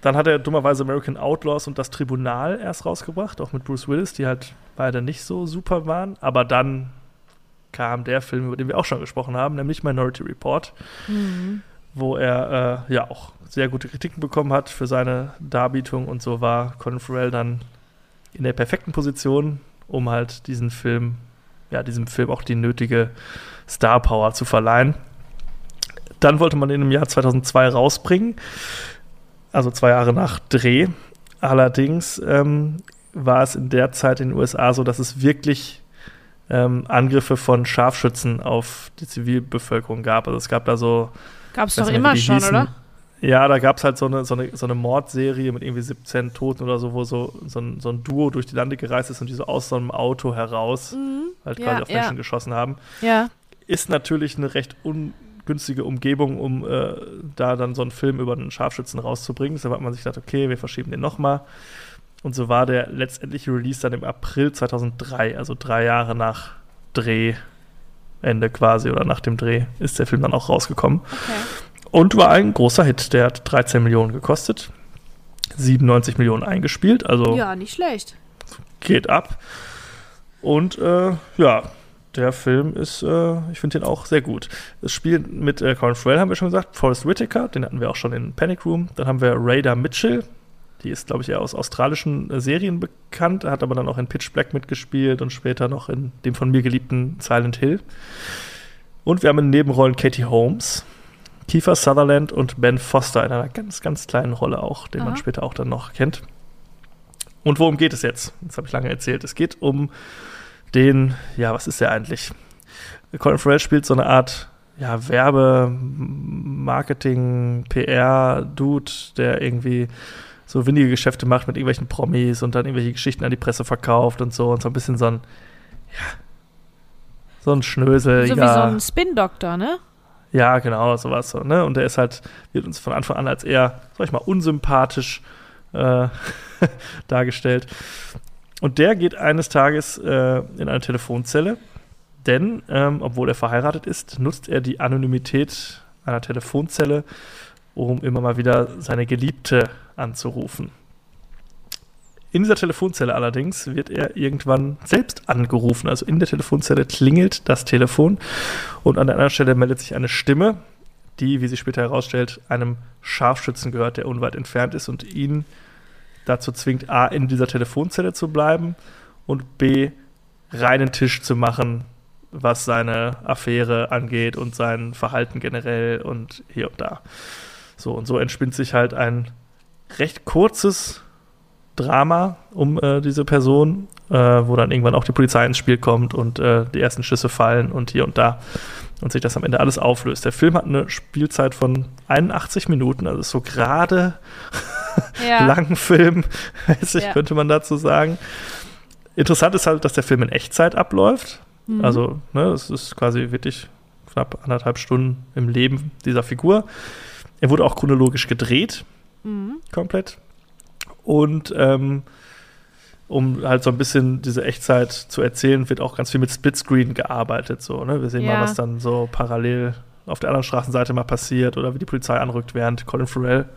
Dann hat er dummerweise American Outlaws und das Tribunal erst rausgebracht, auch mit Bruce Willis, die halt beide nicht so super waren. Aber dann kam der Film, über den wir auch schon gesprochen haben, nämlich Minority Report, mhm. Wo er äh, ja auch sehr gute Kritiken bekommen hat für seine Darbietung und so war Colin Farrell dann in der perfekten Position, um halt diesen Film, ja, diesem Film auch die nötige Star Power zu verleihen. Dann wollte man ihn im Jahr 2002 rausbringen, also zwei Jahre nach Dreh. Allerdings ähm, war es in der Zeit in den USA so, dass es wirklich ähm, Angriffe von Scharfschützen auf die Zivilbevölkerung gab. Also es gab da so. Gab es doch immer schon, hießen. oder? Ja, da gab es halt so eine, so, eine, so eine Mordserie mit irgendwie 17 Toten oder so, wo so, so, ein, so ein Duo durch die Lande gereist ist und die so aus so einem Auto heraus mhm. halt ja, quasi auf Menschen ja. geschossen haben. Ja. Ist natürlich eine recht ungünstige Umgebung, um äh, da dann so einen Film über einen Scharfschützen rauszubringen. Deshalb hat man sich gedacht, okay, wir verschieben den nochmal. Und so war der letztendliche Release dann im April 2003, also drei Jahre nach Drehende quasi oder nach dem Dreh ist der Film dann auch rausgekommen. Okay. Und war ein großer Hit. Der hat 13 Millionen gekostet, 97 Millionen eingespielt. Also ja, nicht schlecht. Geht ab. Und äh, ja, der Film ist, äh, ich finde den auch sehr gut. Das Spiel mit äh, Colin Farrell haben wir schon gesagt, Forrest Whitaker, den hatten wir auch schon in Panic Room. Dann haben wir Raider Mitchell, die ist, glaube ich, eher aus australischen äh, Serien bekannt, hat aber dann auch in Pitch Black mitgespielt und später noch in dem von mir geliebten Silent Hill. Und wir haben in Nebenrollen Katie Holmes, Kiefer Sutherland und Ben Foster in einer ganz, ganz kleinen Rolle auch, den Aha. man später auch dann noch kennt. Und worum geht es jetzt? Das habe ich lange erzählt. Es geht um den, ja, was ist der eigentlich? Colin Farrell spielt so eine Art ja, Werbe, Marketing, PR-Dude, der irgendwie so windige Geschäfte macht mit irgendwelchen Promis und dann irgendwelche Geschichten an die Presse verkauft und so und so ein bisschen so ein, ja, so ein Schnösel. So ja. wie so ein Spin-Doktor, ne? Ja, genau, sowas so, ne? Und der ist halt, wird uns von Anfang an als eher, sag ich mal, unsympathisch äh, dargestellt. Und der geht eines Tages äh, in eine Telefonzelle, denn, ähm, obwohl er verheiratet ist, nutzt er die Anonymität einer Telefonzelle, um immer mal wieder seine Geliebte anzurufen. In dieser Telefonzelle allerdings wird er irgendwann selbst angerufen. Also in der Telefonzelle klingelt das Telefon und an der anderen Stelle meldet sich eine Stimme, die, wie sich später herausstellt, einem Scharfschützen gehört, der unweit entfernt ist und ihn dazu zwingt, A, in dieser Telefonzelle zu bleiben und B, reinen Tisch zu machen, was seine Affäre angeht und sein Verhalten generell und hier und da. So, und so entspinnt sich halt ein recht kurzes Drama um äh, diese Person, äh, wo dann irgendwann auch die Polizei ins Spiel kommt und äh, die ersten Schüsse fallen und hier und da und sich das am Ende alles auflöst. Der Film hat eine Spielzeit von 81 Minuten, also so gerade ja. langen Film, ja. könnte man dazu sagen. Interessant ist halt, dass der Film in Echtzeit abläuft. Mhm. Also, ne, es ist quasi wirklich knapp anderthalb Stunden im Leben dieser Figur. Er wurde auch chronologisch gedreht, mhm. komplett. Und ähm, um halt so ein bisschen diese Echtzeit zu erzählen, wird auch ganz viel mit Splitscreen gearbeitet. So, ne? Wir sehen ja. mal, was dann so parallel auf der anderen Straßenseite mal passiert oder wie die Polizei anrückt, während Colin Farrell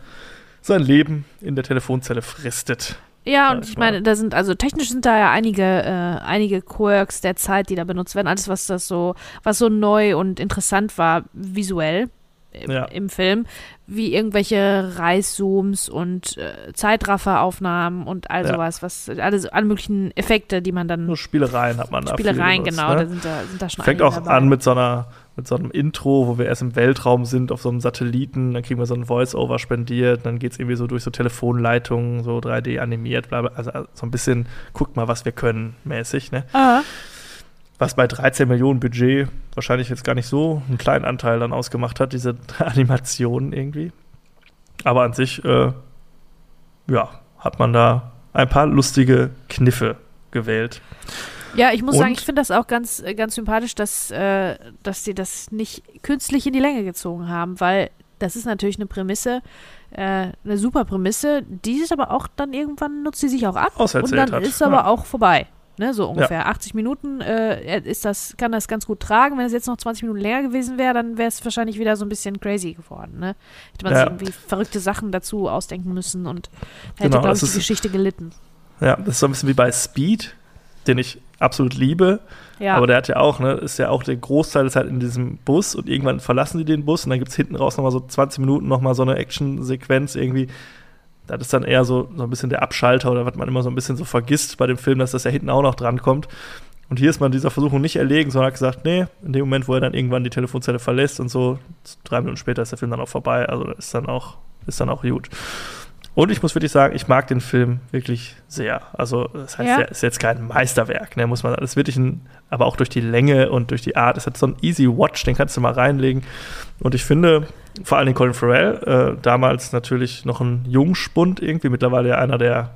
sein Leben in der Telefonzelle fristet. Ja, und ich meine, da sind, also technisch sind da ja einige, äh, einige Quirks der Zeit, die da benutzt werden. Alles, was das so, was so neu und interessant war, visuell im, ja. im Film, wie irgendwelche Reißzooms und äh, Zeitrafferaufnahmen und all sowas, ja. was alles, alle möglichen Effekte, die man dann. Nur Spielereien hat man da. Spielereien, genau, ne? da sind da, sind da schon Fängt auch dabei. an mit so einer mit so einem Intro, wo wir erst im Weltraum sind, auf so einem Satelliten, dann kriegen wir so ein Voice-Over spendiert, dann geht es irgendwie so durch so Telefonleitungen, so 3D animiert, bla, bla also so ein bisschen, guckt mal, was wir können, mäßig, ne? Aha was bei 13 Millionen Budget wahrscheinlich jetzt gar nicht so einen kleinen Anteil dann ausgemacht hat, diese Animationen irgendwie. Aber an sich, äh, ja, hat man da ein paar lustige Kniffe gewählt. Ja, ich muss Und, sagen, ich finde das auch ganz, äh, ganz sympathisch, dass, äh, dass sie das nicht künstlich in die Länge gezogen haben, weil das ist natürlich eine Prämisse, äh, eine super Prämisse, die ist aber auch dann irgendwann nutzt sie sich auch ab und dann hat. ist aber ja. auch vorbei. Ne, so ungefähr ja. 80 Minuten äh, ist das, kann das ganz gut tragen. Wenn es jetzt noch 20 Minuten länger gewesen wäre, dann wäre es wahrscheinlich wieder so ein bisschen crazy geworden. Ne? Hätte man ja. sich irgendwie verrückte Sachen dazu ausdenken müssen und hätte, genau, glaube ich, die Geschichte gelitten. Ja, das ist so ein bisschen wie bei Speed, den ich absolut liebe. Ja. Aber der hat ja auch, ne, ist ja auch der Großteil ist halt in diesem Bus und irgendwann verlassen die den Bus und dann gibt es hinten raus nochmal so 20 Minuten nochmal so eine Action-Sequenz irgendwie das ist dann eher so, so ein bisschen der Abschalter oder was man immer so ein bisschen so vergisst bei dem Film, dass das ja hinten auch noch dran kommt. Und hier ist man dieser Versuchung nicht erlegen, sondern hat gesagt, nee, in dem Moment, wo er dann irgendwann die Telefonzelle verlässt und so, drei Minuten später ist der Film dann auch vorbei. Also ist dann auch, ist dann auch gut. Und ich muss wirklich sagen, ich mag den Film wirklich sehr. Also, das heißt, ja. er ist jetzt kein Meisterwerk, ne, muss man sagen. Das ist wirklich ein, aber auch durch die Länge und durch die Art, es hat so ein easy Watch, den kannst du mal reinlegen. Und ich finde, vor allem Colin Farrell, äh, damals natürlich noch ein Jungspund irgendwie, mittlerweile ja einer der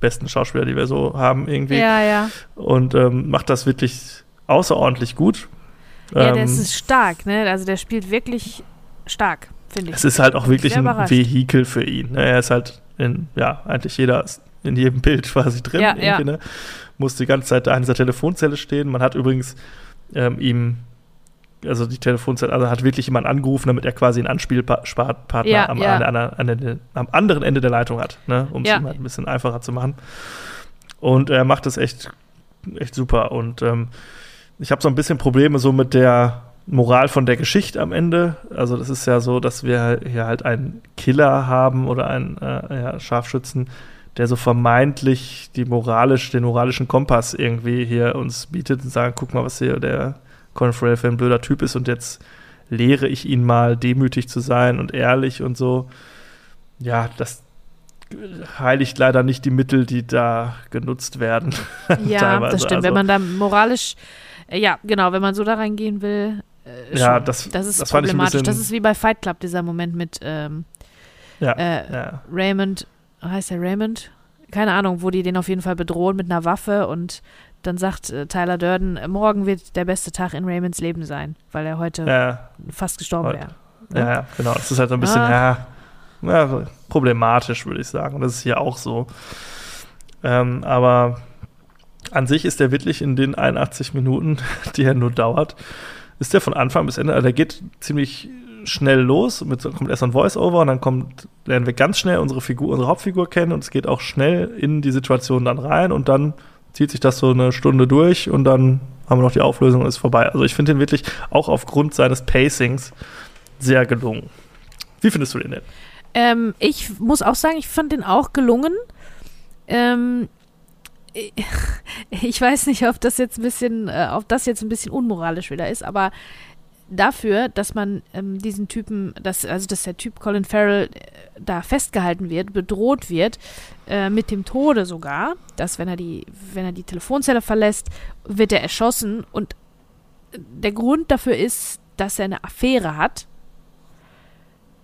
besten Schauspieler, die wir so haben irgendwie. Ja, ja. Und ähm, macht das wirklich außerordentlich gut. Ja, ähm, der ist stark, ne? Also der spielt wirklich stark finde ich. Es ist halt auch wirklich ein Vehikel für ihn. Ne? Er ist halt in, ja, eigentlich jeder, in jedem Bild quasi drin. Ja, ja. Ne? Muss die ganze Zeit da in dieser Telefonzelle stehen. Man hat übrigens ähm, ihm, also die Telefonzelle, also hat wirklich jemand angerufen, damit er quasi einen Anspielpartner ja, am. An, an, an, am, anderen Ende der Leitung hat, ne? um es ihm halt ein bisschen einfacher zu machen. Und er macht das echt, echt super. Und ähm, ich habe so ein bisschen Probleme so mit der Moral von der Geschichte am Ende. Also das ist ja so, dass wir hier halt einen Killer haben oder einen äh, ja, Scharfschützen, der so vermeintlich die moralisch, den moralischen Kompass irgendwie hier uns bietet und sagen, guck mal, was hier der Colin Farrell für ein blöder Typ ist und jetzt lehre ich ihn mal, demütig zu sein und ehrlich und so. Ja, das heiligt leider nicht die Mittel, die da genutzt werden. Ja, das stimmt. Also, wenn man da moralisch, äh, ja, genau, wenn man so da reingehen will, äh, ja, das, das ist das problematisch. das ist wie bei Fight Club, dieser Moment mit ähm, ja, äh, ja. Raymond, heißt der Raymond? Keine Ahnung, wo die den auf jeden Fall bedrohen mit einer Waffe und dann sagt äh, Tyler Durden, morgen wird der beste Tag in Raymonds Leben sein, weil er heute ja. fast gestorben wäre. Ja, ja, genau. Das ist halt so ein bisschen ah. ja, problematisch, würde ich sagen. Das ist hier auch so. Ähm, aber an sich ist der wirklich in den 81 Minuten, die er nur dauert, ist der von Anfang bis Ende, also der geht ziemlich schnell los, mit, kommt erst ein Voice-Over und dann kommt, lernen wir ganz schnell unsere Figur, unsere Hauptfigur kennen und es geht auch schnell in die Situation dann rein und dann zieht sich das so eine Stunde durch und dann haben wir noch die Auflösung und ist vorbei. Also ich finde den wirklich auch aufgrund seines Pacings sehr gelungen. Wie findest du den denn? Ähm, ich muss auch sagen, ich fand den auch gelungen. Ähm, ich weiß nicht, ob das jetzt ein bisschen, äh, ob das jetzt ein bisschen unmoralisch wieder ist, aber dafür, dass man ähm, diesen Typen, dass, also dass der Typ Colin Farrell äh, da festgehalten wird, bedroht wird, äh, mit dem Tode sogar, dass wenn er die, wenn er die Telefonzelle verlässt, wird er erschossen und der Grund dafür ist, dass er eine Affäre hat.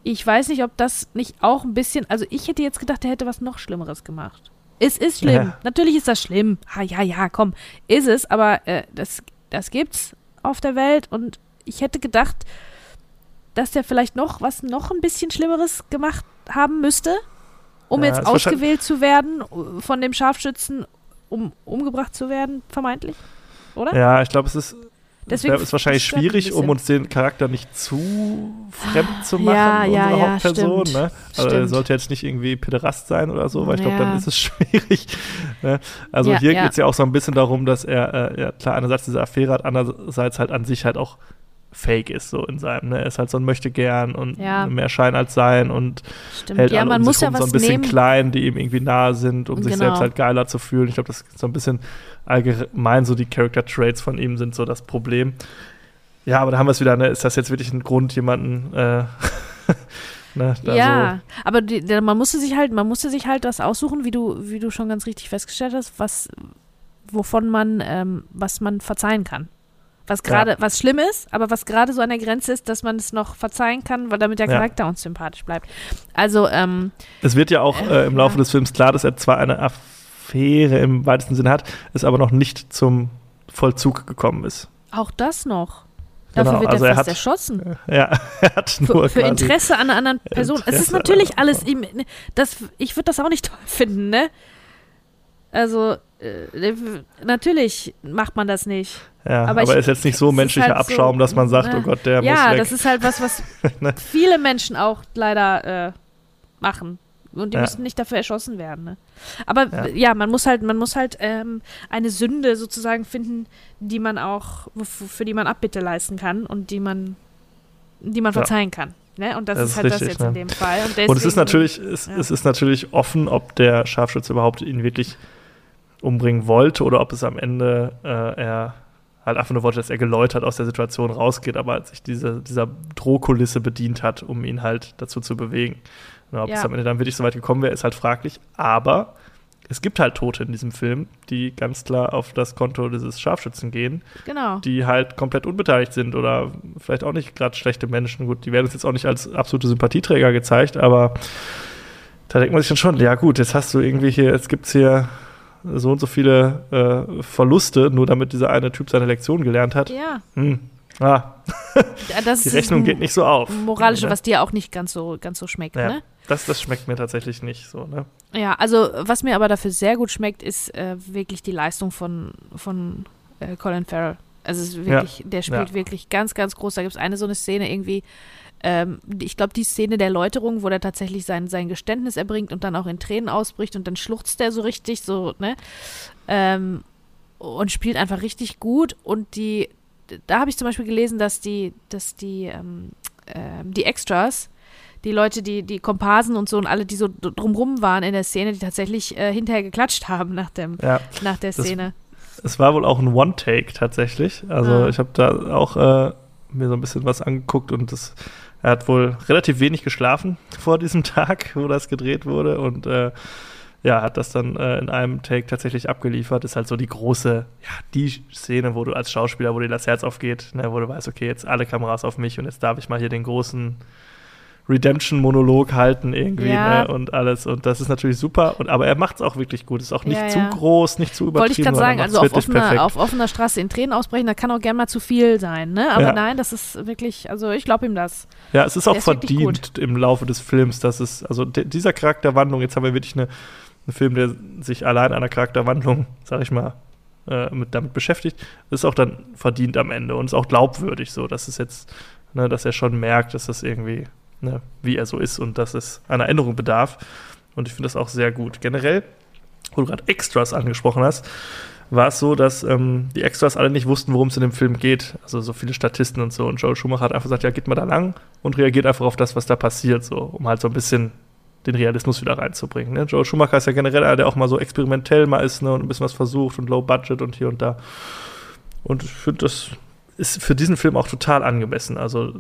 Ich weiß nicht, ob das nicht auch ein bisschen, also ich hätte jetzt gedacht, er hätte was noch Schlimmeres gemacht. Es ist schlimm. Ja. Natürlich ist das schlimm. Ha, ja, ja, komm. Ist es, aber äh, das, das gibt's auf der Welt und ich hätte gedacht, dass der vielleicht noch was noch ein bisschen Schlimmeres gemacht haben müsste, um ja, jetzt ausgewählt zu werden von dem Scharfschützen, um umgebracht zu werden, vermeintlich. Oder? Ja, ich glaube, es ist Deswegen ist wahrscheinlich schwierig, um uns den Charakter nicht zu fremd zu machen, ja, ja, unsere ja, Hauptperson. Stimmt, ne? Also er sollte jetzt nicht irgendwie Pederast sein oder so, weil ich glaube, dann ist es schwierig. Ne? Also hier geht es ja auch so ein bisschen darum, dass er, äh, ja klar, einerseits diese Affäre hat, andererseits halt an sich halt auch fake ist, so in seinem, ne? Er ist halt so ein möchte gern und ja. mehr Schein als sein und Stimmt. hält ja, an man um muss ja was so ein bisschen nehmen. klein, die ihm irgendwie nahe sind, um Genau. sich selbst halt geiler zu fühlen. Ich glaube, das ist so ein bisschen allgemein so die Character Traits von ihm sind so das Problem. Ja, aber da haben wir es wieder, ne? Ist das jetzt wirklich ein Grund, jemanden äh, ne, ja, aber die, man musste sich halt, man musste sich halt das aussuchen, wie du, wie du schon ganz richtig festgestellt hast, was, wovon man, ähm, was man verzeihen kann. Was gerade, Ja. was schlimm ist, aber was gerade so an der Grenze ist, dass man es noch verzeihen kann, weil damit der Ja. Charakter uns sympathisch bleibt. Also, ähm, Es wird ja auch äh, im Laufe ja. des Films klar, dass er zwar eine Affäre im weitesten Sinne hat, es aber noch nicht zum Vollzug gekommen ist. auch das noch. Dafür Genau, wird also er fast hat- erschossen. Ja, er hat nur Für, für Interesse an einer anderen Person. es ist Interesse natürlich alles ihm. Das, ich würde das auch nicht toll finden, ne? Also, äh, natürlich macht man das nicht. Ja, aber aber, ich- ist jetzt nicht so menschlicher halt so, Abschaum, dass man sagt, ne? oh Gott, der ja, muss weg. das ist halt was, was Ne? viele Menschen auch leider äh, machen. Und die Ja. müssen nicht dafür erschossen werden. Ne? Aber Ja. ja. ja, man muss halt, man muss halt ähm, eine Sünde sozusagen finden, die man auch, für die man Abbitte leisten kann und die man, die man Ja. verzeihen kann. Ne? Und das, Das ist halt das richtig, jetzt ne? in dem Fall. Und, Und es ist natürlich, es, ja. es ist natürlich offen, ob der Scharfschütze überhaupt ihn wirklich umbringen wollte oder ob es am Ende äh, er halt einfach nur wollte, dass er geläutert aus der Situation rausgeht, aber sich diese, dieser Drohkulisse bedient hat, um ihn halt dazu zu bewegen. Und ob Ja. es am Ende dann wirklich so weit gekommen wäre, ist halt fraglich. Aber es gibt halt Tote in diesem Film, die ganz klar auf das Konto dieses Scharfschützen gehen, Genau. die halt komplett unbeteiligt sind oder vielleicht auch nicht gerade schlechte Menschen. Gut, die werden uns jetzt auch nicht als absolute Sympathieträger gezeigt, aber da denkt man sich dann schon, ja gut, jetzt hast du irgendwie hier, jetzt gibt es hier so und so viele äh, Verluste, nur damit dieser eine Typ seine Lektion gelernt hat. Ja, Hm. Ah, die Rechnung geht nicht so auf. Moralische, Ne? was dir auch nicht ganz so, ganz so schmeckt, Ja. ne? Das, das schmeckt mir tatsächlich nicht so, ne? Ja, also was mir aber dafür sehr gut schmeckt, ist äh, wirklich die Leistung von, von äh, Colin Farrell. Also es ist wirklich, der spielt ja. wirklich ganz, ganz groß. Da gibt es eine so eine Szene irgendwie, ähm, ich glaube, die Szene der Läuterung, wo der tatsächlich sein, sein Geständnis erbringt und dann auch in Tränen ausbricht und dann schluchzt der so richtig, so, ne? Ähm, und spielt einfach richtig gut. Und die, da habe ich zum Beispiel gelesen, dass die, dass die, ähm, äh, die Extras, die Leute, die, die Komparsen und so und alle, die so drumrum waren in der Szene, die tatsächlich äh, hinterher geklatscht haben nach, dem, ja, nach der Szene. Es war wohl auch ein One-Take tatsächlich. Also ah. ich habe da auch äh, mir so ein bisschen was angeguckt und das, er hat wohl relativ wenig geschlafen vor diesem Tag, wo das gedreht wurde und äh, ja, hat das dann äh, in einem Take tatsächlich abgeliefert. Ist halt so die große, ja, die Szene, wo du als Schauspieler, wo dir das Herz aufgeht, ne, wo du weißt, okay, jetzt alle Kameras auf mich und jetzt darf ich mal hier den großen Redemption-Monolog halten irgendwie ja. ne, und alles. Und das ist natürlich super. Und, aber er macht es auch wirklich gut. Ist auch nicht ja, zu ja. groß, nicht zu übertrieben. Wollte ich gerade sagen, also auf offener, auf offener, Straße in Tränen ausbrechen, da kann auch gerne mal zu viel sein. Ne? Aber nein, das ist wirklich, also ich glaube ihm das. Ja, es ist auch ist verdient im Laufe des Films, dass es, also dieser Charakterwandlung, jetzt haben wir wirklich eine, einen Film, der sich allein einer Charakterwandlung, sag ich mal, äh, mit, damit beschäftigt, ist auch dann verdient am Ende und ist auch glaubwürdig so, dass es jetzt, ne, dass er schon merkt, dass das irgendwie ne, wie er so ist und dass es einer Änderung bedarf. Und ich finde das auch sehr gut. Generell, wo du gerade Extras angesprochen hast, war es so, dass ähm, die Extras alle nicht wussten, worum es in dem Film geht. Also so viele Statisten und so. Und Joel Schumacher hat einfach gesagt, ja, geht mal da lang und reagiert einfach auf das, was da passiert, so, um halt so ein bisschen den Realismus wieder reinzubringen. Ne? Joel Schumacher ist ja generell einer, der auch mal so experimentell mal ist ne, und ein bisschen was versucht und Low Budget und hier und da. Und ich finde, das ist für diesen Film auch total angemessen. Also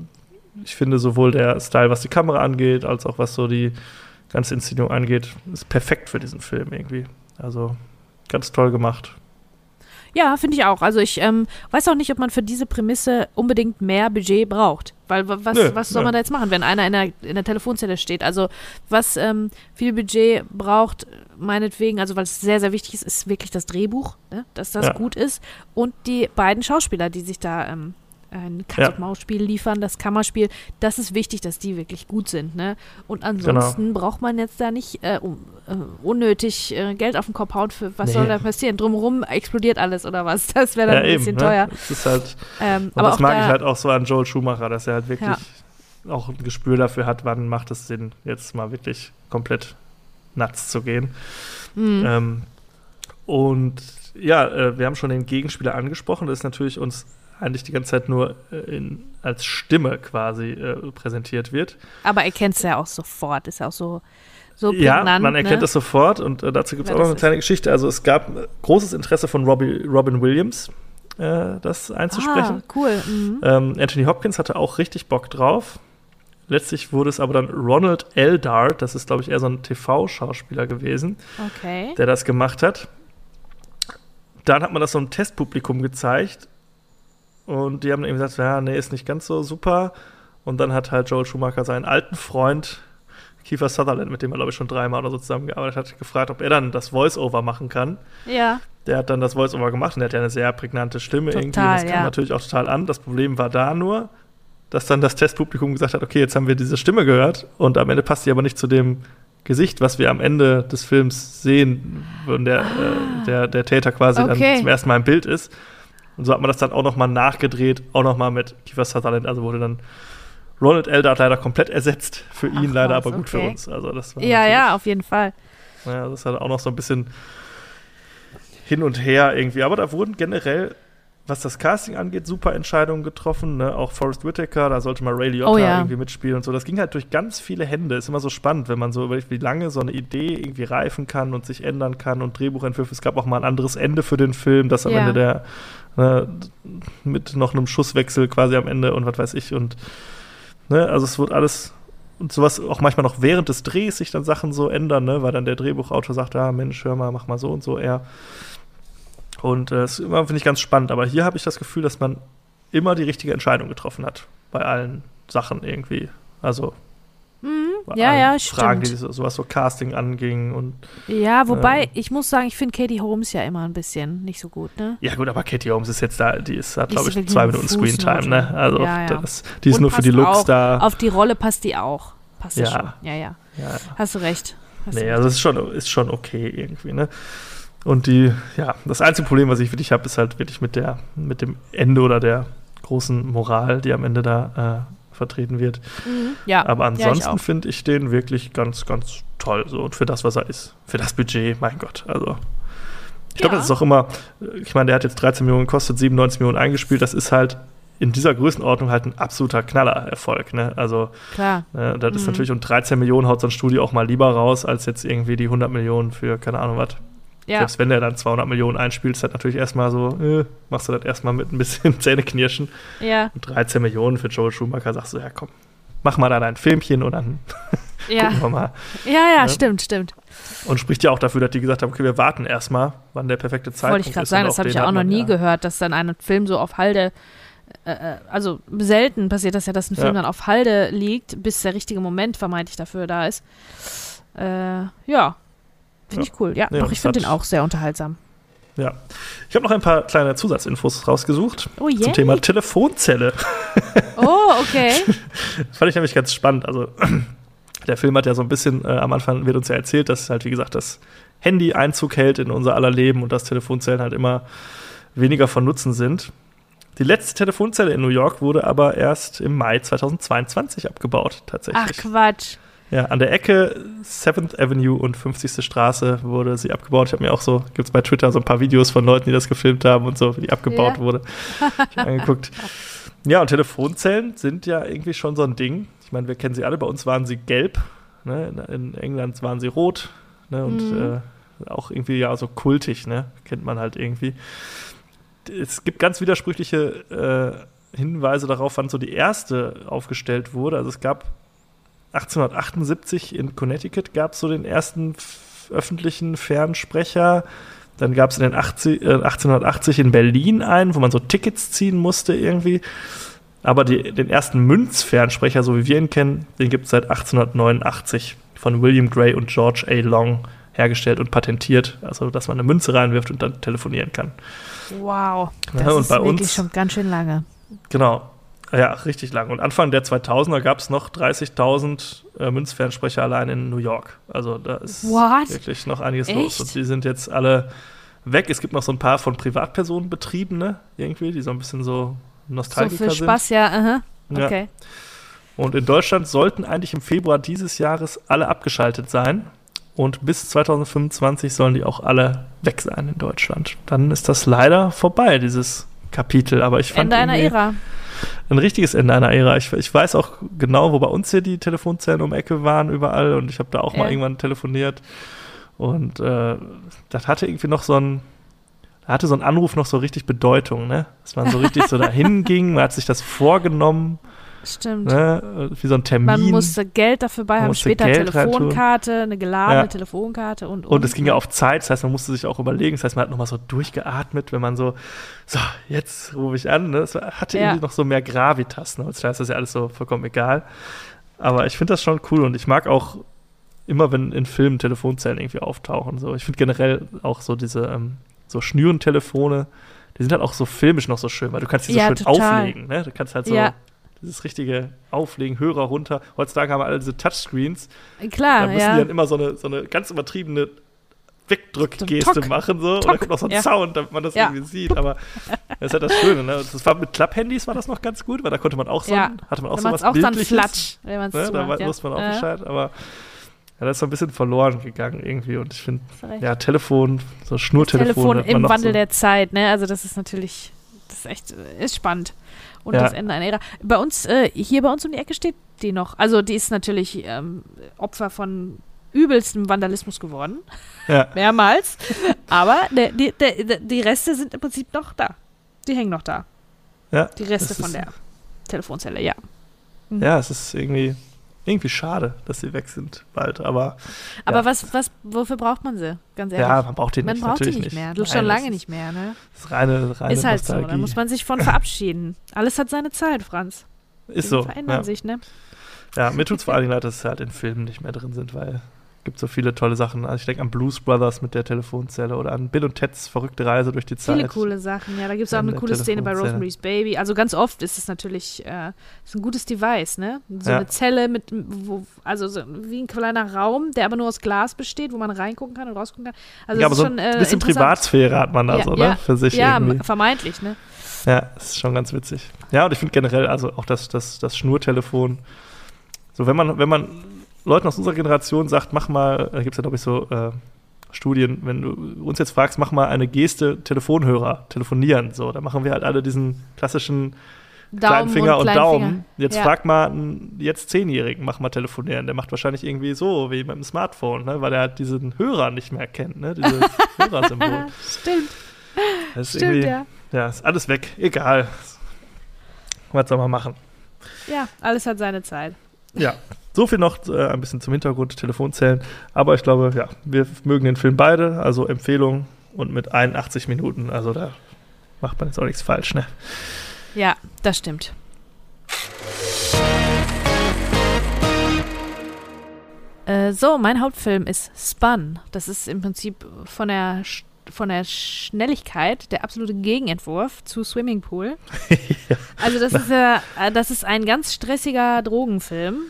ich finde sowohl der Style, was die Kamera angeht, als auch was so die ganze Inszenierung angeht, ist perfekt für diesen Film irgendwie. Also ganz toll gemacht. Ja, finde ich auch. Also ich ähm, weiß auch nicht, ob man für diese Prämisse unbedingt mehr Budget braucht. Weil was, nö, was soll nö. man da jetzt machen, wenn einer in der, in der Telefonzelle steht? Also was ähm, viel Budget braucht, meinetwegen, also weil es sehr, sehr wichtig ist, ist wirklich das Drehbuch, ne? dass das ja. gut ist. Und die beiden Schauspieler, die sich da ähm, ein Katz-und-Maus-Spiel liefern, das Kammerspiel, das ist wichtig, dass die wirklich gut sind. Ne? Und ansonsten genau. braucht man jetzt da nicht äh, um, äh, unnötig äh, Geld auf den Kopf hauen für was nee. soll da passieren? Drumherum explodiert alles oder was? Das wäre dann ja, ein eben, bisschen ne? teuer. Das halt, ähm, aber das mag da, ich halt auch so an Joel Schumacher, dass er halt wirklich ja. auch ein Gespür dafür hat, wann macht es Sinn, jetzt mal wirklich komplett nuts zu gehen. Mhm. Ähm, und ja, äh, wir haben schon den Gegenspieler angesprochen. Das ist natürlich uns eigentlich die ganze Zeit nur äh, in, als Stimme quasi äh, präsentiert wird. Aber er kennt es ja auch sofort, ist ja auch so. So ja, man erkennt ne? es sofort und äh, dazu gibt es auch noch eine kleine Geschichte. Also es gab äh, großes Interesse von Robbie, Robin Williams, äh, das einzusprechen. Ah, cool. Mhm. Ähm, Anthony Hopkins hatte auch richtig Bock drauf. Letztlich wurde es aber dann Ronald Eldard, das ist glaube ich eher so ein TV-Schauspieler gewesen, okay. der das gemacht hat. Dann hat man das so einem Testpublikum gezeigt und die haben eben gesagt, ja, nee, ist nicht ganz so super. Und dann hat halt Joel Schumacher seinen alten Freund Kiefer Sutherland, mit dem er, glaube ich, schon dreimal oder so zusammengearbeitet hat, gefragt, ob er dann das Voice-Over machen kann. Ja. Der hat dann das Voice-Over gemacht und der hat ja eine sehr prägnante Stimme total, irgendwie. Das kam ja. natürlich auch total an. Das Problem war da nur, dass dann das Testpublikum gesagt hat, okay, jetzt haben wir diese Stimme gehört und am Ende passt sie aber nicht zu dem Gesicht, was wir am Ende des Films sehen, wenn der, ah. äh, der, der Täter quasi okay. dann zum ersten Mal im Bild ist. Und so hat man das dann auch nochmal nachgedreht, auch nochmal mit Kiefer Sutherland. Also wurde dann Ronald Eldard leider komplett ersetzt. Für ihn Ach, leider, aber gut okay. für uns. Also das war ja, ja, auf jeden Fall. Ja, das ist halt auch noch so ein bisschen hin und her irgendwie. Aber da wurden generell, was das Casting angeht, super Entscheidungen getroffen. Ne? Auch Forrest Whitaker, da sollte mal Ray Liotta oh, ja. irgendwie mitspielen und so. Das ging halt durch ganz viele Hände. Ist immer so spannend, wenn man so überlegt, wie lange so eine Idee irgendwie reifen kann und sich ändern kann und Drehbuchentwürfe. Es gab auch mal ein anderes Ende für den Film, das am ja. Ende der Ne, mit noch einem Schusswechsel quasi am Ende und was weiß ich. Und ne, also es wird alles und sowas auch manchmal noch während des Drehs sich dann Sachen so ändern, ne, weil dann der Drehbuchautor sagt, ja, Mensch, hör mal, mach mal so und so eher. Und äh, das finde ich ganz spannend. Aber hier habe ich das Gefühl, dass man immer die richtige Entscheidung getroffen hat bei allen Sachen irgendwie. Also Mhm. Ja, ja, Fragen, stimmt. die so, was so Casting anging und. Ja, wobei, äh, ich muss sagen, ich finde Katie Holmes ja immer ein bisschen nicht so gut, ne? Ja, gut, aber Katie Holmes ist jetzt da, die ist, hat, glaube ich, zwei Minuten Screentime, ne? Also, ja, ja. Das, die ist und nur für die Looks auch, da. Auf die Rolle passt die auch. Passt ja. schon. Ja, ja, ja. Hast du recht. Hast nee, also, es ist schon, ist schon okay irgendwie, ne? Und die, ja, das einzige Problem, was ich wirklich habe, ist halt wirklich mit der, mit dem Ende oder der großen Moral, die am Ende da äh, vertreten wird. Mhm. Ja. Aber ansonsten ja, finde ich den wirklich ganz, ganz toll. So und für das, was er ist. Für das Budget, mein Gott. Also Ich glaube, Ja. das ist auch immer, ich meine, der hat jetzt 13 Millionen gekostet, 97 Millionen eingespielt. Das ist halt in dieser Größenordnung halt ein absoluter Knallererfolg. Ne? Also, Klar. äh, das ist Mhm. natürlich, und 13 Millionen haut so ein Studio auch mal lieber raus, als jetzt irgendwie die 100 Millionen für, keine Ahnung was. Ja. Selbst wenn der dann 200 Millionen einspielt, ist das natürlich erstmal so, äh, machst du das erstmal mit ein bisschen Zähneknirschen. Ja. Und 13 Millionen für Joel Schumacher sagst du, ja komm, mach mal da dein Filmchen und dann Ja. gucken wir mal. Ja, ja, Ne? stimmt, stimmt. Und spricht ja auch dafür, dass die gesagt haben, okay, wir warten erstmal, wann der perfekte Zeitpunkt Wollte ich gerade ist. sagen, das habe ich ja auch noch nie ja- gehört, dass dann ein Film so auf Halde, äh, äh, also selten passiert das ja, dass ein Film Ja. dann auf Halde liegt, bis der richtige Moment vermeintlich dafür da ist. Äh, ja, finde Ja. ich cool. Ja, Nee, doch, ich finde den auch sehr unterhaltsam. Ja. Ich habe noch ein paar kleine Zusatzinfos rausgesucht Oh yeah. zum Thema Telefonzelle. Oh, okay. Das fand ich nämlich ganz spannend. Also, der Film hat ja so ein bisschen, äh, am Anfang wird uns ja erzählt, dass halt, wie gesagt, das Handy Einzug hält in unser aller Leben und dass Telefonzellen halt immer weniger von Nutzen sind. Die letzte Telefonzelle in New York wurde aber erst im Mai 2022 abgebaut, Ach, tatsächlich. Quatsch. Ja, an der Ecke 7th Avenue und 50. Straße wurde sie abgebaut. Ich habe mir auch so, gibt es bei Twitter so ein paar Videos von Leuten, die das gefilmt haben und so, wie die abgebaut Ja. wurde. Ich hab angeguckt. Ja, und Telefonzellen sind ja irgendwie schon so ein Ding. Ich meine, wir kennen sie alle. Bei uns waren sie gelb. Ne? In, in England waren sie rot. Ne? Und Mhm. äh, auch irgendwie ja so kultig, ne? Kennt man halt irgendwie. Es gibt ganz widersprüchliche äh, Hinweise darauf, wann so die erste aufgestellt wurde. Also es gab 1878 in Connecticut gab es so den ersten öffentlichen Fernsprecher. Dann gab es in den 80, äh, 1880 in Berlin einen, wo man so Tickets ziehen musste irgendwie. Aber die, den ersten Münzfernsprecher, so wie wir ihn kennen, den gibt es seit 1889 von William Gray und George A. Long hergestellt und patentiert. Also, dass man eine Münze reinwirft und dann telefonieren kann. Wow. Ja, Das und ist wirklich uns- schon ganz schön lange. Genau. Ja, richtig lang. Und Anfang der 2000er gab es noch 30.000 äh, Münzfernsprecher allein in New York. Also da ist What? wirklich noch einiges Echt? los. Und die sind jetzt alle weg. Es gibt noch so ein paar von Privatpersonen betriebene irgendwie, die so ein bisschen so So Nostalgiker für sind. Spaß, ja. aha. Ja. Okay. Und in Deutschland sollten eigentlich im Februar dieses Jahres alle abgeschaltet sein. Und bis 2025 sollen die auch alle weg sein in Deutschland. Dann ist das leider vorbei, dieses Kapitel. Aber ich fand Ende einer irgendwie- Ära. Ein richtiges Ende einer Ära. Ich, ich weiß auch genau, wo bei uns hier die Telefonzellen um Ecke waren, überall. Und ich habe da auch Ja. mal irgendwann telefoniert. Und äh, das hatte irgendwie noch so ein, da hatte so ein Anruf noch so richtig Bedeutung, ne? Dass man so richtig so dahin ging, man hat sich das vorgenommen, Stimmt. ne? Wie so ein Termin. Man musste Geld dafür bei haben, später Geld reintun. Telefonkarte, eine geladene Ja. Telefonkarte und, und es ging ja auf Zeit, das heißt, man musste sich auch überlegen, das heißt, man hat nochmal so durchgeatmet, wenn man so, so, jetzt rufe ich an, ne? Das hatte Ja. irgendwie noch so mehr Gravitas, ne? Heutzutage ist das ja alles so vollkommen egal. Aber ich finde das schon cool und ich mag auch immer, wenn in Filmen Telefonzellen irgendwie auftauchen. So. Ich finde generell auch so diese ähm, so Schnürentelefone, die sind halt auch so filmisch noch so schön, weil du kannst die so Ja, schön total. auflegen, ne? Du kannst halt so Ja. Dieses richtige Auflegen, Hörer runter. Heutzutage haben wir alle diese Touchscreens, Klar, da müssen ja. die dann immer so eine, so eine ganz übertriebene Wegdrückgeste So ein Tock. machen so und dann kommt noch so ein ja. Sound, damit man das Ja. irgendwie sieht. Aber das ist halt das Schöne. Ne? Das war mit Klapphandys war das noch ganz gut, weil da konnte man auch so, Ja. ein- hatte man auch so was auch dann Bildliches. flatsch, wenn man es Ne? Da zumacht, wei- ja. wusste man auch Bescheid. Aber ja, das ist so ein bisschen verloren gegangen irgendwie. Und ich finde, ja, Telefon, so Schnurtelefon. Telefon im Wandel so, der Zeit, ne? Also das ist natürlich, das ist echt, äh, ist spannend. Und Ja. das Ende einer Ära. Bei uns, äh, hier bei uns um die Ecke steht die noch. Also die ist natürlich ähm, Opfer von übelstem Vandalismus geworden. Ja. Mehrmals. Aber der, die, der, die Reste sind im Prinzip noch da. Die hängen noch da. Ja, Die Reste von der Telefonzelle, ja. ja, es ist irgendwie, irgendwie schade, dass sie weg sind bald. Aber Aber Ja. was, was, wofür braucht man sie? Ganz ehrlich. ja, man braucht die man nicht. braucht die nicht mehr. Du Nein, schon lange nicht mehr, ne? Das ist reine, reine Ist halt so. Da Nostalgie. muss man sich von verabschieden. Alles hat seine Zeit, Franz. Ist Dinge so. verändern Ja. sich, ne? Ja, mir tut es vor allen Dingen leid, dass es halt in Filmen nicht mehr drin sind, weil gibt so viele tolle Sachen. Also ich denke an Blues Brothers mit der Telefonzelle oder an Bill und Teds verrückte Reise durch die Zeit. Viele coole Sachen. Ja, da gibt es auch In eine coole Szene bei. Rosemary's Baby. Also ganz oft ist es natürlich äh, ist ein gutes Device, ne? So Ja. eine Zelle mit, wo, also so wie ein kleiner Raum, der aber nur aus Glas besteht, wo man reingucken kann und rausgucken kann. Also ja, aber ist so schon ein äh, bisschen interessant. Privatsphäre hat man da Ja, so, ja. ne? Für sich Ja, irgendwie. vermeintlich, ne? Ja, ist schon ganz witzig. Ja, und ich finde generell, also auch das, das, das Schnurtelefon, so wenn man, wenn man Leuten aus unserer Generation sagt, mach mal, da gibt es ja, glaube ich, so äh, Studien, wenn du uns jetzt fragst, mach mal eine Geste, Telefonhörer, telefonieren, so, da machen wir halt alle diesen klassischen Daumen kleinen Finger und, kleinen Daumen. Finger. Jetzt Ja. frag mal einen jetzt Zehnjährigen, mach mal telefonieren. Der macht wahrscheinlich irgendwie so wie mit dem Smartphone, ne? weil er halt diesen Hörer nicht mehr kennt, ne? dieses Hörersymbol. Stimmt, Das ist stimmt, ja. ja, ist alles weg, egal. Was soll man machen? Ja, alles hat seine Zeit. Ja, so viel noch äh, ein bisschen zum Hintergrund, Telefonzellen. Aber ich glaube, ja, wir mögen den Film beide, also Empfehlung und mit 81 Minuten, also da macht man jetzt auch nichts falsch, ne? Ja, das stimmt. Äh, so, mein Hauptfilm ist Spun. Das ist im Prinzip von der, Sch- von der Schnelligkeit der absolute Gegenentwurf zu Swimming Pool. Also das ist, äh, äh, das ist ein ganz stressiger Drogenfilm.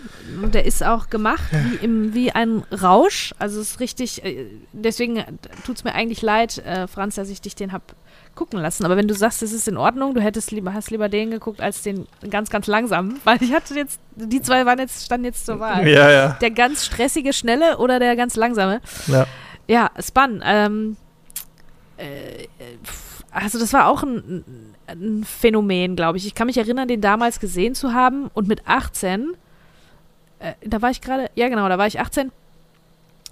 Und der ist auch gemacht wie, im, wie ein Rausch. Also es ist richtig, äh, deswegen tut es mir eigentlich leid, äh, Franz, dass ich dich den hab gucken lassen. Aber wenn du sagst, es ist in Ordnung, du hättest lieber, hast lieber den geguckt als den ganz, ganz langsamen. Weil ich hatte jetzt, die zwei waren jetzt, standen jetzt zur Wahl. Ja, ja. Der ganz stressige, schnelle oder der ganz langsame. ja. Ja, Spun. Ähm, äh, also das war auch ein, ein Phänomen, glaube ich. Ich kann mich erinnern, den damals gesehen zu haben und mit 18, äh, da war ich gerade, ja genau, da war ich 18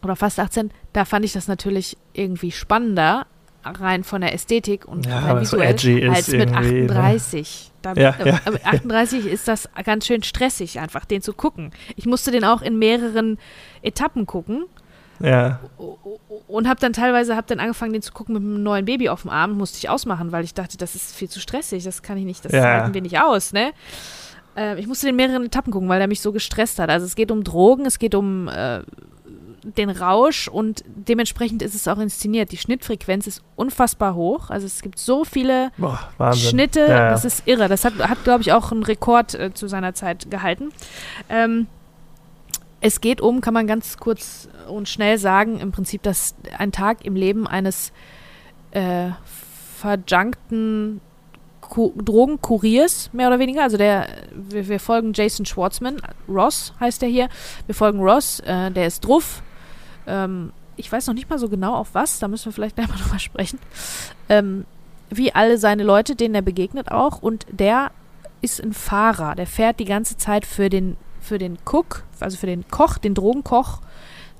oder fast 18, da fand ich das natürlich irgendwie spannender, rein von der Ästhetik und Ja, rein so visuell, ist als mit irgendwie, ne? 38. Da, Ja, äh, ja. äh, mit 38 ist das ganz schön stressig, einfach den zu gucken. Ich musste den auch in mehreren Etappen gucken Ja, und habe dann teilweise hab dann angefangen, den zu gucken mit einem neuen Baby auf dem Arm, musste ich ausmachen, weil ich dachte, das ist viel zu stressig, das kann ich nicht, das Ja. halten wir nicht aus, ne? Äh, ich musste den mehreren Etappen gucken, weil der mich so gestresst hat. Also es geht um Drogen, es geht um äh, den Rausch und dementsprechend ist es auch inszeniert. Die Schnittfrequenz ist unfassbar hoch. Also es gibt so viele boah. Schnitte, Ja, ja. das ist irre. Das hat, hat glaube ich, auch einen Rekord äh, zu seiner Zeit gehalten. Ähm, es geht um, kann man ganz kurz und schnell sagen, im Prinzip, dass ein Tag im Leben eines äh, verjunkten Ku Drogenkuriers, mehr oder weniger. Also der, wir, wir folgen Jason Schwartzman, Ross heißt er hier. Wir folgen Ross, äh, der ist druff. Ähm, ich weiß noch nicht mal so genau auf was, da müssen wir vielleicht gleich mal drüber sprechen. Ähm, wie alle seine Leute, denen er begegnet auch. Und der ist ein Fahrer. Der fährt die ganze Zeit für den, für den Cook, also für den Koch, den Drogenkoch,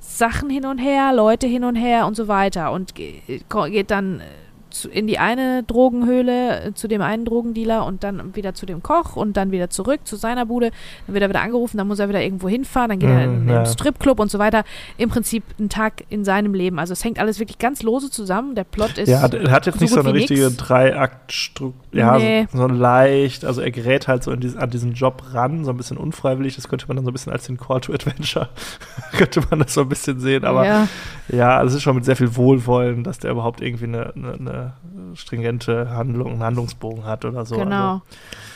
Sachen hin und her, Leute hin und her und so weiter. Und ko- geht dann äh, zu, in die eine Drogenhöhle, äh, zu dem einen Drogendealer und dann wieder zu dem Koch und dann wieder zurück zu seiner Bude. Dann wird er wieder angerufen, dann muss er wieder irgendwo hinfahren, dann geht er in, Mhm, in ja. den Stripclub und so weiter. Im Prinzip ein Tag in seinem Leben. Also es hängt alles wirklich ganz lose zusammen. Der Plot ist. Ja, er hat jetzt so nicht so eine richtige. Dreiakt-Struktur. Ja, Nee. so, so leicht. Also er gerät halt so in diesen, an diesen Job ran, so ein bisschen unfreiwillig. Das könnte man dann so ein bisschen als den Call to Adventure, könnte man das so ein bisschen sehen. Aber ja, ja, also es ist schon mit sehr viel Wohlwollen, dass der überhaupt irgendwie eine, eine, eine stringente Handlung, einen Handlungsbogen hat oder so. genau.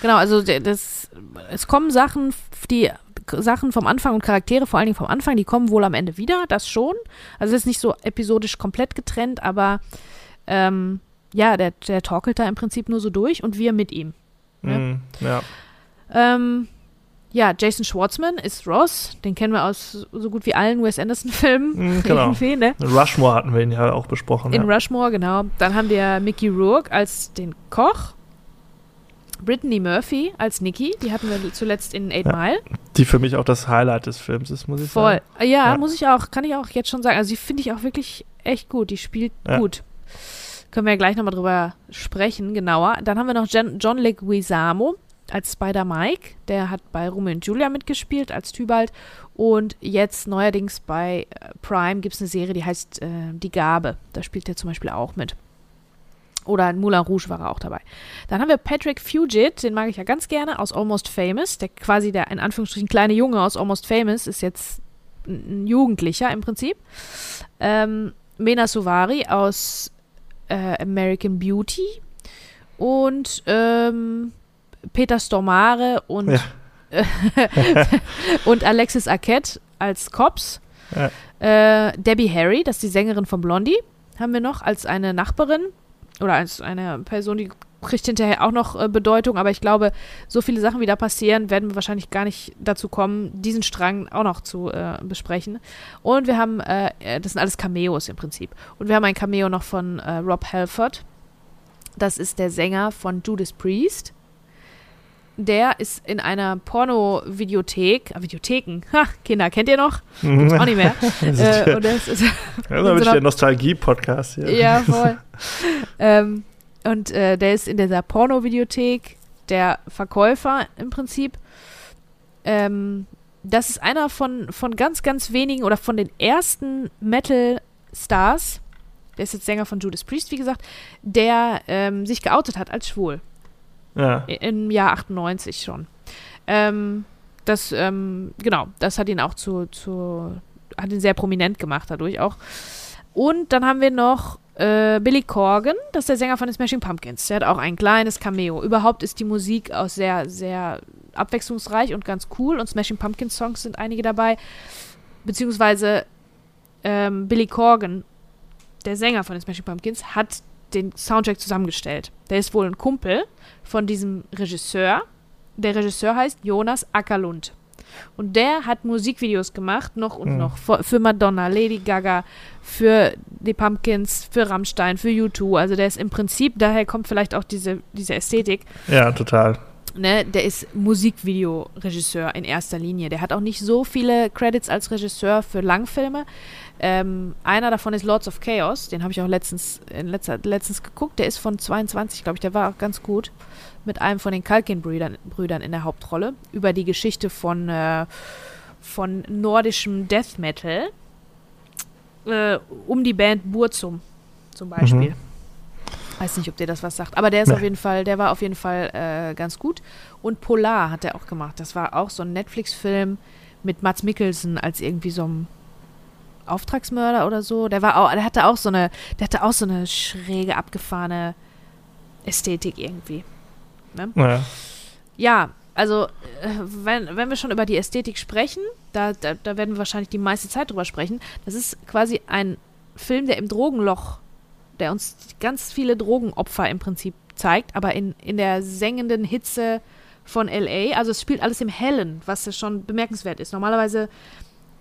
Genau, also das, es kommen Sachen, die Sachen vom Anfang und Charaktere, vor allen Dingen vom Anfang, die kommen wohl am Ende wieder, das schon. Also es ist nicht so episodisch komplett getrennt, aber ähm, ja, der, der torkelt da im Prinzip nur so durch und wir mit ihm. Also, mm, ja. Ähm, ja, Jason Schwartzman ist Ross, den kennen wir aus so gut wie allen Wes Anderson-Filmen. Mm, genau. ne? In Rushmore hatten wir ihn ja auch besprochen. In ja. Rushmore, genau. Dann haben wir Mickey Rourke als den Koch. Brittany Murphy als Nikki, die hatten wir zuletzt in Eight Ja. Mile. Die für mich auch das Highlight des Films ist, muss ich Voll. sagen. Ja, Ja. muss ich auch, kann ich auch jetzt schon sagen. Also die finde ich auch wirklich echt gut. Die spielt Ja. gut. Können wir ja gleich nochmal drüber sprechen, genauer. Dann haben wir noch Jan John Leguizamo als Spider Mike. Der hat bei Romeo und Julia mitgespielt als Tybalt. Und jetzt neuerdings bei äh, Prime gibt es eine Serie, die heißt äh, Die Gabe. Da spielt er zum Beispiel auch mit. Oder in Moulin Rouge war er auch dabei. Dann haben wir Patrick Fugit, den mag ich ja ganz gerne, aus Almost Famous. Der quasi der in Anführungsstrichen kleine Junge aus Almost Famous ist jetzt ein Jugendlicher im Prinzip. Ähm, Mena Suvari aus äh, American Beauty. Und ähm, Peter Stormare und, Ja. und Alexis Arquette als Cops. Ja. Äh, Debbie Harry, das ist die Sängerin von Blondie, haben wir noch als eine Nachbarin oder als eine Person, die kriegt hinterher auch noch äh, Bedeutung, aber ich glaube, so viele Sachen, wie da passieren, werden wir wahrscheinlich gar nicht dazu kommen, diesen Strang auch noch zu äh, besprechen. Und wir haben, äh, äh das sind alles Cameos im Prinzip. Und wir haben ein Cameo noch von äh, Rob Halford. Das ist der Sänger von Judas Priest. Der ist in einer Porno-Videothek, äh, Videotheken, ha, Kinder, kennt ihr noch? Gibt's auch nicht mehr. äh, und das ist, ja, so der Nostalgie-Podcast hier. Ja, voll. ähm, und äh, der ist in dieser Porno-Videothek der Verkäufer im Prinzip. Ähm, das ist einer von, von ganz, ganz wenigen oder von den ersten Metal-Stars, der ist jetzt Sänger von Judas Priest, wie gesagt, der ähm, sich geoutet hat als schwul. Ja. Im Jahr 98 schon. Ähm, das, ähm, genau, das hat ihn auch zu, zu, hat ihn sehr prominent gemacht dadurch auch. Und dann haben wir noch äh, Billy Corgan, das ist der Sänger von den Smashing Pumpkins. Der hat auch ein kleines Cameo. Überhaupt ist die Musik auch sehr, sehr abwechslungsreich und ganz cool. Und Smashing Pumpkins Songs sind einige dabei. Beziehungsweise ähm, Billy Corgan, der Sänger von den Smashing Pumpkins, hat den Soundtrack zusammengestellt. Der ist wohl ein Kumpel von diesem Regisseur. Der Regisseur heißt Jonas Ackerlund. Und der hat Musikvideos gemacht, noch und mhm. noch, für Madonna, Lady Gaga, für die Pumpkins, für Rammstein, für U2. Also der ist im Prinzip, daher kommt vielleicht auch diese, diese Ästhetik. Ja, total. Ne, der ist Musikvideoregisseur in erster Linie. Der hat auch nicht so viele Credits als Regisseur für Langfilme. Ähm, einer davon ist Lords of Chaos, den habe ich auch letztens, letzter, letztens geguckt. Der ist von 22, glaube ich, der war auch ganz gut mit einem von den Kalkin-Brüdern Brüdern in der Hauptrolle über die Geschichte von, äh, von nordischem Death Metal äh, um die Band Burzum zum Beispiel. Mhm. Weiß nicht, ob dir das was sagt, aber der ist nee. auf jeden Fall, der war auf jeden Fall äh, ganz gut. Und Polar hat er auch gemacht. Das war auch so ein Netflix-Film mit Mats Mikkelsen als irgendwie so ein Auftragsmörder oder so. Der war auch, der hatte auch so eine, der hatte auch so eine schräge, abgefahrene Ästhetik irgendwie. Ne? Ja. ja, also äh, wenn, wenn wir schon über die Ästhetik sprechen, da, da, da werden wir wahrscheinlich die meiste Zeit drüber sprechen. Das ist quasi ein Film, der im Drogenloch, der uns ganz viele Drogenopfer im Prinzip zeigt, aber in, in der sengenden Hitze von LA. Also es spielt alles im Hellen, was ja schon bemerkenswert ist. Normalerweise,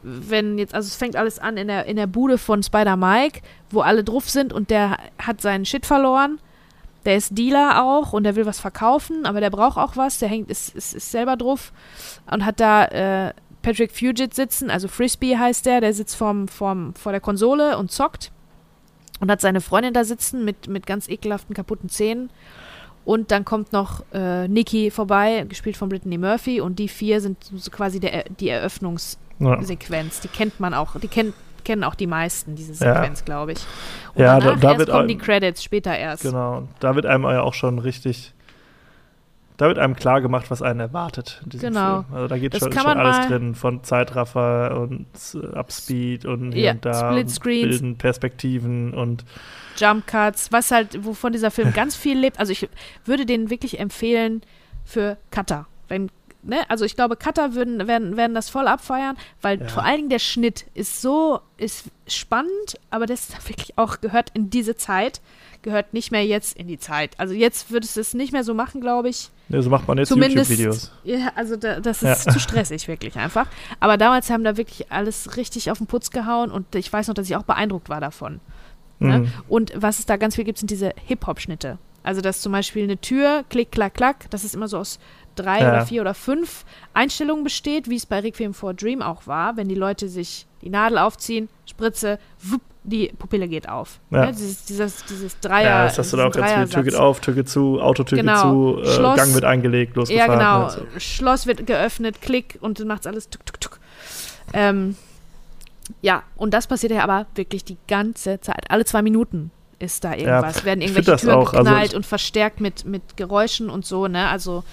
wenn jetzt, also es fängt alles an in der, in der Bude von Spider Mike, wo alle drauf sind und der hat seinen Shit verloren der ist Dealer auch und der will was verkaufen, aber der braucht auch was. Der hängt, ist, ist, ist selber drauf und hat da äh, Patrick Fugit sitzen, also Frisbee heißt der, der sitzt vorm, vorm, vor der Konsole und zockt und hat seine Freundin da sitzen mit, mit ganz ekelhaften, kaputten Zähnen. Und dann kommt noch äh, Nikki vorbei, gespielt von Brittany Murphy, und die vier sind quasi der, die Eröffnungssequenz. Ja. Die kennt man auch, die kennt kennen auch die meisten diese Sequenz, ja. glaube ich. Und ja, da, da wird kommen die Credits später erst. Genau, da wird einem ja auch schon richtig da wird einem klar gemacht, was einen erwartet in diesem genau. Film. Also da geht das schon, schon alles drin, von Zeitraffer und Upspeed und hier ja, und da Split Bilden, Perspektiven und Jump Cuts, was halt, wovon dieser Film ganz viel lebt. Also ich würde den wirklich empfehlen für Cutter. Wenn ne, also ich glaube, Cutter würden, werden, werden das voll abfeiern, weil ja. vor allen Dingen der Schnitt ist so, ist spannend, aber das wirklich auch gehört in diese Zeit, gehört nicht mehr jetzt in die Zeit. Also jetzt würdest du es nicht mehr so machen, glaube ich. Ja, so macht man jetzt YouTube-Videos. Ja, also da, das ist ja. zu stressig, wirklich einfach. Aber damals haben da wirklich alles richtig auf den Putz gehauen und ich weiß noch, dass ich auch beeindruckt war davon. Ne? Mhm. Und was es da ganz viel gibt, sind diese Hip-Hop-Schnitte. Also, dass zum Beispiel eine Tür, klick, klack, klack, das ist immer so aus drei ja. oder vier oder fünf Einstellungen besteht, wie es bei Requiem for Dream auch war, wenn die Leute sich die Nadel aufziehen, Spritze, wupp, die Pupille geht auf. Ja. Ja, dieses, dieses, dieses Dreier. Ja, das hast du da auch ganz viel. Tür geht auf, Tür geht zu, Autotür genau. geht zu, äh, Schloss, Gang wird eingelegt, losgefahren. Ja, genau. So. Schloss wird geöffnet, Klick und dann macht es alles tuk, tuk, tuk. Ähm, ja, und das passiert ja aber wirklich die ganze Zeit. Alle zwei Minuten ist da irgendwas. Ja, Werden irgendwelche Türen auch. Also geknallt also und verstärkt mit, mit Geräuschen und so, ne? Also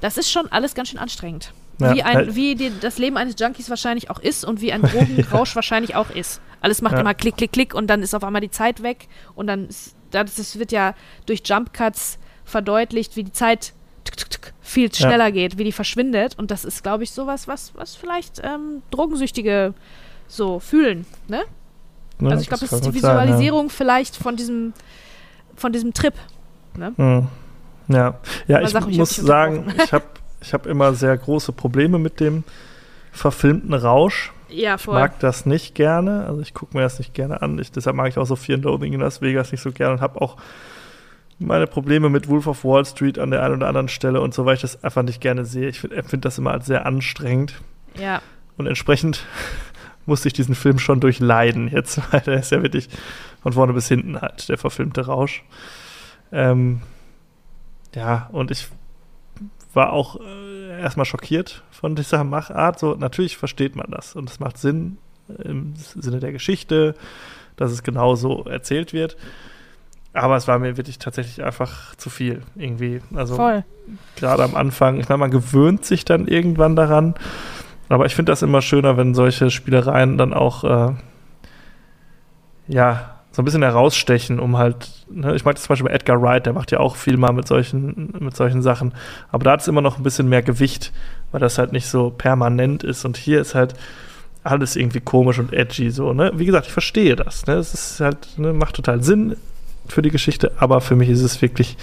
das ist schon alles ganz schön anstrengend. Ja, wie, ein, wie die, das Leben eines Junkies wahrscheinlich auch ist und wie ein Drogenrausch wahrscheinlich auch ist. Alles macht ja. immer Klick, Klick, Klick und dann ist auf einmal die Zeit weg und dann ist, das wird ja durch Jump Cuts verdeutlicht, wie die Zeit tuk, tuk, tuk, viel schneller ja. geht, wie die verschwindet und das ist, glaube ich, sowas, was, was vielleicht ähm, Drogensüchtige so fühlen, ne? also ich glaube, das, das ist die Visualisierung sein, vielleicht von diesem, von diesem Trip, ne? Ja, ja ich mich, muss ich sagen, ich habe ich hab immer sehr große Probleme mit dem verfilmten Rausch. Ja, voll. Ich mag das nicht gerne. Also ich gucke mir das nicht gerne an. Ich, deshalb mag ich auch so Fear and Loathing in Las Vegas nicht so gerne und habe auch meine Probleme mit Wolf of Wall Street an der einen oder anderen Stelle und so, weil ich das einfach nicht gerne sehe. Ich empfinde das immer als sehr anstrengend. Ja. Und entsprechend musste ich diesen Film schon durchleiden jetzt, weil der ist ja wirklich von vorne bis hinten halt der verfilmte Rausch. Ähm, ja, und ich war auch äh, erstmal schockiert von dieser Machart. So, natürlich versteht man das und es macht Sinn im Sinne der Geschichte, dass es genau so erzählt wird. Aber es war mir wirklich tatsächlich einfach zu viel irgendwie. Also gerade am Anfang, ich meine, man gewöhnt sich dann irgendwann daran. Aber ich finde das immer schöner, wenn solche Spielereien dann auch äh, ja so ein bisschen herausstechen, um halt, ne, ich mag das zum Beispiel bei Edgar Wright, der macht ja auch viel mal mit solchen, mit solchen Sachen. Aber da hat es immer noch ein bisschen mehr Gewicht, weil das halt nicht so permanent ist. Und hier ist halt alles irgendwie komisch und edgy, so, ne? Wie gesagt, ich verstehe das, ne? Es ist halt, ne, macht total Sinn für die Geschichte, aber für mich ist es wirklich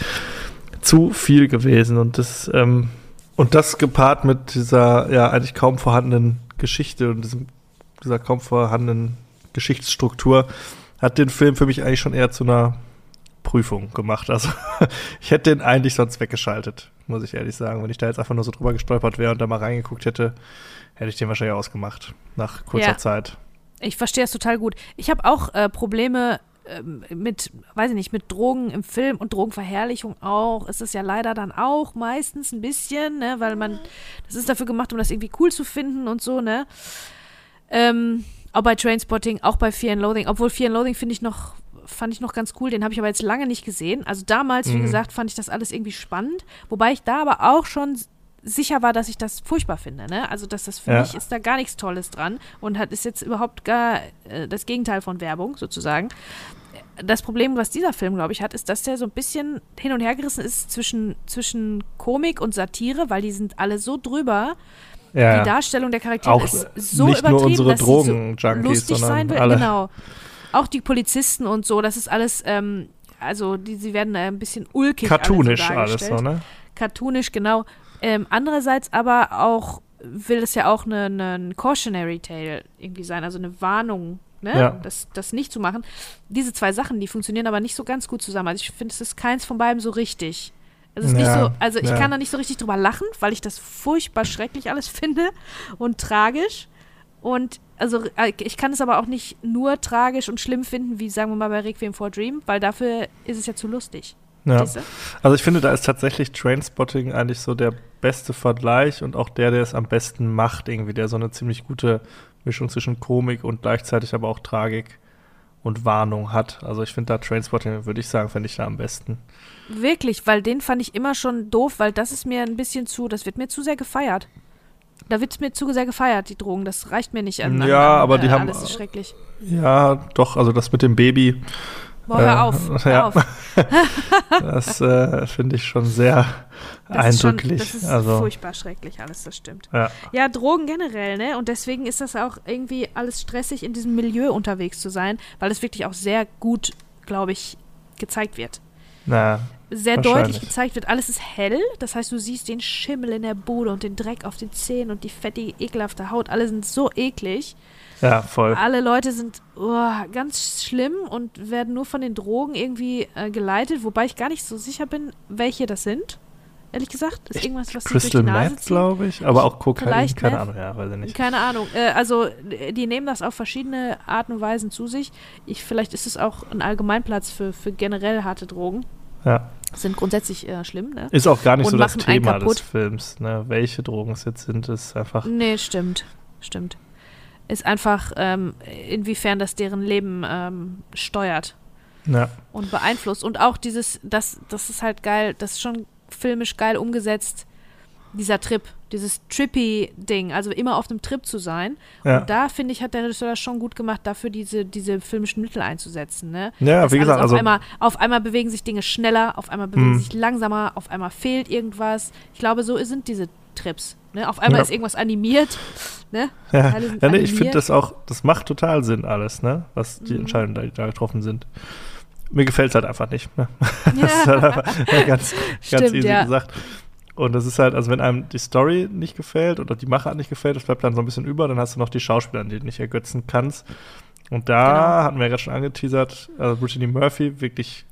zu viel gewesen und das, ähm, und das gepaart mit dieser ja eigentlich kaum vorhandenen Geschichte und diesem, dieser kaum vorhandenen Geschichtsstruktur hat den Film für mich eigentlich schon eher zu einer Prüfung gemacht. Also ich hätte den eigentlich sonst weggeschaltet, muss ich ehrlich sagen. Wenn ich da jetzt einfach nur so drüber gestolpert wäre und da mal reingeguckt hätte, hätte ich den wahrscheinlich ausgemacht nach kurzer ja. Zeit. Ich verstehe es total gut. Ich habe auch äh, Probleme ähm, mit, weiß ich nicht, mit Drogen im Film und Drogenverherrlichung auch, ist es ja leider dann auch meistens ein bisschen, ne, weil man, das ist dafür gemacht, um das irgendwie cool zu finden und so, ne. Ähm, auch bei Trainspotting, auch bei Fear and Loathing, obwohl Fear and Loathing finde ich noch, fand ich noch ganz cool, den habe ich aber jetzt lange nicht gesehen. Also damals, mhm. wie gesagt, fand ich das alles irgendwie spannend, wobei ich da aber auch schon sicher war, dass ich das furchtbar finde. Ne? Also, dass das für ja. mich ist da gar nichts Tolles dran und hat ist jetzt überhaupt gar äh, das Gegenteil von Werbung sozusagen. Das Problem, was dieser Film, glaube ich, hat, ist, dass der so ein bisschen hin und her gerissen ist zwischen, zwischen Komik und Satire, weil die sind alle so drüber. Ja. Die Darstellung der Charaktere Auch ist so nicht übertrieben, nur unsere dass Drogen so lustig sein will. Alle. Genau. Auch die Polizisten und so, das ist alles, ähm, also die, sie werden ein bisschen ulkig. Cartoonisch alles, so, alles so, ne? Cartoonisch, genau. Ähm, andererseits aber auch will es ja auch eine, eine, ein Cautionary Tale irgendwie sein, also eine Warnung, ne? Ja. Das, das nicht zu machen. Diese zwei Sachen, die funktionieren aber nicht so ganz gut zusammen. Also ich finde, es ist keins von beiden so richtig. Es ist ja, nicht so, also ich ja. kann da nicht so richtig drüber lachen, weil ich das furchtbar schrecklich alles finde und tragisch. Und also äh, ich kann es aber auch nicht nur tragisch und schlimm finden, wie sagen wir mal bei Requiem for Dream, weil dafür ist es ja zu lustig. Ja. Also ich finde, da ist tatsächlich Trainspotting eigentlich so der beste Vergleich und auch der, der es am besten macht, irgendwie, der so eine ziemlich gute Mischung zwischen Komik und gleichzeitig aber auch Tragik und Warnung hat. Also ich finde da Trainspotting, würde ich sagen, fände ich da am besten. Wirklich, weil den fand ich immer schon doof, weil das ist mir ein bisschen zu, das wird mir zu sehr gefeiert. Da wird es mir zu sehr gefeiert, die Drogen. Das reicht mir nicht an. Ja, an, aber die äh, haben. Das ist schrecklich. Ja, doch, also das mit dem Baby Boah, hör auf, hör ja. auf. das äh, finde ich schon sehr das eindrücklich. Ist schon, das ist also, furchtbar schrecklich, alles, das stimmt. Ja. ja, Drogen generell, ne? Und deswegen ist das auch irgendwie alles stressig, in diesem Milieu unterwegs zu sein, weil es wirklich auch sehr gut, glaube ich, gezeigt wird. Na, sehr deutlich gezeigt wird. Alles ist hell, das heißt, du siehst den Schimmel in der Bude und den Dreck auf den Zähnen und die fettige, ekelhafte Haut. Alle sind so eklig. Ja, voll. Alle Leute sind oh, ganz schlimm und werden nur von den Drogen irgendwie äh, geleitet, wobei ich gar nicht so sicher bin, welche das sind. Ehrlich gesagt, ist irgendwas, was Crystal Meth, glaube ich, aber auch Kokain, Vielleicht keine Meth? Ahnung, ja, weiß ich nicht. Keine Ahnung. Äh, also, die nehmen das auf verschiedene Arten und Weisen zu sich. Ich, vielleicht ist es auch ein Allgemeinplatz für, für generell harte Drogen. Ja. Sind grundsätzlich äh, schlimm, ne? Ist auch gar nicht Und so das Thema des. Films, ne? Welche Drogen es jetzt sind, ist einfach. Nee, stimmt. Stimmt. Ist einfach, ähm, inwiefern das deren Leben ähm, steuert Ja. und beeinflusst. Und auch dieses, das, das ist halt geil, das ist schon filmisch geil umgesetzt, dieser Trip, dieses Trippy-Ding, also immer auf einem Trip zu sein. Ja. Und da, finde ich, hat der Regisseur das schon gut gemacht, dafür diese, diese filmischen Mittel einzusetzen. Ne? Ja, Dass wie gesagt, alles also. auf, einmal, auf einmal bewegen sich Dinge schneller, auf einmal bewegen Hm. sich langsamer, auf einmal fehlt irgendwas. Ich glaube, so sind diese Trips. Ne? Auf einmal Ja. ist irgendwas animiert. Ne? Ja, ja nee, ich finde das auch, das macht total Sinn alles, ne? Was die Mhm. Entscheidungen, die da getroffen sind. mir gefällt es halt einfach nicht. Ne? Das ist halt einfach ganz, ganz Stimmt, easy ja. gesagt. Und das ist halt, also wenn einem die Story nicht gefällt oder die Machart nicht gefällt, das bleibt dann so ein bisschen über, dann hast du noch die Schauspieler, an die du nicht ergötzen kannst. Und da Genau. hatten wir ja gerade schon angeteasert, also Brittany Murphy wirklich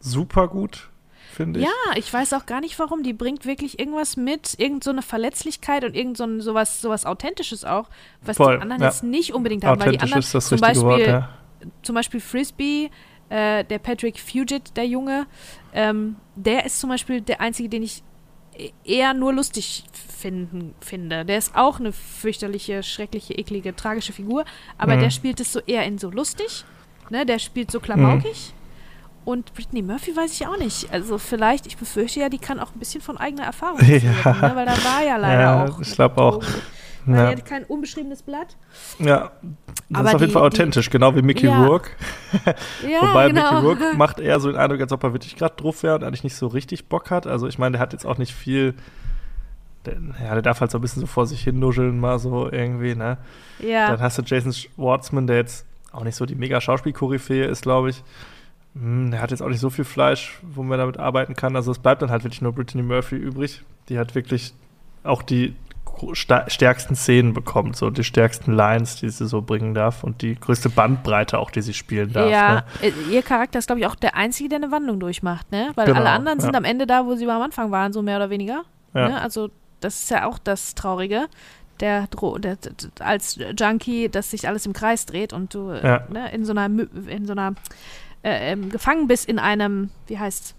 super gut, finde ich. Ja, ich weiß auch gar nicht warum. Die bringt wirklich irgendwas mit, irgend so eine Verletzlichkeit und irgend so ein, sowas, sowas Authentisches auch, was Voll, die anderen ja. jetzt nicht unbedingt haben. Weil die Authentisch anderen, ist das zum richtige Beispiel, Wort, ja. zum Beispiel Frisbee, äh, der Patrick Fugit, der Junge, ähm, der ist zum Beispiel der einzige, den ich eher nur lustig finden, finde. Der ist auch eine fürchterliche, schreckliche, eklige, tragische Figur, aber Mhm. der spielt es so eher in so lustig, ne? Der spielt Mhm. so klamaukig. Und Brittany Murphy weiß ich auch nicht. Also vielleicht, ich befürchte ja, die kann auch ein bisschen von eigener Erfahrung Ja. erzählen, ne? weil da war ja leider Ja, auch. ich mit glaub auch. Drogen. Weil Ja. er hat kein unbeschriebenes Blatt. Ja, das Aber ist auf jeden die- Fall die- authentisch, genau wie Mickey Ja. Rourke. Ja, Wobei genau. Mickey Rourke macht eher so den Eindruck, als ob er wirklich gerade drauf wäre und eigentlich nicht so richtig Bock hat. Also ich meine, der hat jetzt auch nicht viel. Der, ja, der darf halt so ein bisschen so vor sich hin nuscheln, mal so irgendwie, ne? ja. Dann hast du Jason Schwartzman, der jetzt auch nicht so die mega Schauspielkoryphäe ist, glaube ich. Hm, Der hat jetzt auch nicht so viel Fleisch, wo man damit arbeiten kann. Also es bleibt dann halt wirklich nur Brittany Murphy übrig. Die hat wirklich auch die stärksten Szenen bekommt, so die stärksten Lines, die sie so bringen darf und die größte Bandbreite auch, die sie spielen darf. ja, Ne? äh, ihr Charakter ist, glaube ich, auch der Einzige, der eine Wandlung durchmacht, ne? Weil Genau, alle anderen sind ja. am Ende da, wo sie am Anfang waren, so mehr oder weniger. Ja. Ne? Also, das ist ja auch das Traurige. Der, der, der als Junkie, dass sich alles im Kreis dreht und du Ja. ne, in so einer, in so einer äh, ähm, gefangen bist in einem, wie heißt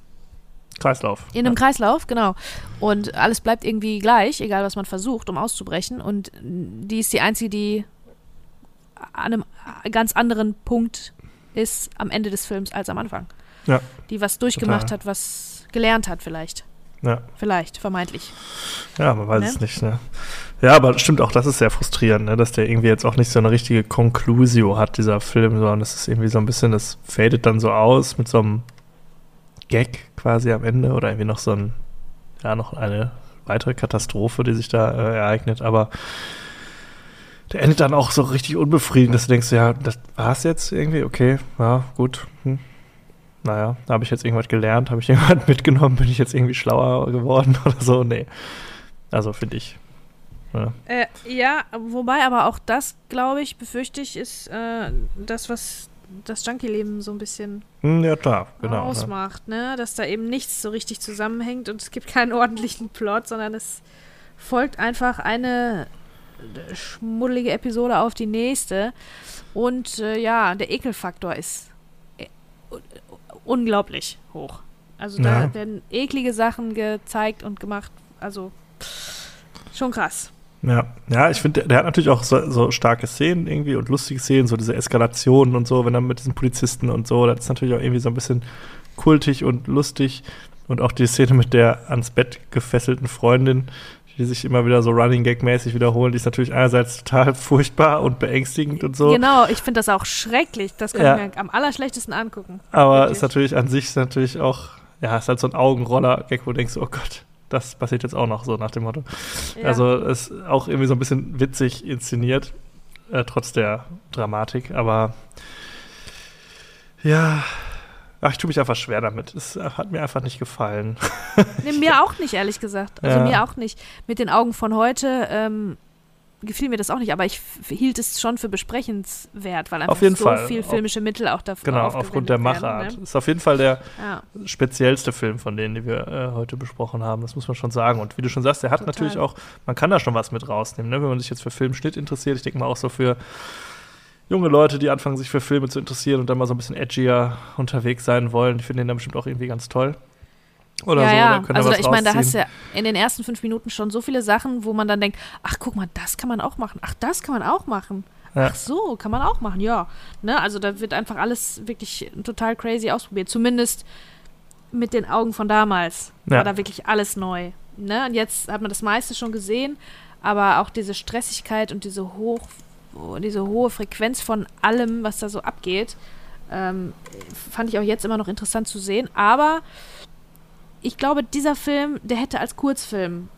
Kreislauf. in einem Kreislauf, genau. Und alles bleibt irgendwie gleich, egal was man versucht, um auszubrechen. Und die ist die Einzige, die an einem ganz anderen Punkt ist am Ende des Films als am Anfang. Ja. Die was durchgemacht Total. hat, was gelernt hat vielleicht. Ja. Vielleicht, vermeintlich. Ja, man weiß Ne? es nicht, ne? Ja, aber stimmt auch, das ist sehr frustrierend, ne? dass der irgendwie jetzt auch nicht so eine richtige Conclusio hat, dieser Film, sondern das ist irgendwie so ein bisschen, das fadet dann so aus mit so einem Gag quasi am Ende oder irgendwie noch so ein, ja, noch eine weitere Katastrophe, die sich da äh, ereignet, aber der endet dann auch so richtig unbefriedigend, dass du denkst, ja, das war's jetzt irgendwie, okay, ja, gut, hm. Naja, habe ich jetzt irgendwas gelernt, habe ich irgendwas mitgenommen, bin ich jetzt irgendwie schlauer geworden oder so? Nee. Also finde ich. Ja. Äh, ja, wobei aber auch das, glaube ich, befürchte ich, ist äh, das, was das Junkie-Leben so ein bisschen Hm, ja, klar, genau. Ne? ausmacht, ne? Dass da eben nichts so richtig zusammenhängt und es gibt keinen ordentlichen Plot, sondern es folgt einfach eine äh, schmuddelige Episode auf die nächste. Und äh, ja, der Ekelfaktor ist äh, un- unglaublich hoch. Also da Ja. werden eklige Sachen gezeigt und gemacht. Also schon krass. Ja, ja ich finde, der, der hat natürlich auch so, so starke Szenen irgendwie und lustige Szenen, so diese Eskalationen und so, wenn er mit diesen Polizisten und so, das ist natürlich auch irgendwie so ein bisschen kultig und lustig. Und auch die Szene mit der ans Bett gefesselten Freundin, die sich immer wieder so Running Gag-mäßig wiederholen, die ist natürlich einerseits total furchtbar und beängstigend und so. Genau, ich finde das auch schrecklich. Das kann Ja. ich mir am allerschlechtesten angucken. Aber Wirklich. ist natürlich an sich ist natürlich auch, ja, ist halt so ein Augenroller-Gag, wo du denkst, oh Gott, das passiert jetzt auch noch so nach dem Motto. Ja. Also ist auch irgendwie so ein bisschen witzig inszeniert, äh, trotz der Dramatik, aber ja, ach, ich tue mich einfach schwer damit. Es hat mir einfach nicht gefallen. Nee, mir auch nicht, ehrlich gesagt. Also Ja. mir auch nicht. Mit den Augen von heute ähm, gefiel mir das auch nicht, aber ich hielt es schon für besprechenswert, weil einfach Auf jeden so Fall. viel Auf- filmische Mittel auch dafür genau, aufgrund der Machart. Ist auf jeden Fall der Ja, speziellste Film von denen, die wir äh, heute besprochen haben. Das muss man schon sagen. Und wie du schon sagst, der hat Total. natürlich auch, man kann da schon was mit rausnehmen, ne? wenn man sich jetzt für Filmschnitt interessiert. Ich denke mal auch so für junge Leute, die anfangen, sich für Filme zu interessieren und dann mal so ein bisschen edgier unterwegs sein wollen. Die finden den dann bestimmt auch irgendwie ganz toll. Oder ja, so, ja. dann können da Also was ich meine, da hast du ja in den ersten fünf Minuten schon so viele Sachen, wo man dann denkt, ach guck mal, das kann man auch machen. Ach, das kann man auch machen. Ja. Ach so, kann man auch machen, ja. Ne? Also da wird einfach alles wirklich total crazy ausprobiert. Zumindest mit den Augen von damals Ja. war da wirklich alles neu. Ne? Und jetzt hat man das meiste schon gesehen, aber auch diese Stressigkeit und diese, hoch, diese hohe Frequenz von allem, was da so abgeht, ähm, fand ich auch jetzt immer noch interessant zu sehen. Aber ich glaube, dieser Film, der hätte als Kurzfilm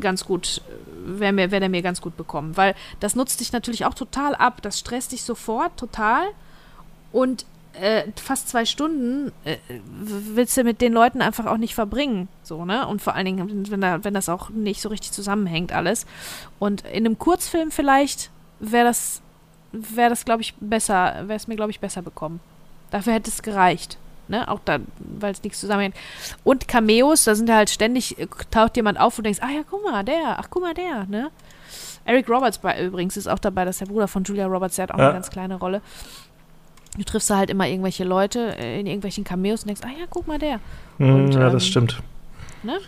ganz gut, wäre mir, wär der mir ganz gut bekommen. Weil das nutzt dich natürlich auch total ab. Das stresst dich sofort total. Und äh, fast zwei Stunden äh, willst du mit den Leuten einfach auch nicht verbringen. So, ne? Und vor allen Dingen, wenn, da, wenn das auch nicht so richtig zusammenhängt, alles. Und in einem Kurzfilm vielleicht wäre das, wäre das, glaube ich, besser, wäre es mir, glaube ich, besser bekommen. Dafür hätte es gereicht. Ne? Auch da, weil es nichts zusammenhängt. Und Cameos, da sind halt ständig, äh, taucht jemand auf und denkst, ah ja, guck mal, der, ach guck mal, der, ne? Eric Roberts bei, übrigens ist auch dabei, das ist der Bruder von Julia Roberts, der hat auch ja. eine ganz kleine Rolle. Du triffst da halt immer irgendwelche Leute äh, in irgendwelchen Cameos und denkst, ah ja, guck mal der. Mm, und, ja, ähm, das stimmt. Ne?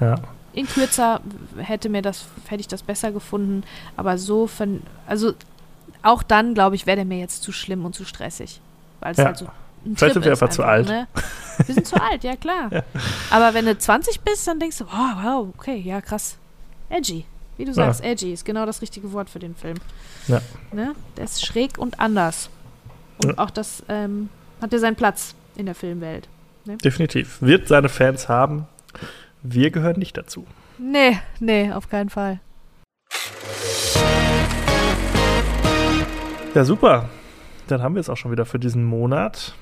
Ja. In kürzer hätte mir das, hätte ich das besser gefunden, aber so von, also auch dann, glaube ich, wäre der mir jetzt zu schlimm und zu stressig. Weil es ja. halt so ein Vielleicht sind wir einfach, einfach zu alt. Ne? Wir sind zu alt, ja klar. Ja. Aber wenn du 20 bist, dann denkst du, oh, wow, okay, ja krass. Edgy. Wie du sagst, ja. edgy ist genau das richtige Wort für den Film. Ja. Ne? Der ist schräg und anders. Und ja. auch das ähm, hat ja seinen Platz in der Filmwelt. Ne? Definitiv. Wird seine Fans haben. Wir gehören nicht dazu. Nee, nee, auf keinen Fall. Ja, super. Dann haben wir es auch schon wieder für diesen Monat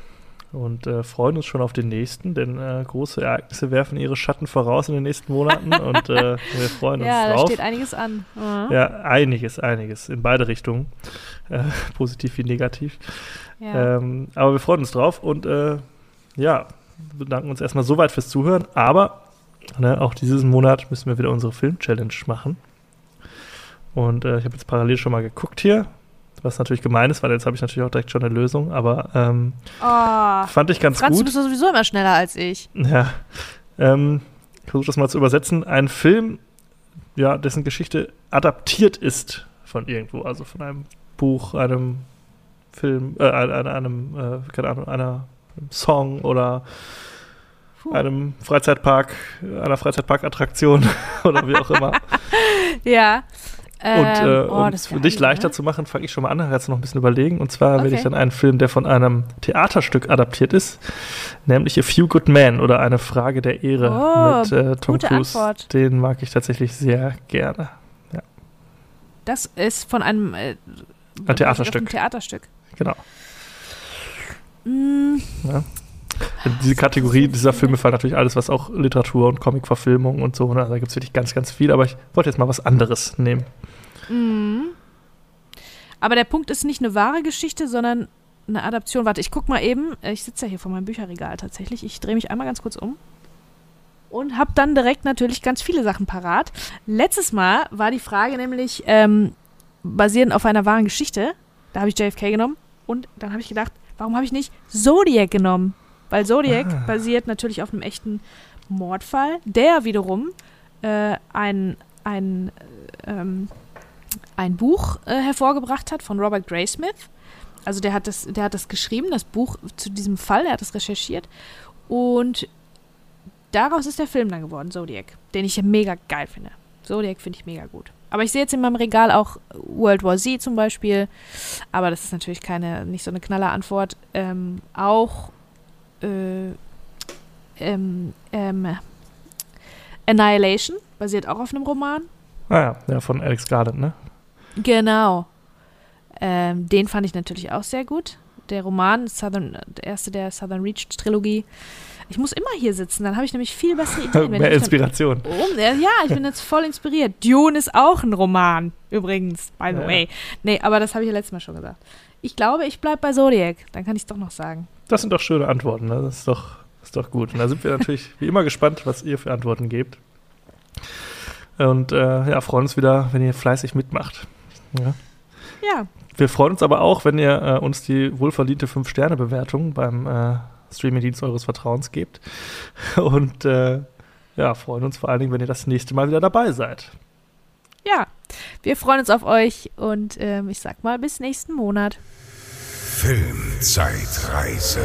und äh, freuen uns schon auf den nächsten, denn äh, große Ereignisse werfen ihre Schatten voraus in den nächsten Monaten und äh, wir freuen uns ja, drauf. Ja, da steht einiges an. Mhm. Ja, einiges, einiges in beide Richtungen, äh, positiv wie negativ. Ja. Ähm, aber wir freuen uns drauf und äh, ja, bedanken uns erstmal soweit fürs Zuhören, aber ne, auch diesen Monat müssen wir wieder unsere Film-Challenge machen. Und äh, ich habe jetzt parallel schon mal geguckt hier was natürlich gemein ist, weil jetzt habe ich natürlich auch direkt schon eine Lösung, aber ähm, oh, fand ich ganz Franz, gut. du bist sowieso immer schneller als ich. Ja. Ähm, ich versuche das mal zu übersetzen. Ein Film, ja, dessen Geschichte adaptiert ist von irgendwo, also von einem Buch, einem Film, äh, einem, äh, keine Ahnung, einer einem Song oder einem Freizeitpark, einer Freizeitparkattraktion oder wie auch immer. ja. Und, ähm, äh, oh, um es für dich leichter ne? zu machen, fange ich schon mal an, jetzt noch ein bisschen überlegen. Und zwar okay. werde ich dann einen Film, der von einem Theaterstück adaptiert ist, nämlich A Few Good Men oder Eine Frage der Ehre oh, mit äh, Tom Cruise. Antwort. Den mag ich tatsächlich sehr gerne. Ja. Das ist von einem äh, ein Theaterstück. Theaterstück. Genau. Mm. Ja. In diese Kategorie dieser Filme fallen natürlich alles, was auch Literatur und Comicverfilmung und so. Ne? Da gibt es wirklich ganz, ganz viel. Aber ich wollte jetzt mal was anderes nehmen. Mhm. Aber der Punkt ist nicht eine wahre Geschichte, sondern eine Adaption. Warte, ich guck mal eben. Ich sitze ja hier vor meinem Bücherregal tatsächlich. Ich drehe mich einmal ganz kurz um. Und habe dann direkt natürlich ganz viele Sachen parat. Letztes Mal war die Frage nämlich ähm, basierend auf einer wahren Geschichte. Da habe ich JFK genommen. Und dann habe ich gedacht, warum habe ich nicht Zodiac genommen? Weil Zodiac ah. basiert natürlich auf einem echten Mordfall, der wiederum äh, ein, ein ähm, ein Buch äh, hervorgebracht hat von Robert Graysmith. Also der hat das, der hat das geschrieben, das Buch zu diesem Fall, er hat das recherchiert. Und daraus ist der Film dann geworden, Zodiac, den ich mega geil finde. Zodiac finde ich mega gut. Aber ich sehe jetzt in meinem Regal auch World War Z zum Beispiel. Aber das ist natürlich keine, nicht so eine knaller Antwort. Ähm, auch äh, ähm, ähm, Annihilation basiert auch auf einem Roman. Ah ja, ja von Alex Garland, ne? Genau. Ähm, den fand ich natürlich auch sehr gut. Der Roman, Southern, der erste der Southern Reach Trilogie. Ich muss immer hier sitzen, dann habe ich nämlich viel bessere Ideen. Mehr Inspiration. Um, ja, ich bin jetzt voll inspiriert. Dune ist auch ein Roman, übrigens, by the ja. way. Nee, aber das habe ich ja letztes Mal schon gesagt. Ich glaube, ich bleibe bei Zodiac. Dann kann ich es doch noch sagen. Das sind doch schöne Antworten. Ne? Das ist doch, das ist doch gut. Und da sind wir natürlich wie immer gespannt, was ihr für Antworten gebt. Und äh, ja, freuen uns wieder, wenn ihr fleißig mitmacht. Ja. ja. Wir freuen uns aber auch, wenn ihr äh, uns die wohlverdiente 5-Sterne-Bewertung beim äh, Streaming-Dienst eures Vertrauens gebt. Und äh, ja, freuen uns vor allen Dingen, wenn ihr das nächste Mal wieder dabei seid. Ja, wir freuen uns auf euch und ähm, ich sag mal bis nächsten Monat. Filmzeitreise.